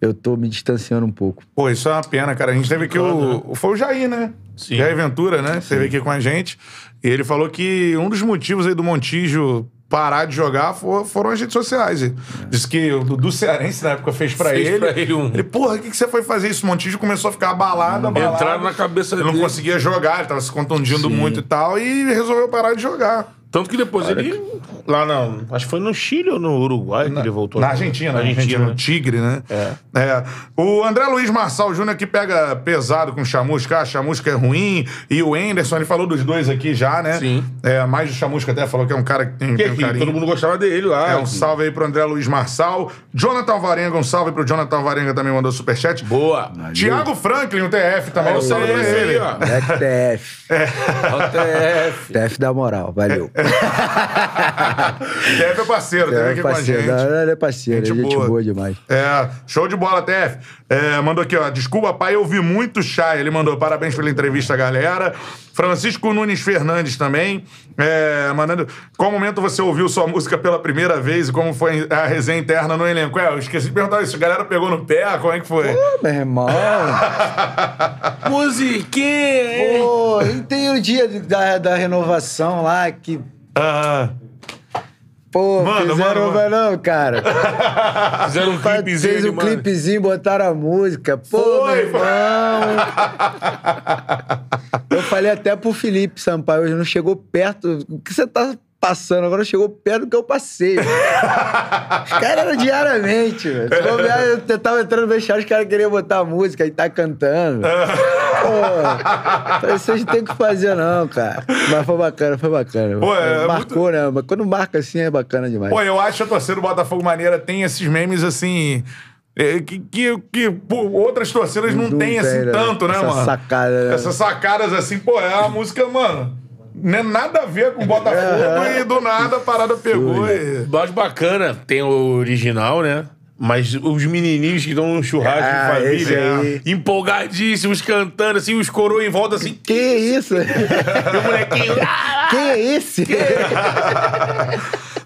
eu tô me distanciando um pouco. pô, isso é uma pena, cara. A gente teve aqui o. Foi o Jair, né? Sim. Jair Ventura, né? Esteve aqui com a gente. E ele falou que um dos motivos aí do Montijo parar de jogar fo- foram as redes sociais. E Disse que o Dudu Cearense, na época, fez pra Fez ele. pra ele um- Ele, porra, o que, que você foi fazer isso? O Montijo começou a ficar abalado, abalado. Entraram na cabeça Ele não dele. conseguia jogar, ele tava se contundindo muito e tal, e resolveu parar de jogar. Tanto que depois ele. Lá não. Acho que foi no Chile ou no Uruguai que ele voltou. Na Argentina, Na na Argentina, Argentina. no Tigre, né? É. É. O André Luiz Marçal Júnior que pega pesado com o Chamusca, ah, Chamusca é ruim. E o Anderson, ele falou dos dois aqui já, né? Sim. É, mais o Chamusca até falou que é um cara que tem, Que tem um aqui, carinho. todo mundo gostava dele lá. É, um salve aí pro André Luiz Marçal. Jonathan Varenga, um salve pro Jonathan Varenga também mandou superchat. Boa. Tiago Franklin, o TF, também. Olha um salve pra ele. ó. É que TF. Olha o TF. TF dá moral, valeu. TF é parceiro, teve aqui É com a parceiro, gente. não, ele é parceiro, Gente é gente boa. boa, demais. É, show de bola, TF. É, mandou aqui, ó. Desculpa, pai, eu vi muito chá. Ele mandou parabéns pela entrevista, galera. Francisco Nunes Fernandes também. É, mandando. Qual momento você ouviu sua música pela primeira vez e como foi a resenha interna no elenco? É, eu esqueci de perguntar isso. A galera pegou no pé? Como é que foi? Ô, meu irmão. Musiquinha! Pô, e tem o dia da, da renovação lá que. Ah, Pô, Manda, fizeram. manda, Não, cara. Fizeram um clipezinho. Fez um mano. clipezinho, botaram a música. Pô, Foi, meu irmão. Eu falei até pro Felipe Sampaio, hoje não chegou perto. O que você tá passando agora chegou perto do que eu passei. os caras eram diariamente, velho. Bobear, Eu tava entrando no vestiário, os caras queriam botar a música e tá cantando. Pô, falei, vocês não tem o que fazer, não, cara. Mas foi bacana, foi bacana. Pô, é Marcou, né? Mas quando marca assim é bacana demais. Pô, eu acho que a torcida do Botafogo Maneira tem esses memes assim. é, Que, que, que pô, outras torcidas não, Não têm assim né? tanto, né, Essa mano? sacada, né? Essas sacadas assim, pô, é uma música, mano. Não é nada a ver com Botafogo e do nada a parada pegou e. Eu acho bacana, tem o original, né? Mas os menininhos que estão no churrasco Ah, de família, aí. empolgadíssimos, cantando, assim, os coroas em volta, assim, Que isso? e o molequinho. "Ah!" Quem é esse?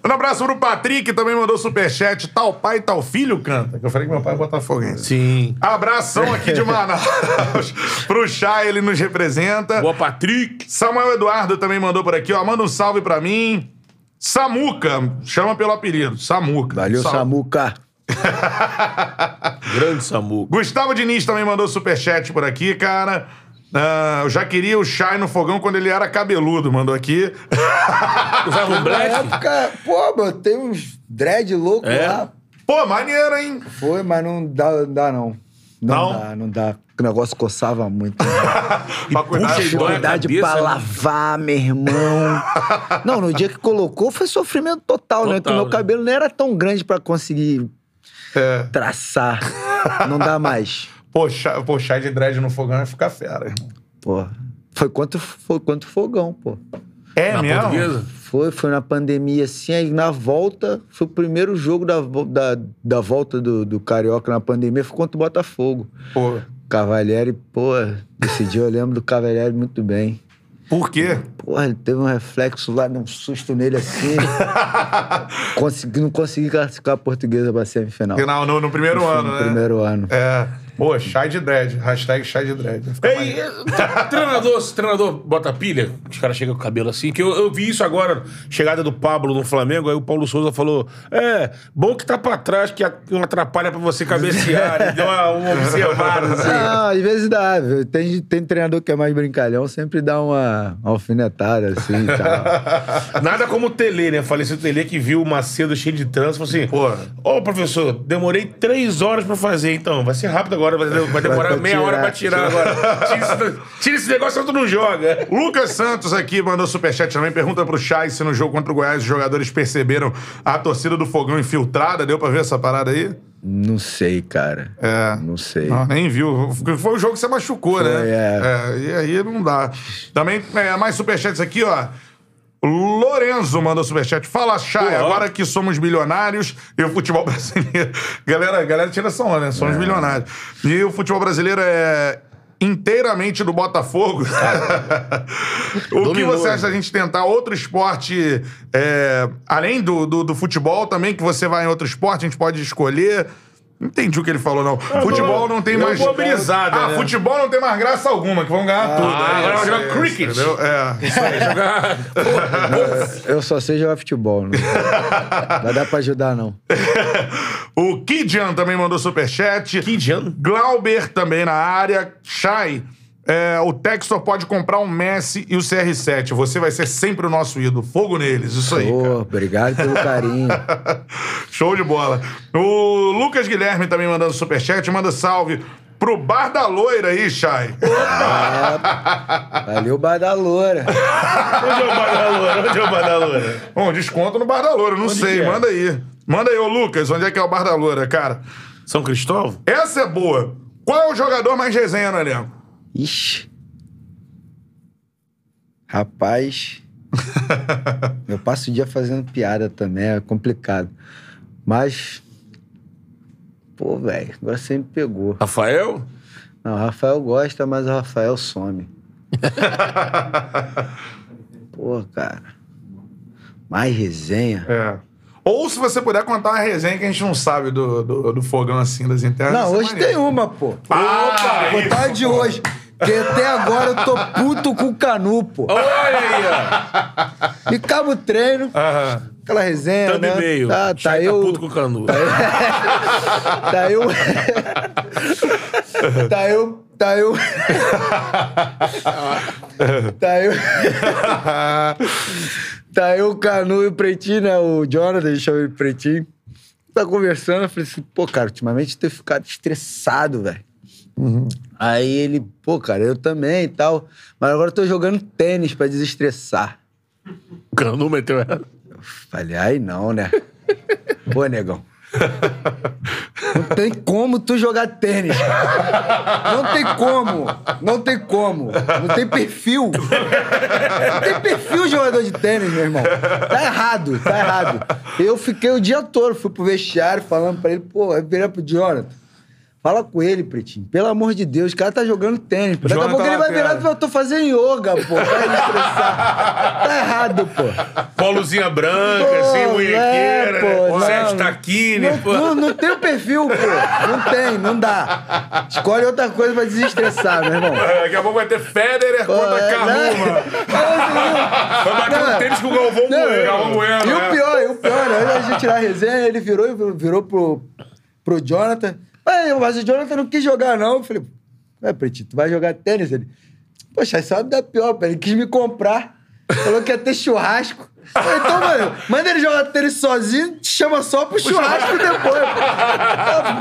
Um abraço pro Patrick, também mandou superchat. Tal pai, tal filho canta. Que eu falei que meu pai é botafoguense. Sim. Abração aqui de Manaus. pro Chay, ele nos representa. Boa, Patrick. Samuel Eduardo também mandou por aqui, ó. Manda um salve pra mim. Samuca, chama pelo apelido. Samuca. Valeu, Sal- Samuca. Grande Samu. Gustavo Diniz também mandou superchat por aqui, cara. Ah, eu já queria o Chay no fogão quando ele era cabeludo, mandou aqui. Usava um Na black? época, pô, mano, tem uns dread louco É? lá. Pô, maneiro, hein? Foi, mas não dá, não dá não. Não, Não? dá, não dá. O negócio coçava muito. né? Pra cuidar puxa da e dói a Dificuldade cabeça, pra né? lavar, meu irmão. Não, no dia que colocou foi sofrimento total, né? Que o Total, meu né? cabelo não era tão grande pra conseguir É. traçar. Não dá mais. Pô, Chay de dread no fogão ia ficar fera, irmão. Pô. Foi quanto, foi quanto fogão, pô. É Na mesmo? portuguesa? Foi, foi na pandemia, assim, aí na volta, foi o primeiro jogo da, da, da volta do, do Carioca na pandemia, foi contra o Botafogo. Pô, Cavalieri, pô, esse dia eu lembro do Cavalieri muito bem. por quê? Porra, ele teve um reflexo lá, deu um susto nele assim. consegui, não consegui classificar a portuguesa pra semifinal. Não, no, no primeiro Foi ano, no né? primeiro ano. É. Pô, Chay de dread. Hashtag Chay de dread. Ei, eh, treinador, treinador bota pilha, os caras chegam com o cabelo assim, que eu, eu vi isso agora, chegada do Pablo no Flamengo, aí o Paulo Souza falou, é, bom que tá pra trás, que não atrapalha pra você cabecear, ele deu uma, uma observada, assim. Ah, às vezes dá. Tem, tem treinador que é mais brincalhão, sempre dá uma, uma alfinetada assim e tal. Nada como o Tele, né? Falecido Tele que viu o Macedo cheio de trânsito, falou assim, Pô. ô professor, demorei três horas pra fazer, então, vai ser rápido agora, vai, vai demorar Vai meia tirar. hora pra tirar agora. Tira esse, tira esse negócio, senão tu não joga. Lucas Santos aqui mandou superchat também. Pergunta pro Chay se no jogo contra o Goiás os jogadores perceberam a torcida do fogão infiltrada. Deu pra ver essa parada aí? Não sei, cara. É. Não sei. Não, nem viu. Foi o jogo que você machucou, Foi, né? é. E aí não dá. Também, é, mais superchats aqui, ó. Lorenzo mandou superchat. Fala, Chay, Pô, agora que somos bilionários e o futebol brasileiro. galera, galera tira essa onda, né? É. Somos bilionários. E o futebol brasileiro é inteiramente do Botafogo. o que Dominou, você né? acha da gente tentar outro esporte, é, além do, do, do futebol também, que você vai em outro esporte, a gente pode escolher. Não entendi o que ele falou, não. futebol não tem mais. brisada, ah, né? futebol não tem mais graça alguma, que vão ganhar tudo. Ah, agora vai jogar é isso, cricket. entendeu? É. Jogar. Eu só sei jogar futebol. Não vai dar pra ajudar, não. o Kidian também mandou superchat. Kidian? Glauber também na área. Chay. É, o Textor pode comprar um Messi e o CR7. Você vai ser sempre o nosso ídolo. Fogo neles, isso aí. Pô, cara. obrigado pelo carinho. Show de bola. O Lucas Guilherme também mandando superchat. Manda salve pro Bar da Loira aí, Chay. Valeu, Bar da Loura. Onde é o Badalora? Onde é o Badalora? Bom, desconto no Bar da Loira, não sei. que é? Manda aí. Manda aí, ô Lucas, onde é que é o Bar da Loira, cara? São Cristóvão? Essa é boa. Qual é o jogador mais resenha no elenco? Ixi. Rapaz. eu passo o dia fazendo piada também, é complicado. Mas. Pô, velho, agora você me pegou. Rafael? Não, o Rafael gosta, mas o Rafael some. Pô, cara. Mais resenha. É. Ou se você puder contar uma resenha que a gente não sabe do, do, do fogão assim das internas. Não, hoje maneiro. tem uma, pô. Ah, contar isso, de pô. hoje. Porque até agora eu tô puto com o Canu, pô. Olha aí, ó. E acaba o treino, Aham. aquela resenha, Thumb né? e-mail. Tá, tá Chay eu... puto com o Canu. Tá eu... tá eu... Tá eu... tá eu... tá eu, o Canu e o Pretinho, né? O Jonathan, deixa eu ir Pretinho. Tá conversando, eu falei assim, pô, cara, ultimamente eu tenho ficado estressado, velho. Aí ele, pô, cara, eu também e tal. Mas agora eu tô jogando tênis pra desestressar. O Canu meteu ela. Falei, ai não, né? Pô, negão. Não tem como tu jogar tênis. Não tem como. Não tem como. Não tem perfil. Não tem perfil jogador de tênis, meu irmão. Tá errado, tá errado. Eu fiquei o dia todo, fui pro vestiário falando pra ele, pô, eu virei pro Jonathan. Fala com ele, Pretinho. Pelo amor de Deus, o cara tá jogando tênis. Pô. Daqui a pouco ele vai virar e eu tô fazendo yoga, pô. Pra estressar. Tá errado, pô. Polozinha branca, Pô, assim, é, munhequeira, pô, né? Sete taquine, Não, pô. não, não tem o perfil, pô. Não tem, não dá. Escolhe outra coisa pra desestressar, meu irmão. Daqui a pouco vai ter Federer contra é, Carruma. né? Vai bater Não. um tênis com o Galvão Bueno. Galvão Bueno, E é. o pior, e o pior, né? Antes de tirar a resenha, ele virou, virou pro, pro Jonathan. "Ué, Mas o Jonathan não quis jogar, não. Eu falei, ué, Pretinho, tu vai jogar tênis? Ele, poxa, isso é da pior. Ele quis me comprar. Falou que ia ter churrasco. Falei, então, mano, manda ele jogar tênis sozinho, te chama só pro churrasco depois.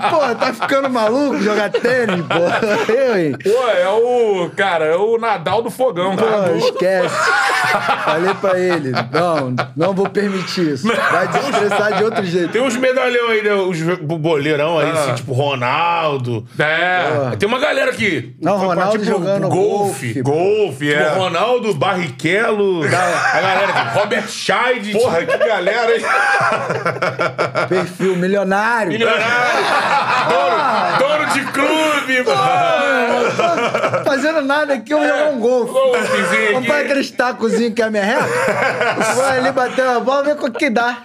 Pô, Pô, tá ficando maluco jogar tênis, pô. Eu, hein? Pô, é o. Cara, é o Nadal do fogão, Pô, cara. esquece. Falei pra ele, não, não vou permitir isso. Vai desestressar de outro jeito. Tem uns medalhão aí, né? Os boleirão aí, assim, tipo Ronaldo. É. Tem uma galera que. Não, Ronaldo jogando golfe. golfe. Golfe, Tipo, é. Ronaldo, Barrichello, a galera aqui, Robert Scheid, Porra, que galera, hein? Perfil milionário. milionário, dono, dono de clube, mano. Não tô fazendo nada aqui, eu vou jogar um golfe. Golfezinho Comprar aqui. aqueles tacozinhos que é a minha reta. Vou ali bater uma bola, ver o que dá.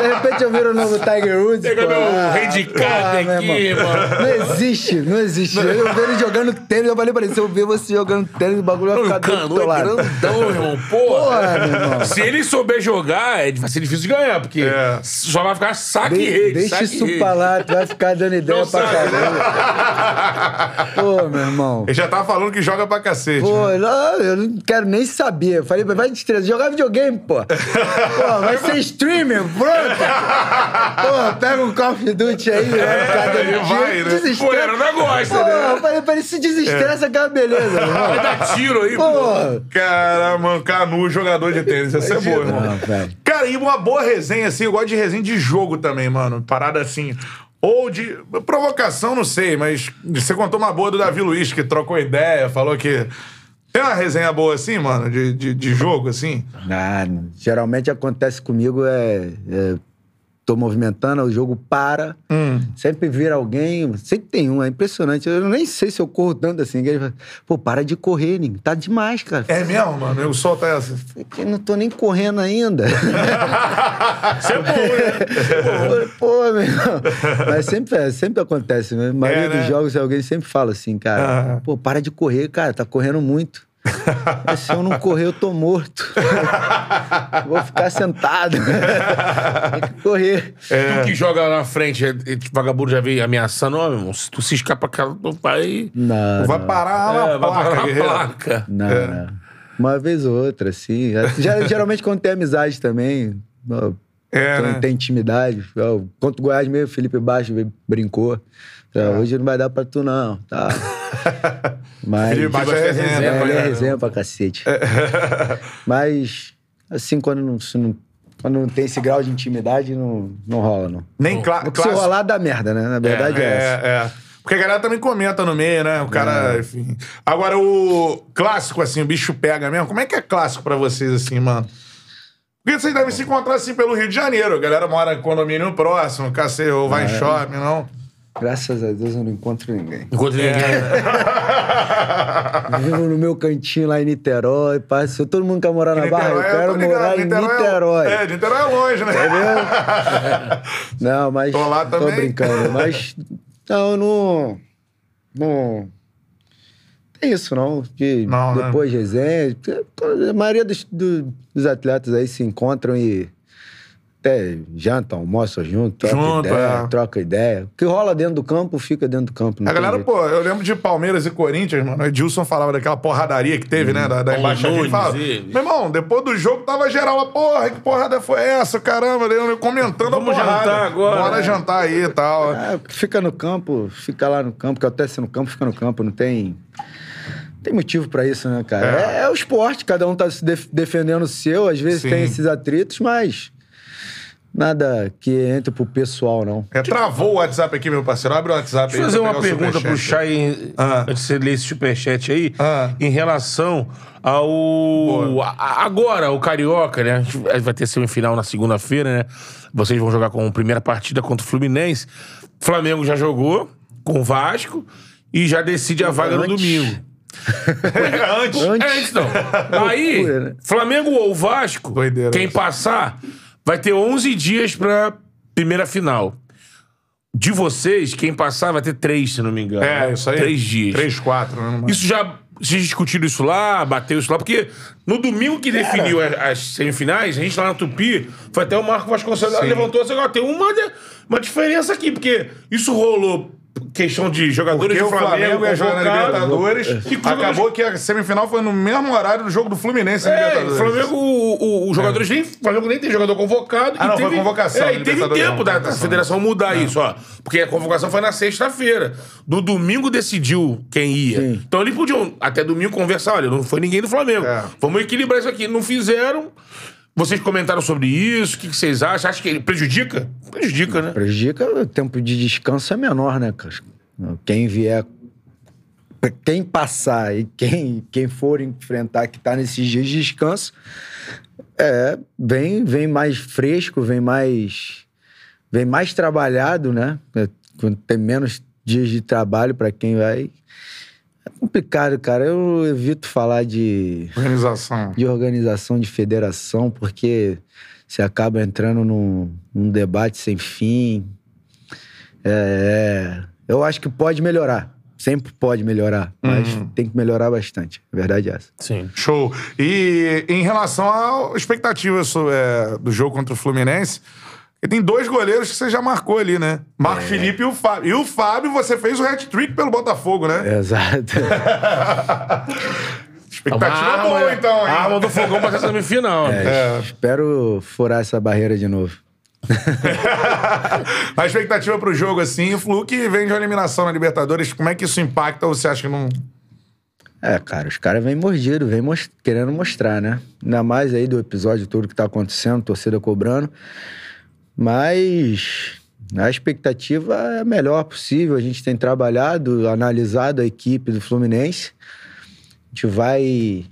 De repente eu viro o novo Tiger Woods. Pega meu Ah, handicap porra, meu aqui, mano. Não existe, não existe. Eu vi ele jogando tênis, eu falei pra ele, se eu ver você jogando tênis, o bagulho vai ficar do teu é lado. grandão, irmão. Porra. Porra, meu irmão. Se ele souber jogar, é- vai ser difícil de ganhar, porque É. só vai ficar saque e De, rede. deixa saque isso rede. pra lá, tu vai ficar dando ideia Não pra sabe. caramba. Pô, meu irmão. Ele já tava falando que joga pra cacete. Pô, né? não, eu não quero nem saber. Eu falei, vai destreza, jogar videogame, pô. Pô, vai ser streamer, pronto. Pô, pega um Call of Duty aí, vai ficar dando ele vai, né? desestressa. Pô, era negócio, Pô, né? eu falei pra ele, se desestressa que é uma beleza. Vai dar tiro aí, pô. Pô, Caramba, Canu, jogador de tênis. Essa é boa, irmão. Cara, e uma boa resenha, assim, eu gosto de resenha de jogo também, mano. Parada assim. Ou de. Provocação, não sei, mas você contou uma boa do Davi Luiz, que trocou ideia, falou que. Tem uma resenha boa assim, mano, de, de, de jogo, assim? Ah, geralmente acontece comigo é, é tô movimentando, o jogo para, Hum. sempre vira alguém, sempre tem um, é impressionante. Eu nem sei se eu corro tanto assim. Ele fala, Pô, para de correr, Ninho. Tá demais, cara. É mesmo, mano? Eu solto essa. Eu não tô nem correndo ainda. Isso é bom, né? Pô, meu irmão. Mas sempre, é, sempre acontece, né? A maioria É, né? dos jogos alguém sempre fala assim, cara. Aham. Pô, para de correr, cara, tá correndo muito. Se eu não correr, eu tô morto. Vou ficar sentado. Tem que correr. Tu que joga lá na frente, é- é- tipo, vagabundo já veio ameaçando, ó, meu irmão, se tu se escapa, cara, tu vai... Não, Vai não. parar na É, vai placa, parar na placa. Não, não. Uma vez ou outra, assim. Ger- Geralmente quando tem amizade também, É, quando né? tem intimidade. Contra o Goiás mesmo, o Felipe Baixo brincou. É. Ah, Hoje não vai dar pra tu, não. Tá. Mas. Felipe Baixo é resenha, É, pra ele é resenha pra cacete. Mas, assim, quando não, se não, quando não tem esse grau de intimidade, não, não rola, não. Nem cla Porque se rolar, dá merda, né? Na verdade é, essa. É, é. Porque a galera também comenta no meio, né? O cara, enfim. Agora, o clássico, assim, o bicho pega mesmo. Como é que é clássico pra vocês, assim, mano? Porque vocês devem se encontrar, assim, pelo Rio de Janeiro. A galera mora em condomínio próximo, cacete, ou vai em shopping, não? Graças a Deus eu não encontro ninguém. Enquanto ninguém... Vivo no meu cantinho lá em Niterói. Se todo mundo quer morar na Barra, eu quero tô ligado, morar em é- Niterói. É, Niterói é longe, né? Não, mas. Tô lá também. brincando. Mas. Não, não. Não. Tem isso, não. De, Não, né? depois de resenha. A maioria dos, do- dos atletas aí se encontram e. até janta, almoça junto, troca Junto, ideia, é. troca ideia. O que rola dentro do campo, fica dentro do campo. A galera, jeito. pô, eu lembro de Palmeiras e Corinthians, mano. O Edilson falava daquela porradaria que teve, né? Da, da Paulo embaixadinha. Ele. Meu irmão, depois do jogo tava geral lá, porra, que porrada foi essa? Caramba, eu comentando Vamos a porrada. jantar agora, Bora né? jantar aí e tal. É, fica no campo, fica lá no campo, que até se no campo, fica no campo, não tem. não Tem motivo pra isso, né, cara? É. É, é o esporte, cada um tá se def- defendendo o seu, às vezes Sim. tem esses atritos, mas nada que entre pro pessoal, não. É, travou o WhatsApp aqui, meu parceiro. Abre o WhatsApp Deixa eu aí. fazer pra uma pegar o pergunta pro. Chay, Ah. antes de você ler esse superchat aí, Ah. em relação ao. a- agora, o Carioca, né? Vai ter semifinal na segunda-feira, né? Vocês vão jogar com a primeira partida contra o Fluminense. Flamengo já jogou com o Vasco e já decide a vaga no domingo. Antes. É, antes não. Aí, Loucura, né? Flamengo ou Vasco, Doideira quem isso. passar, vai ter 11 dias pra primeira final. De vocês, quem passar vai ter três, se não me engano. É, isso aí. Três dias. Três, quatro, né? Isso já. Vocês discutiram isso lá, bateu isso lá, porque no domingo que definiu as, as semifinais, a gente lá na Tupi, foi até o Marco Vasconcelos levantou assim, ó, tem uma, uma diferença aqui, porque isso rolou questão de jogadores Porque do o Flamengo ia jogar na. Libertadores. E quando Acabou que a semifinal foi no mesmo horário do jogo do Fluminense na É, o Libertadores. Flamengo, o, o- os jogadores nem. O Flamengo nem tem jogador convocado. Ah, e não, foi teve, convocação, É, e teve tempo da, da federação mudar isso, ó. Porque a convocação foi na sexta-feira. No domingo decidiu quem ia. Sim. Então eles podiam, até domingo, conversar: olha, não foi ninguém do Flamengo. É. Vamos equilibrar isso aqui. Não fizeram. Vocês comentaram sobre isso, o que, vocês acham? Acha que ele prejudica? Prejudica, né? Prejudica, o tempo de descanso é menor, né? Quem vier. Quem passar e quem, quem for enfrentar que tá nesses dias de descanso, é, vem, vem mais fresco, vem mais. Vem mais trabalhado, né? É, tem menos dias de trabalho para quem vai. É complicado, cara. Eu evito falar de Organização. de organização de federação, porque você acaba entrando num, num debate sem fim. É, é, eu acho que pode melhorar. Sempre pode melhorar, mas tem que melhorar bastante. A verdade é essa. Sim. Show. E em relação à expectativa so- é, do jogo contra o Fluminense, e tem dois goleiros que você já marcou ali, né? Marco Felipe e o Fábio. E o Fábio, você fez o hat-trick pelo Botafogo, né? Exato. Expectativa boa, então, hein? A arma do fogão pra essa semifinal. É, Espero furar essa barreira de novo. A expectativa pro jogo, assim, o Flu que vem de uma eliminação na Libertadores, como é que isso impacta ou você acha que não... É, cara, os caras vêm mordidos, vêm mos- querendo mostrar, né? Ainda mais aí do episódio todo que tá acontecendo, torcida cobrando. Mas a expectativa é a melhor possível. A gente tem trabalhado, analisado a equipe do Fluminense. A gente vai,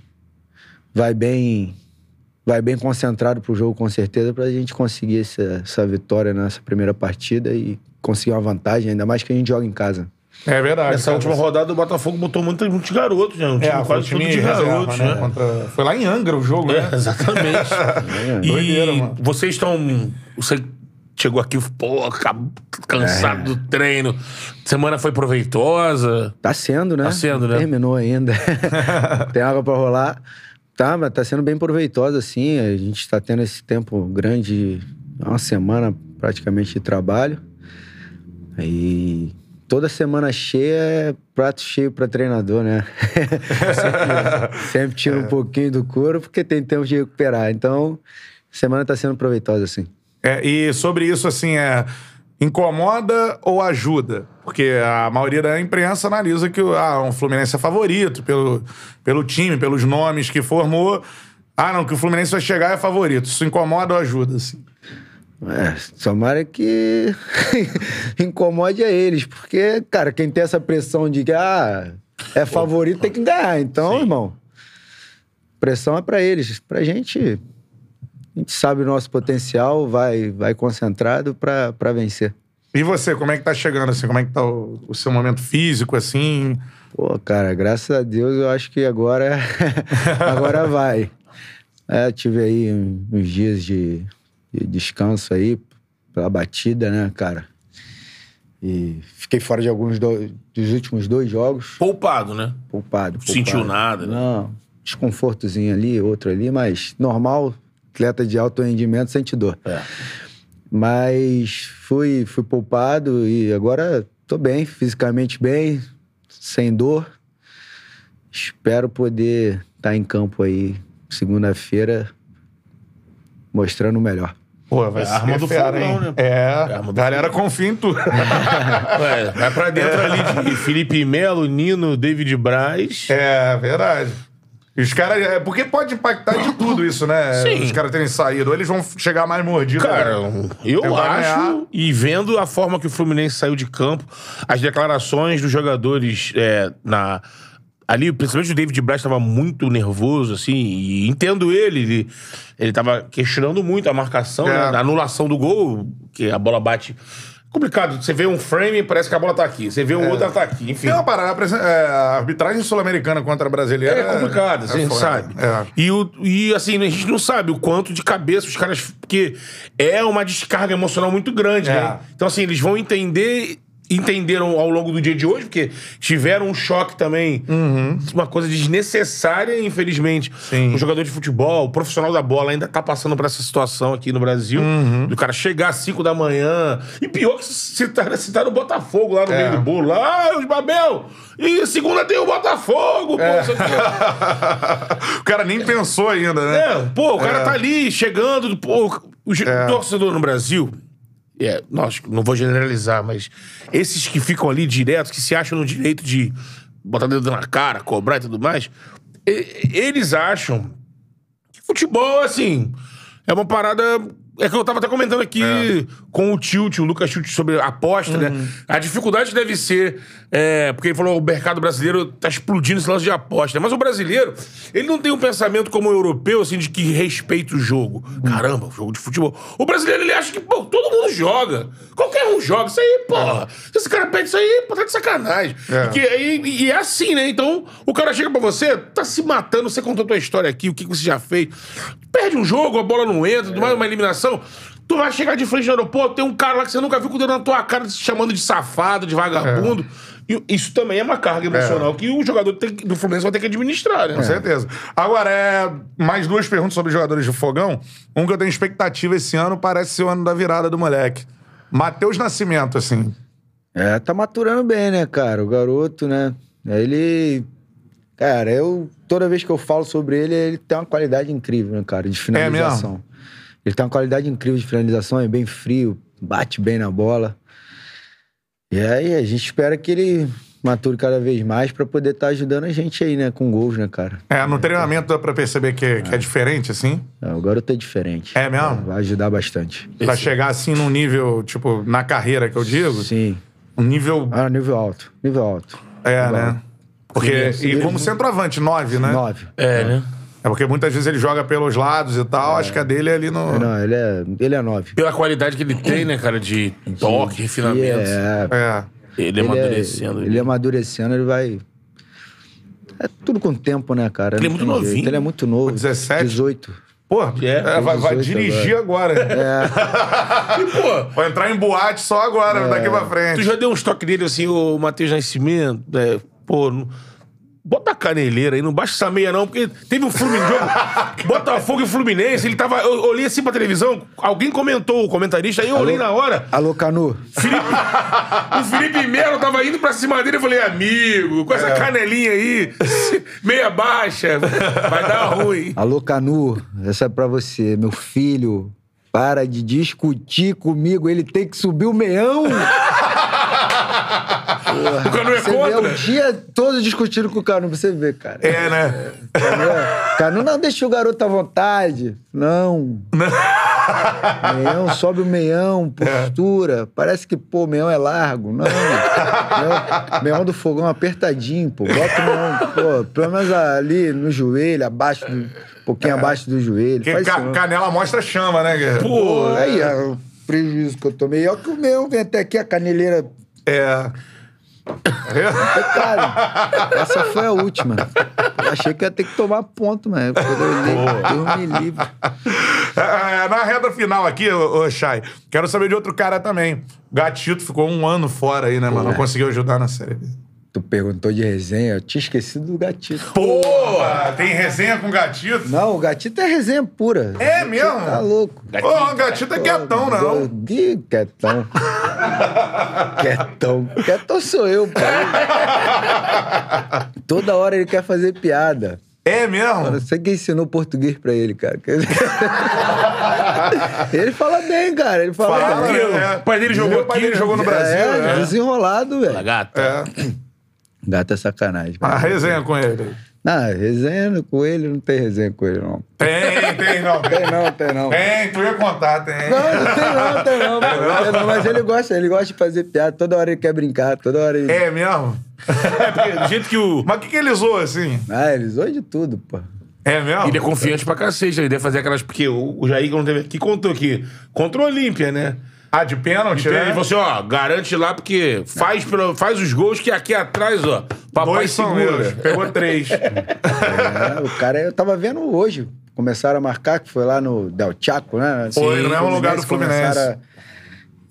vai bem vai bem concentrado pro jogo, com certeza, pra gente conseguir essa, essa vitória nessa primeira partida e conseguir uma vantagem, ainda mais que a gente joga em casa. É verdade. Nessa cara. última rodada, o Botafogo botou muitos muitos garotos, né? Um time É, foi o quase time tudo de reserva, garotos, né? né? Contra- Foi lá em Angra o jogo, É, né? exatamente. e Doideira, mano. vocês estão. Você chegou aqui, pô, ca- cansado do treino. Semana foi proveitosa. Tá sendo, né? Tá sendo, né? Terminou ainda. Tem água pra rolar. Tá, mas tá sendo bem proveitosa, assim. A gente tá tendo esse tempo grande, uma semana praticamente de trabalho. Aí toda semana cheia é prato cheio pra treinador, né? sempre, sempre tira um pouquinho do couro porque tem tempo de recuperar. Então, semana tá sendo proveitosa, assim. É, e sobre isso, assim, é. Incomoda ou ajuda? Porque a maioria da imprensa analisa que ah, um Fluminense é favorito pelo, pelo time, pelos nomes que formou. Ah, não, que o Fluminense vai chegar é favorito. Isso incomoda ou ajuda, assim? É, tomara que incomode a eles, porque, cara, quem tem essa pressão de que ah, é favorito tem que ganhar. Então, irmão, pressão é pra eles. Pra gente, a gente sabe o nosso potencial, vai, vai concentrado pra, pra vencer. E você, como é que tá chegando, assim? Como é que tá o, o seu momento físico, assim? Pô, cara, graças a Deus eu acho que agora, agora vai. É, tive aí um- uns dias de, de descanso aí, pela batida, né, cara? E fiquei fora de alguns do- dos últimos dois jogos, Poupado, né? poupado. poupado. Sentiu nada, né? Não, desconfortozinho ali, outro ali, mas normal, atleta de alto rendimento sente dor. É. Mas fui, fui poupado e agora tô bem, fisicamente bem, sem dor. Espero poder estar em campo aí segunda-feira mostrando o melhor. Pô, vai É a ser arma do fera, fogão, hein? né? É, É a arma do galera confia em tu. Ué, vai pra dentro ali de Felipe Melo, Nino, David Braz. é, verdade. Os caras. É, porque pode impactar de tudo isso, né? Sim. Os caras terem saído. Ou eles vão chegar mais mordidos. Cara, né? eu Tentar acho, ganhar. e vendo a forma que o Fluminense saiu de campo, as declarações dos jogadores é, na. Ali, principalmente o David Braz estava muito nervoso, assim, e entendo ele. Ele, ele tava questionando muito a marcação, É. né, a anulação do gol, que a bola bate. Complicado. Você vê um frame, parece que a bola tá aqui. Você vê um outro, ela tá aqui. Enfim. Tem uma parada. é, a arbitragem sul-americana contra a brasileira. É complicado, assim, a gente sabe. É. E, o, e assim, a gente não sabe o quanto de cabeça os caras. Porque é uma descarga emocional muito grande, É. né? Então, assim, eles vão entender. Entenderam ao longo do dia de hoje, porque tiveram um choque também, uma coisa desnecessária, infelizmente. Sim. O jogador de futebol, o profissional da bola, ainda tá passando por essa situação aqui no Brasil. Do cara chegar às 5 da manhã. E pior que se tá, se tá no Botafogo lá no É. meio do bolo. Ah, os Babel! E segunda tem o Botafogo, pô, É. aqui. o cara nem pensou ainda, né? É, pô, o cara tá ali chegando. Pô, o É. torcedor no Brasil. É, não vou generalizar, mas esses que ficam ali direto, que se acham no direito de botar dedo na cara, cobrar e tudo mais, e- eles acham que futebol, assim, é uma parada. É que eu tava até comentando aqui É. com o Tilt, o Lucas Tilt, sobre aposta, Uhum. né? A dificuldade deve ser. é, porque ele falou o mercado brasileiro tá explodindo esse lance de aposta. Mas o brasileiro, ele não tem um pensamento como o europeu, assim, de que respeita o jogo. Caramba, o jogo de futebol. O brasileiro, ele acha que, pô, todo mundo joga. Qualquer um joga. Isso aí, porra. Se esse cara pede isso aí, pô, tá de sacanagem. É. E, que- e- e é assim, né? Então, o cara chega pra você, tá se matando, você contou a tua história aqui, o que que você já fez. Perde um jogo, a bola não entra, tudo mais, uma eliminação. Tu vai chegar de frente no aeroporto, tem um cara lá que você nunca viu com o dedo na tua cara, te chamando de safado, de vagabundo. E isso também é uma carga emocional que o jogador tem que- do Fluminense vai ter que administrar, né? Com certeza. Agora, é, mais duas perguntas sobre jogadores de fogão. Um que eu tenho expectativa esse ano parece ser o ano da virada do moleque. Matheus Nascimento, assim. É, tá maturando bem, né, cara? O garoto, né? Ele. Cara, eu. Toda vez que eu falo sobre ele, ele tem uma qualidade incrível, né, cara? De finalização. Ele tem uma qualidade incrível de finalização, é bem frio, bate bem na bola. E aí, a gente espera que ele mature cada vez mais pra poder estar ajudando a gente aí, né? Com gols, né, cara? É, no treinamento dá pra perceber que, que é diferente, assim. É, o garoto é diferente. É mesmo? Vai ajudar bastante. Pra chegar assim num nível, tipo, na carreira que eu digo, Sim. um nível. Ah, nível alto. Nível alto. É, né? Porque. Sim, E como centroavante, nove, né? Nove. É, né? É porque muitas vezes ele joga pelos lados e tal. Acho que a dele é ali no. Não, ele é, ele é nove. Pela qualidade que ele tem, né, cara, de toque, refinamento. é, É. Ele, amadurecendo. Ele, ele amadurecendo, ele vai. É tudo com tempo, né, cara? Ele é Não muito tem novinho. jeito. Ele é muito novo. 17? 18. Pô, É, é, vai, vai 18 dirigir agora. E, pô, Vai entrar em boate só agora, daqui pra tu frente. já deu uns toques dele assim, o Matheus Nascimento, é, pô, não- bota a caneleira aí, não baixa essa meia não, porque teve um Fluminense, Botafogo e Fluminense, ele tava, eu olhei assim pra televisão, alguém comentou, o comentarista, aí eu olhei na hora, Alô, Canu. o Felipe Melo tava indo pra cima dele, eu falei, amigo, com essa canelinha aí, meia baixa, vai dar ruim. Alô, Canu. Essa é pra você, meu filho. Para de discutir comigo. Ele tem que subir o meião. O Canu é Você vê contra? o dia todo discutindo com o Canu, pra você ver, cara. É, né? Entendeu? Canu, não deixa o garoto à vontade. Não. Meião, sobe o meião, postura. Parece que, pô, o meião é largo. Não. Meião, meião do fogão apertadinho, pô. Bota o meião, pô, pelo menos ali no joelho, abaixo do, um pouquinho abaixo do joelho. Porque ca- não. canela mostra chama, né, Guerreiro? Pô, Aí, é o prejuízo que eu tomei. Olha que o meião vem até aqui, a caneleira É. Cara, essa foi a última. Eu achei que ia ter que tomar ponto, mano. Quando eu Deus me livre. É, Na reta final aqui, ô, ô Chay, quero saber de outro cara também. Gatito ficou um ano fora aí, né, mano? Não conseguiu ajudar na série B. Tu perguntou de resenha, eu tinha esquecido do gatito. Porra! Tem resenha com gatito? Não, o gatito é resenha pura. É mesmo? Tá louco. Porra, gatito é quietão, não. Ih, quietão. quietão. Quietão sou eu, pô. Toda hora ele quer fazer piada. É mesmo? Você que ensinou português pra ele, cara. ele fala bem, cara. Ele fala, Fala, bem. né? O pai dele jogou O pai aqui, dele jogou no Brasil, é, né? desenrolado, velho. Gata. É. Gato é sacanagem. A resenha com ele. Não, resenha com ele, não tem resenha com ele, não. Tem, tem, não. Tem não, tem não. Tem, tu ia contar, tem. Não, não tem não, tem não, pô, não tem não. Mas ele gosta, ele gosta de fazer piada. Toda hora ele quer brincar, toda hora ele... É mesmo? É, porque do jeito que o. Mas o que, que ele zoou assim? Ah, ele zoa de tudo, pô. É mesmo? Ele é confiante pra cacete, ele deve fazer aquelas. Porque o, Jair, que não teve aqui, contou que contra o Olímpia, né? Ah, de pênalti, Ele né? falou assim: ó, garante lá, porque faz, pelo- faz os gols que aqui atrás, ó, papai Dois segura. Pegou três. É, o cara, eu tava vendo hoje. Começaram a marcar, que foi lá no Del Chaco, né? Foi, no mesmo lugar do Fluminense. a-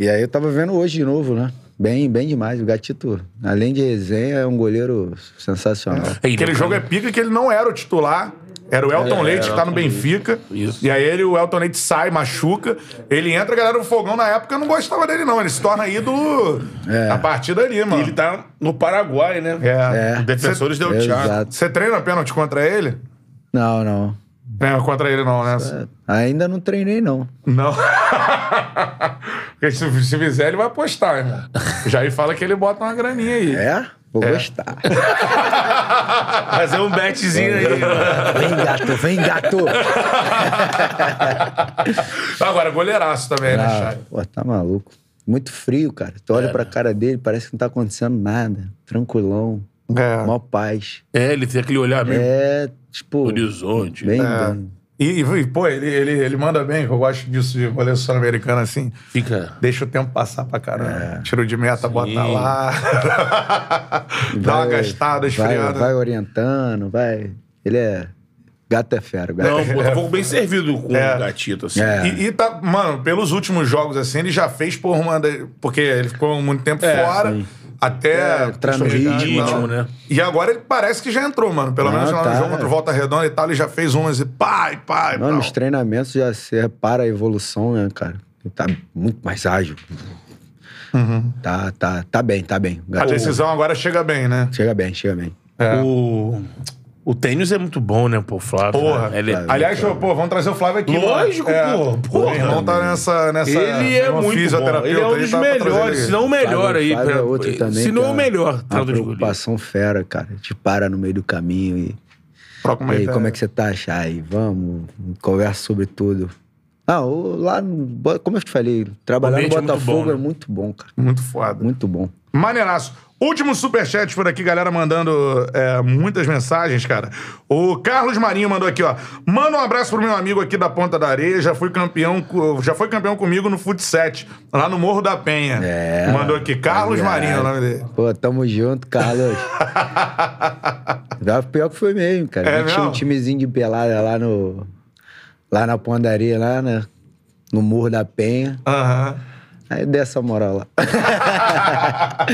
E aí eu tava vendo hoje de novo, né? Bem, bem demais. O Gatito, além de resenha, é um goleiro sensacional. Aquele jogo é pica que ele não era o titular. Era o Elton É, Leite, que tá no. Benfica. Isso. E aí ele, o Elton Leite sai, machuca. Ele entra, a galera do Fogão na época não gostava dele, não. Ele se torna ídolo É. a partir dali, mano. Ele tá no Paraguai, né? É. É. Defensores deu Thiago. Exato. Você treina pênalti contra ele? Não, não. Treina contra ele, não, né? Ainda não treinei, não. Não. Porque se, se fizer, ele vai apostar, irmão. Já aí fala que ele bota uma graninha aí. É? Vou gostar. Fazer um betzinho aí. Vem, gato, vem, gato. Agora, goleiraço também, né, Ah, Chay? pô, tá maluco. Muito frio, cara. Tu olha É. pra cara dele, parece que não tá acontecendo nada. Tranquilão. É. Mó paz. É, ele tem aquele olhar meio É, tipo. horizonte. Bem, É. bem. E, e, pô, ele, ele, ele manda bem, eu gosto disso de goleiro sul-americano assim. Fica. Deixa o tempo passar pra caramba. É. Tiro de meta, bota lá. Dá uma gastada, vai, esfriada. vai orientando, vai. Ele é. Gato é fera, gato. Não, pô, um pouco bem servido com É. o gatito, assim. É. E, e tá, mano, pelos últimos jogos, assim, ele já fez por uma. Porque ele ficou muito tempo É, fora. sim. Até. É, no de ritmo, né? E agora ele parece que já entrou, mano. Pelo Não, menos lá no tá. jogo contra o Volta Redonda e tal, ele já fez umas e pai, pai, Não, tal. nos treinamentos já se repara a evolução, né, cara? Ele tá muito mais ágil. Tá, tá, tá bem, tá bem. A decisão agora chega bem, né? Chega bem, chega bem. É. O, o tênis é muito bom, né, pô, Flávio? Porra. Ele, Flávio. Aliás, pô, vamos trazer o Flávio aqui. Lógico, mano. pô. Porra, O irmão tá nessa. nessa ele é muito bom. Ele é um dos tá melhores, se não o melhor Flávio- aí. Flávio pra- é outro também. se não o é melhor Uma preocupação fera, cara. Te para no meio do caminho e. Troca uma E aí, ideia. como é que você tá, Chay? Vamos, conversa sobre tudo. Ah, o- lá, no, como eu te falei, trabalhar no ambiente é muito Botafogo bom, né? é muito bom, cara. Muito foda. Muito bom. Maneiraço. Último superchat por aqui, galera mandando é, muitas mensagens, cara. O Carlos Marinho mandou aqui, ó. Manda um abraço pro meu amigo aqui da Ponta da Areia, já foi campeão, já foi campeão comigo no Fut 7, lá no Morro da Penha. É. Mandou aqui, Carlos Obrigado. Marinho, é o nome dele. Pô, tamo junto, Carlos. Pior que foi mesmo, cara. É tinha um timezinho de pelada lá no. Lá na Pondaria, lá né, no Morro da Penha. Aham. Aí dei essa moral lá.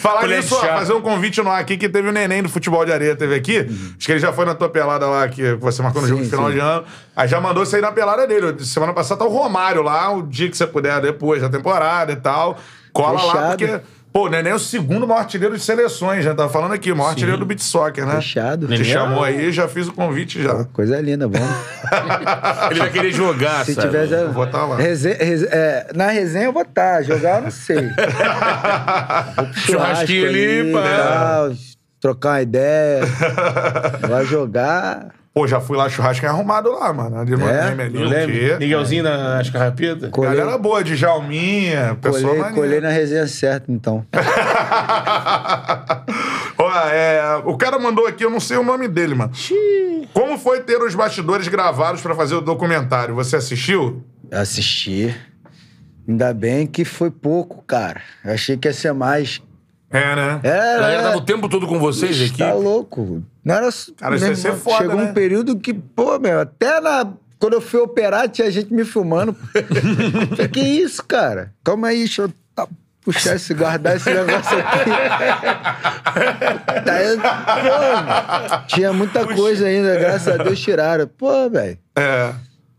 Falar nisso, ó, fazer um convite no ar aqui que teve o neném do futebol de areia, teve aqui. Acho que ele já foi na tua pelada lá, que você marcou no Sim, jogo de final sim. de ano. Aí já mandou você ir na pelada dele. Semana passada tá o Romário lá, o dia que você puder, depois da temporada e tal. Cola lá, Fechado. porque. Pô, o neném é o segundo maior artilheiro de seleções, já tava falando aqui, o maior artilheiro do beat soccer, né? Fechado. Te Neném chamou é- aí, já fiz o convite já. Coisa linda, vamos. Ele vai querer jogar, Se sabe? tiver. já- Vou tá lá. É, na resenha eu vou estar, jogar eu não sei. Churrasquinho ali, e pá. tal, trocar uma ideia. Vai jogar. Pô, já fui lá churrasco arrumado lá, mano. Ali no É? Ali, Não o quê? Miguelzinho nas carrapetas? Colei, Galera boa, de Jalminha, pessoal colei, maneiro. colei na resenha certa, então. Ó, é, o cara mandou aqui, eu não sei o nome dele, mano. Como foi ter os bastidores gravados pra fazer o documentário? Você assistiu? Assisti. Ainda bem que foi pouco, cara. Eu achei que ia ser mais. É, né? É, A galera é. tava o tempo todo com vocês Ixi, aqui. Tá louco. Não era. Cara, isso ia ser foda, Chegou né? um período que, pô, meu, até na. Quando eu fui operar, tinha gente me filmando. Que isso, cara? Calma aí, deixa eu. Tá, puxar esse, guardar esse negócio aqui. Daí, pô, tinha muita coisa ainda, graças a Deus tiraram. Pô, velho. É.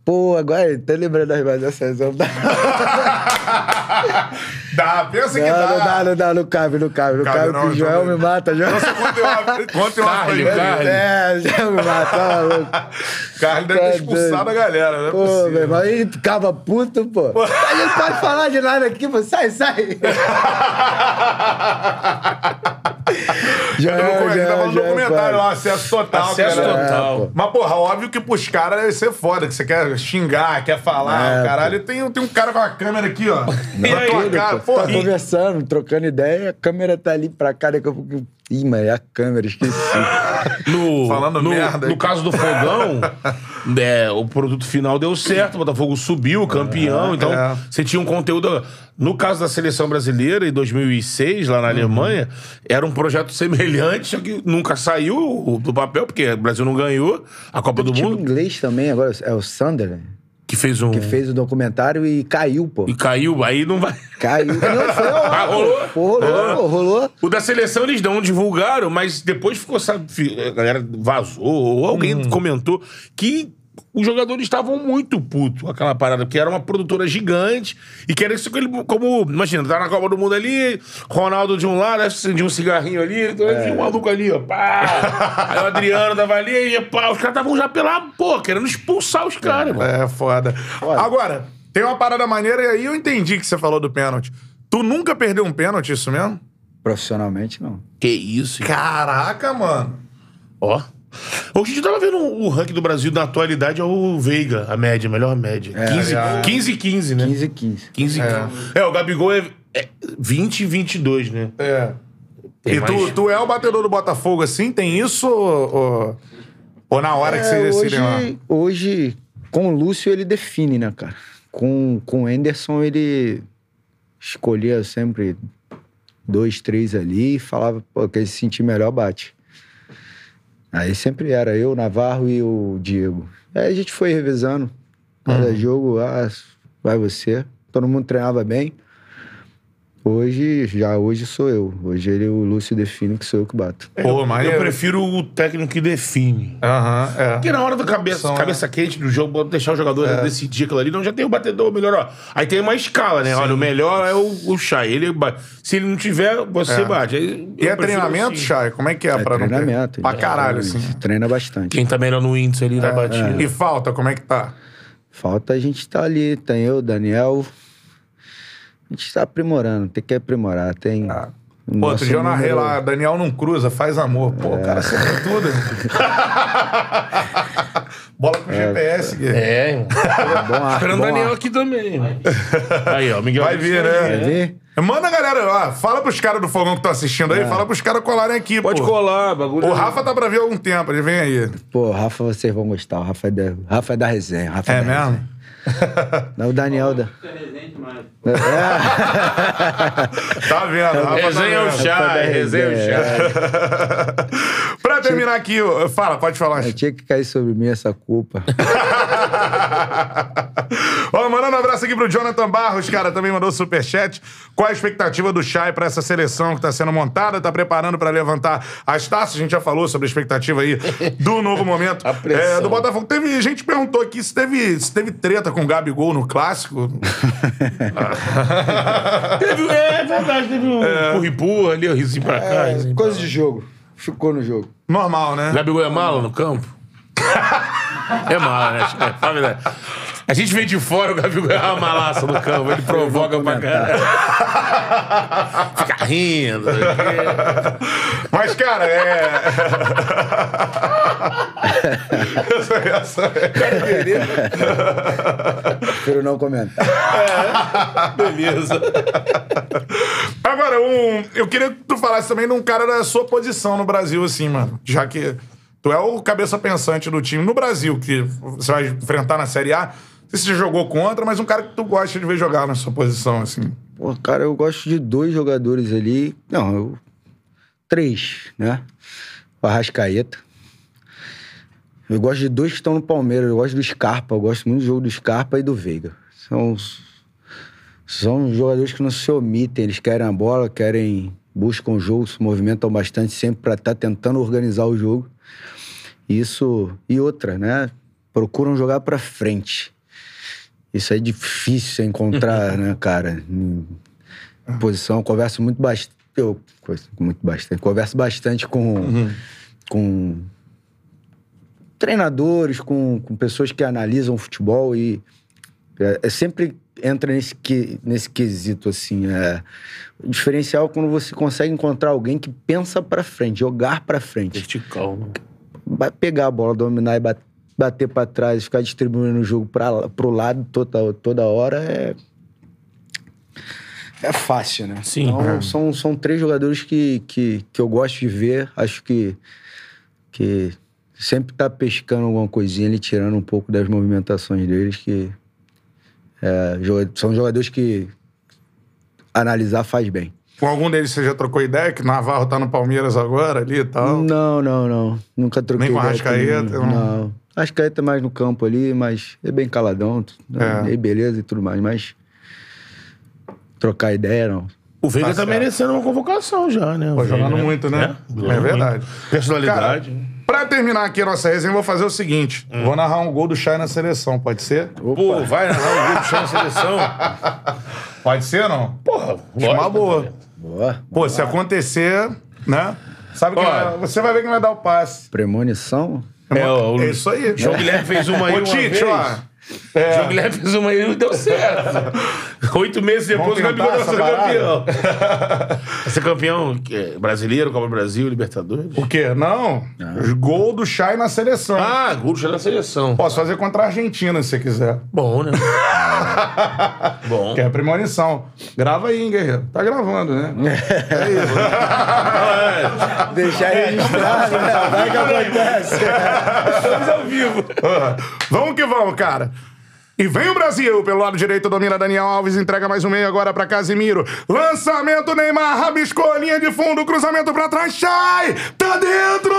Pô, agora até lembrando das mais dessas. Dá, pensa que não, dá. não dá, não dá, não cabe, não cabe, não Cabe cabe, não, que o Joel me mata, Joel. Nossa, Conta uma, conta uma Carne, coisa. carne. É, já me mata, tá maluco. Carlos deve ter Tá expulsado doido. a galera, não é Pô, possível. meu irmão, aí ficava puto, pô. A gente pode falar de nada aqui, pô. Sai, sai. já, Eu não- já, falando no documentário lá, acesso total. Acesso cara. total. É, pô. Mas, porra, óbvio que pros caras deve ser foda, que você quer xingar, quer falar, É, caralho. Tem, tem um cara com a câmera aqui, ó. Na tua cara. Pô. Tá e- conversando, trocando ideia, a câmera tá ali pra cá, daqui a pouco. Ih, mas é a câmera, esqueci. No, Falando no, merda no caso do Fogão, é, o produto final deu certo, o Botafogo subiu, campeão. então, é. você tinha um conteúdo. No caso da seleção brasileira, em 2006, lá na Uhum. Alemanha, era um projeto semelhante, só que nunca saiu do papel, porque o Brasil não ganhou a Copa do Time Mundo, inglês também, agora é o Sunderland, que fez um. que fez o documentário e caiu, pô. E caiu, aí não vai. Caiu. Não, foi ó, Ah, rolou? Pô, rolou, pô, rolou. O da seleção eles não divulgaram, mas depois ficou, sabe, a galera vazou, ou alguém Hum. comentou que os jogadores estavam muito putos aquela parada, porque era uma produtora gigante e que era isso que ele, como, imagina, tá na Copa do Mundo ali, Ronaldo de um lado, acendia um cigarrinho ali, então É. tinha um maluco ali, ó, pá. Aí o Adriano tava ali, e pá, os caras estavam já pela, pô, querendo expulsar os caras, mano. É, foda. Agora, tem uma parada maneira e aí eu entendi que você falou do pênalti. Tu nunca perdeu um pênalti, isso mesmo? Profissionalmente, não. Que isso? Caraca, mano. Ó. Hoje a gente tava vendo o ranking do Brasil na atualidade é o Veiga, a média, a melhor média. 15, é. 15 e 15, né? 15 e 15. 15 e 15. É, o Gabigol é, é 20 e 22, né? É. Tem e tu, mais- tu é o batedor do Botafogo assim? Tem isso ou, ou, ou na hora que É, vocês decidem lá? hoje, hoje, com o Lúcio, ele define, né, cara? Com, com o Anderson, ele escolhia sempre dois, três ali e falava, pô, quem se sentir melhor, bate. Aí sempre era eu, Navarro e o Diego. Aí a gente foi revezando. Cada Uhum. jogo, ah, vai você. Todo mundo treinava bem. Hoje, já hoje sou eu. Hoje ele, o Lúcio define que sou eu que bato. Pô, mas Eu prefiro o técnico que define. Aham, é. Porque na hora da cabeça, São, cabeça quente do jogo, deixar o jogador decidir aquilo ali, não, já tem o batedor melhor, ó. Aí tem uma escala, né? Olha, o melhor é o, o Chay. Ele, se ele não tiver, você É. bate. Aí E é treinamento, assim. Chay? Como é que é, É pra não ter? treinamento. Pra caralho, assim. Treina bastante. Quem tá melhor no índice ali na batida. E falta, como é que tá? Falta a gente tá ali, tem eu, Daniel. A gente tá aprimorando, tem que aprimorar. Tem. Ah. Pô, outro dia eu narrei lá, Daniel não cruza, faz amor. Pô, o cara acertou tudo. Bola com GPS. aqui. É, irmão. Bom ar, Esperando o Daniel ar. aqui também. irmão. Aí, ó, Miguel. Vai vir, né? Quer ver? Manda a galera, ó, fala pros caras do Fogão que estão assistindo aí, fala pros caras colarem aqui, Pode pô. colar, bagulho. O Rafa tá pra ver há algum tempo, ele vem aí. Pô, Rafa, vocês vão gostar. O Rafa é da, Rafa é da resenha. Rafa É da mesmo? resenha. Não, o Daniel da. Tá vendo, tá Resenha o chá, resenha o chá. pra terminar aqui, fala, pode falar. tinha que cair sobre mim essa culpa. Ó, mandando um abraço aqui pro Jonathan Barros, cara, também mandou superchat. Qual a expectativa do Chay pra essa seleção que tá sendo montada? Tá preparando pra levantar as taças? A gente já falou sobre a expectativa aí do novo momento é, do Botafogo. Teve gente que perguntou aqui se teve, se teve treta com o Gabigol no clássico. Teve, é verdade, teve um purri-purra ali, o risinho pra cá. pra Coisa de jogo. Ficou no jogo. Normal, né? Gabigol é mala no campo? É mala, né? É, fala a verdade. A gente vem de fora, o Gabigol é uma malaça no campo, ele provoca pra caralho. Fica rindo. Mas, cara, é. essa, essa Prefiro não comentar. Beleza. Agora, um, eu queria que tu falasse também de um cara da sua posição no Brasil, assim, mano. Já que tu é o cabeça pensante do time no Brasil, que você vai enfrentar na Série A. Você jogou contra, mas um cara que tu gosta de ver jogar na sua posição, assim. Pô, cara, eu gosto de dois jogadores ali. Não, eu... três, né? O Arrascaeta. Eu gosto de dois que estão no Palmeiras. Eu gosto do Scarpa. Eu gosto muito do jogo do Scarpa e do Veiga. São São jogadores que não se omitem, eles querem a bola, querem, buscam o jogo, se movimentam bastante sempre para estar tentando organizar o jogo. Isso e outra, né? Procuram jogar para frente. Isso é difícil encontrar, né, cara? Em posição, eu converso muito bastante. Eu muito bastante. Converso bastante com, com treinadores, com, com pessoas que analisam futebol e é, é sempre entra nesse, que, nesse quesito, assim. É, o diferencial é quando você consegue encontrar alguém que pensa pra frente, jogar pra frente. Vertical, né? Vai pegar a bola, dominar e bat- bater pra trás, ficar distribuindo o jogo pra, pro lado toda, toda hora é. É fácil, né? Sim. Então, É. são, são três jogadores que, que, que eu gosto de ver. Acho que, que sempre tá pescando alguma coisinha ali, tirando um pouco das movimentações deles, que é, são jogadores que analisar faz bem. Com algum deles você já trocou ideia? Que Navarro tá no Palmeiras agora ali e tal. Não, não, não. Nunca troquei Nem com ideia Arrascaeta, com- não? Não. Arrascaeta é mais no campo ali, mas é bem caladão. É. É. beleza e tudo mais, mas trocar ideia, não. O Veiga Tá tá, merecendo uma convocação já, né? Pô, jogando Veiga, muito, né? É verdade. Personalidade. Cara, pra terminar aqui a nossa resenha, eu vou fazer o seguinte: Hum. vou narrar um gol do Chay na seleção, pode ser? Pô, vai narrar o grupo na seleção. Pode ser, não? Porra, uma boa. Boa. Pô, se acontecer, né? Sabe quem Ó. vai- Você vai ver quem vai dar o passe. Premonição? É, ó, o É isso aí. João Guilherme fez uma aí Ô, uma Tite, vez. Ó. João Guilherme fez uma aí e não deu certo. Oito meses depois, o Gabigol vai ser campeão. Vai ser campeão que é brasileiro, Copa do Brasil, Libertadores. O quê? Não. Gol do Chay na seleção. Ah, Gurcha da seleção. Posso fazer contra a Argentina, se você quiser. Bom, né? Bom. Que é premonição. Grava aí, hein, guerreiro. Tá gravando, né? É isso. Deixar registrado, né? Vai que acontece. Estamos ao vivo. Ah, vamos que vamos, cara. E vem o Brasil, pelo lado direito domina Daniel Alves, entrega mais um meio agora pra Casimiro. Lançamento Neymar, rabiscou, linha de fundo, cruzamento pra trás, sai! Tá dentro!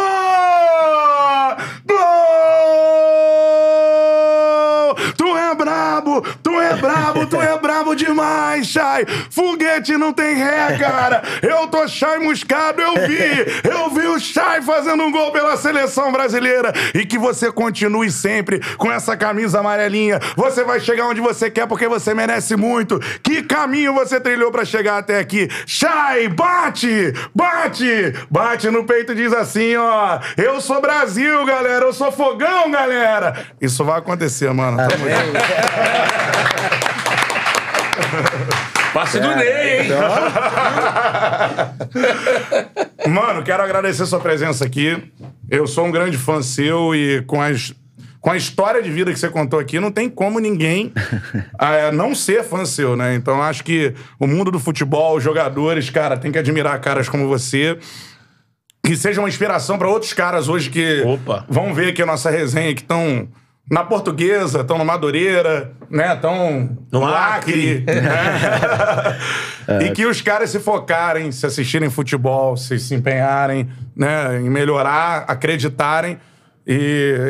Gol! Tu é brabo, tu é brabo, tu é brabo demais, Chay! Foguete não tem ré, cara! Eu tô Chay muscado, eu vi! Eu vi o Chay fazendo um gol pela seleção brasileira! E que você continue sempre com essa camisa amarelinha. Você vai chegar onde você quer porque você merece muito. Que caminho você trilhou pra chegar até aqui? Chay, bate! Bate! Bate no peito e diz assim, ó. Eu sou Brasil, galera. Eu sou fogão, galera. Isso vai acontecer, mano. Tamo junto. Passe do Ney, hein? Mano, quero agradecer sua presença aqui. Eu sou um grande fã seu e com as. Com a história de vida que você contou aqui, não tem como ninguém ah, não ser fã seu, né? Então acho que o mundo do futebol, os jogadores, cara, tem que admirar caras como você. Que seja uma inspiração para outros caras hoje que Opa. vão ver aqui a nossa resenha, que estão na Portuguesa, estão no Madureira, né? Estão No Acre. né? E que os caras se focarem, se assistirem futebol, se se empenharem, né? Em melhorar, acreditarem, e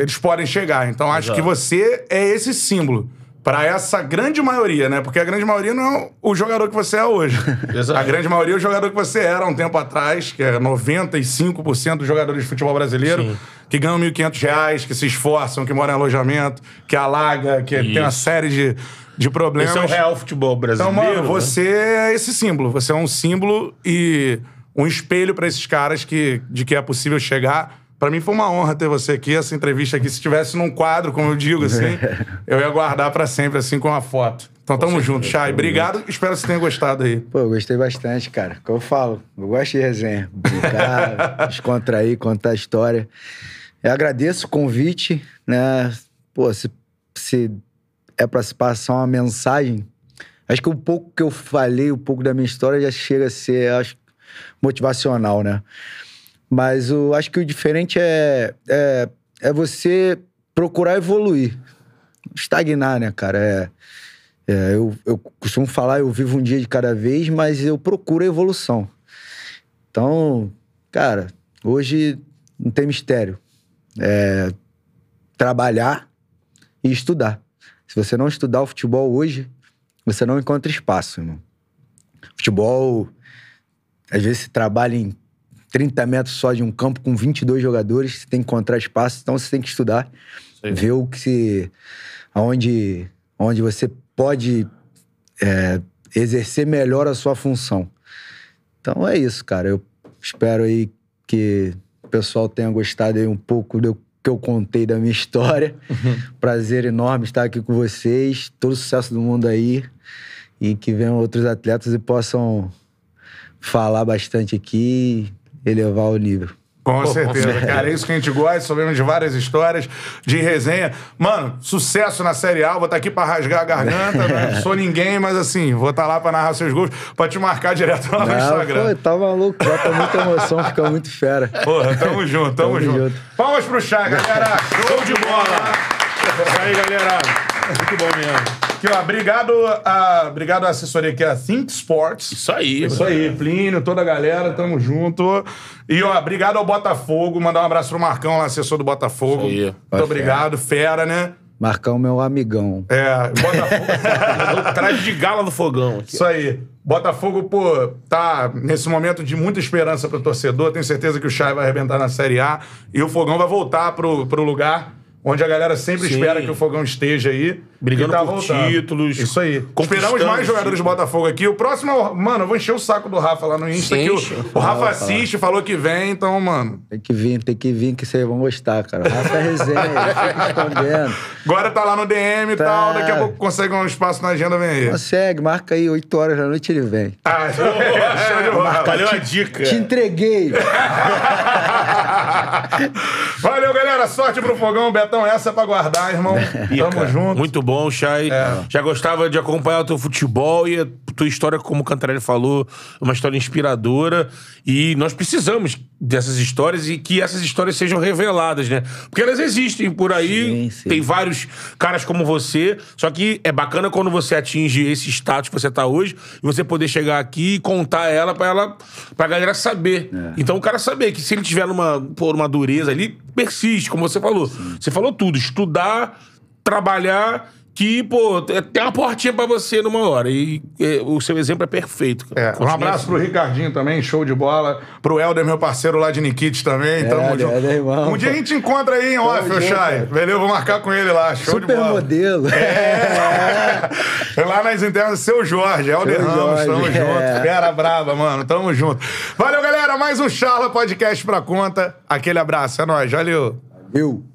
eles podem chegar. Então acho Exato. que você é esse símbolo. Pra essa grande maioria, né? Porque a grande maioria não é o jogador que você é hoje. Exato. A grande maioria é o jogador que você era há um tempo atrás, que é 95% dos jogadores de futebol brasileiro, Sim. que ganham 1.500 reais, que se esforçam, que moram em alojamento, que alaga, que tem uma Isso. série de, de problemas. Esse é o real futebol Então, brasileiro. mano, né? você é esse símbolo. Você é um símbolo e um espelho pra esses caras que, de que é possível chegar. Pra mim foi uma honra ter você aqui, essa entrevista aqui. Se tivesse num quadro, como eu digo, assim, eu ia guardar pra sempre, assim, com uma foto. Então tamo junto, Chay. Obrigado. Espero que você tenha gostado aí. Pô, eu gostei bastante, cara. Como eu falo, eu gosto de resenha. Brincar, descontrair, contar história. Eu agradeço o convite, né? Pô, se, se é pra se passar uma mensagem, acho que o pouco que eu falei, o pouco da minha história já chega a ser, acho, motivacional, né? Mas eu acho que o diferente é, é, é você procurar evoluir. Estagnar, né, cara? É, é, eu, eu costumo falar, eu vivo um dia de cada vez, mas eu procuro evolução. Então, cara, hoje não tem mistério. É trabalhar e estudar. Se você não estudar o futebol hoje, você não encontra espaço, irmão. Futebol, às vezes trabalha em 30 metros só de um campo com 22 jogadores, você tem que encontrar espaço, então você tem que estudar, ver o que se, aonde, onde você pode é, exercer melhor a sua função. Então é isso, cara. Eu espero aí que o pessoal tenha gostado aí um pouco do que eu contei da minha história. Prazer enorme estar aqui com vocês. Todo sucesso do mundo aí. E que venham outros atletas e possam falar bastante aqui elevar o nível. Com certeza, cara. É isso que a gente gosta. Sabemos de várias histórias de resenha. Mano, sucesso na Série A. Vou estar aqui pra rasgar a garganta. Não sou ninguém, mas assim, vou estar lá pra narrar seus gols, pra te marcar direto lá no Não, Instagram. pô, tá maluco, bota muita emoção, fica muito fera. Porra, tamo junto, tamo, Tamo junto. junto. Palmas pro Chá, galera. Show de bola. Isso aí, galera. Muito bom mesmo. Aqui, ó, obrigado, a, obrigado à assessoria aqui, a Think Sports. Isso aí, Isso aí, Plínio, toda a galera, tamo junto. E, ó, obrigado ao Botafogo. Mandar um abraço pro Marcão, lá, assessor do Botafogo. Isso aí. Muito Vai, obrigado, fera, né? Marcão, meu amigão. É, Botafogo. Traje de gala do fogão. Aqui. Isso aí. Botafogo, pô, tá nesse momento de muita esperança pro torcedor. Tenho certeza que o Chay vai arrebentar na Série A. E o Fogão vai voltar pro, pro lugar onde a galera sempre Sim. espera que o Fogão esteja aí. Brigando tá por voltando. títulos, Isso aí. Esperamos mais jogadores do. Botafogo aqui. O próximo, é o- mano, eu vou encher o saco do Rafa lá no Insta. Sim, Que o, o Rafa assiste, falou que vem, então, mano. Tem que vir, tem que vir, que vocês vão gostar, cara. Rafa é resenha, escondendo. Agora tá lá no DM e Tá. tal. Daqui a pouco consegue um espaço na agenda, vem aí. Consegue, marca aí, 8 horas da noite ele vem. Ah, show de bola. Valeu a dica. Te entreguei! Valeu, galera. Sorte pro fogão. Betão, essa é pra guardar, irmão. Tamo Pica. junto. Muito bom, Chay. Já gostava de acompanhar o teu futebol e a tua história, como o Cantarelli falou, uma história inspiradora. E nós precisamos dessas histórias e que essas histórias sejam reveladas, né? Porque elas existem por aí. Sim, sim. Tem vários caras como você. Só que é bacana quando você atinge esse status que você tá hoje e você poder chegar aqui e contar ela pra ela, pra galera saber. Então o cara saber que se ele tiver numa, pô, numa dureza ali, persiste, como você falou. Você falou tudo, estudar, trabalhar, que, pô, tem uma portinha pra você numa hora. E é, o seu exemplo é perfeito. cara. É, um abraço assim. pro Ricardinho também, show de bola. Pro Helder, meu parceiro lá de Nikit também. Tamo Helder, junto. Irmão. Um dia a gente encontra aí em off, Chay. cara. Beleza? Vou marcar com ele lá. Show de Super bola. modelo. É. Lá nas internas, seu Jorge, Helder Seu Ramos, Jorge, tamo é. junto. Fera brava, mano, tamo junto. Valeu, galera, mais um Charla Podcast pra conta. Aquele abraço, é nóis, valeu. Eu.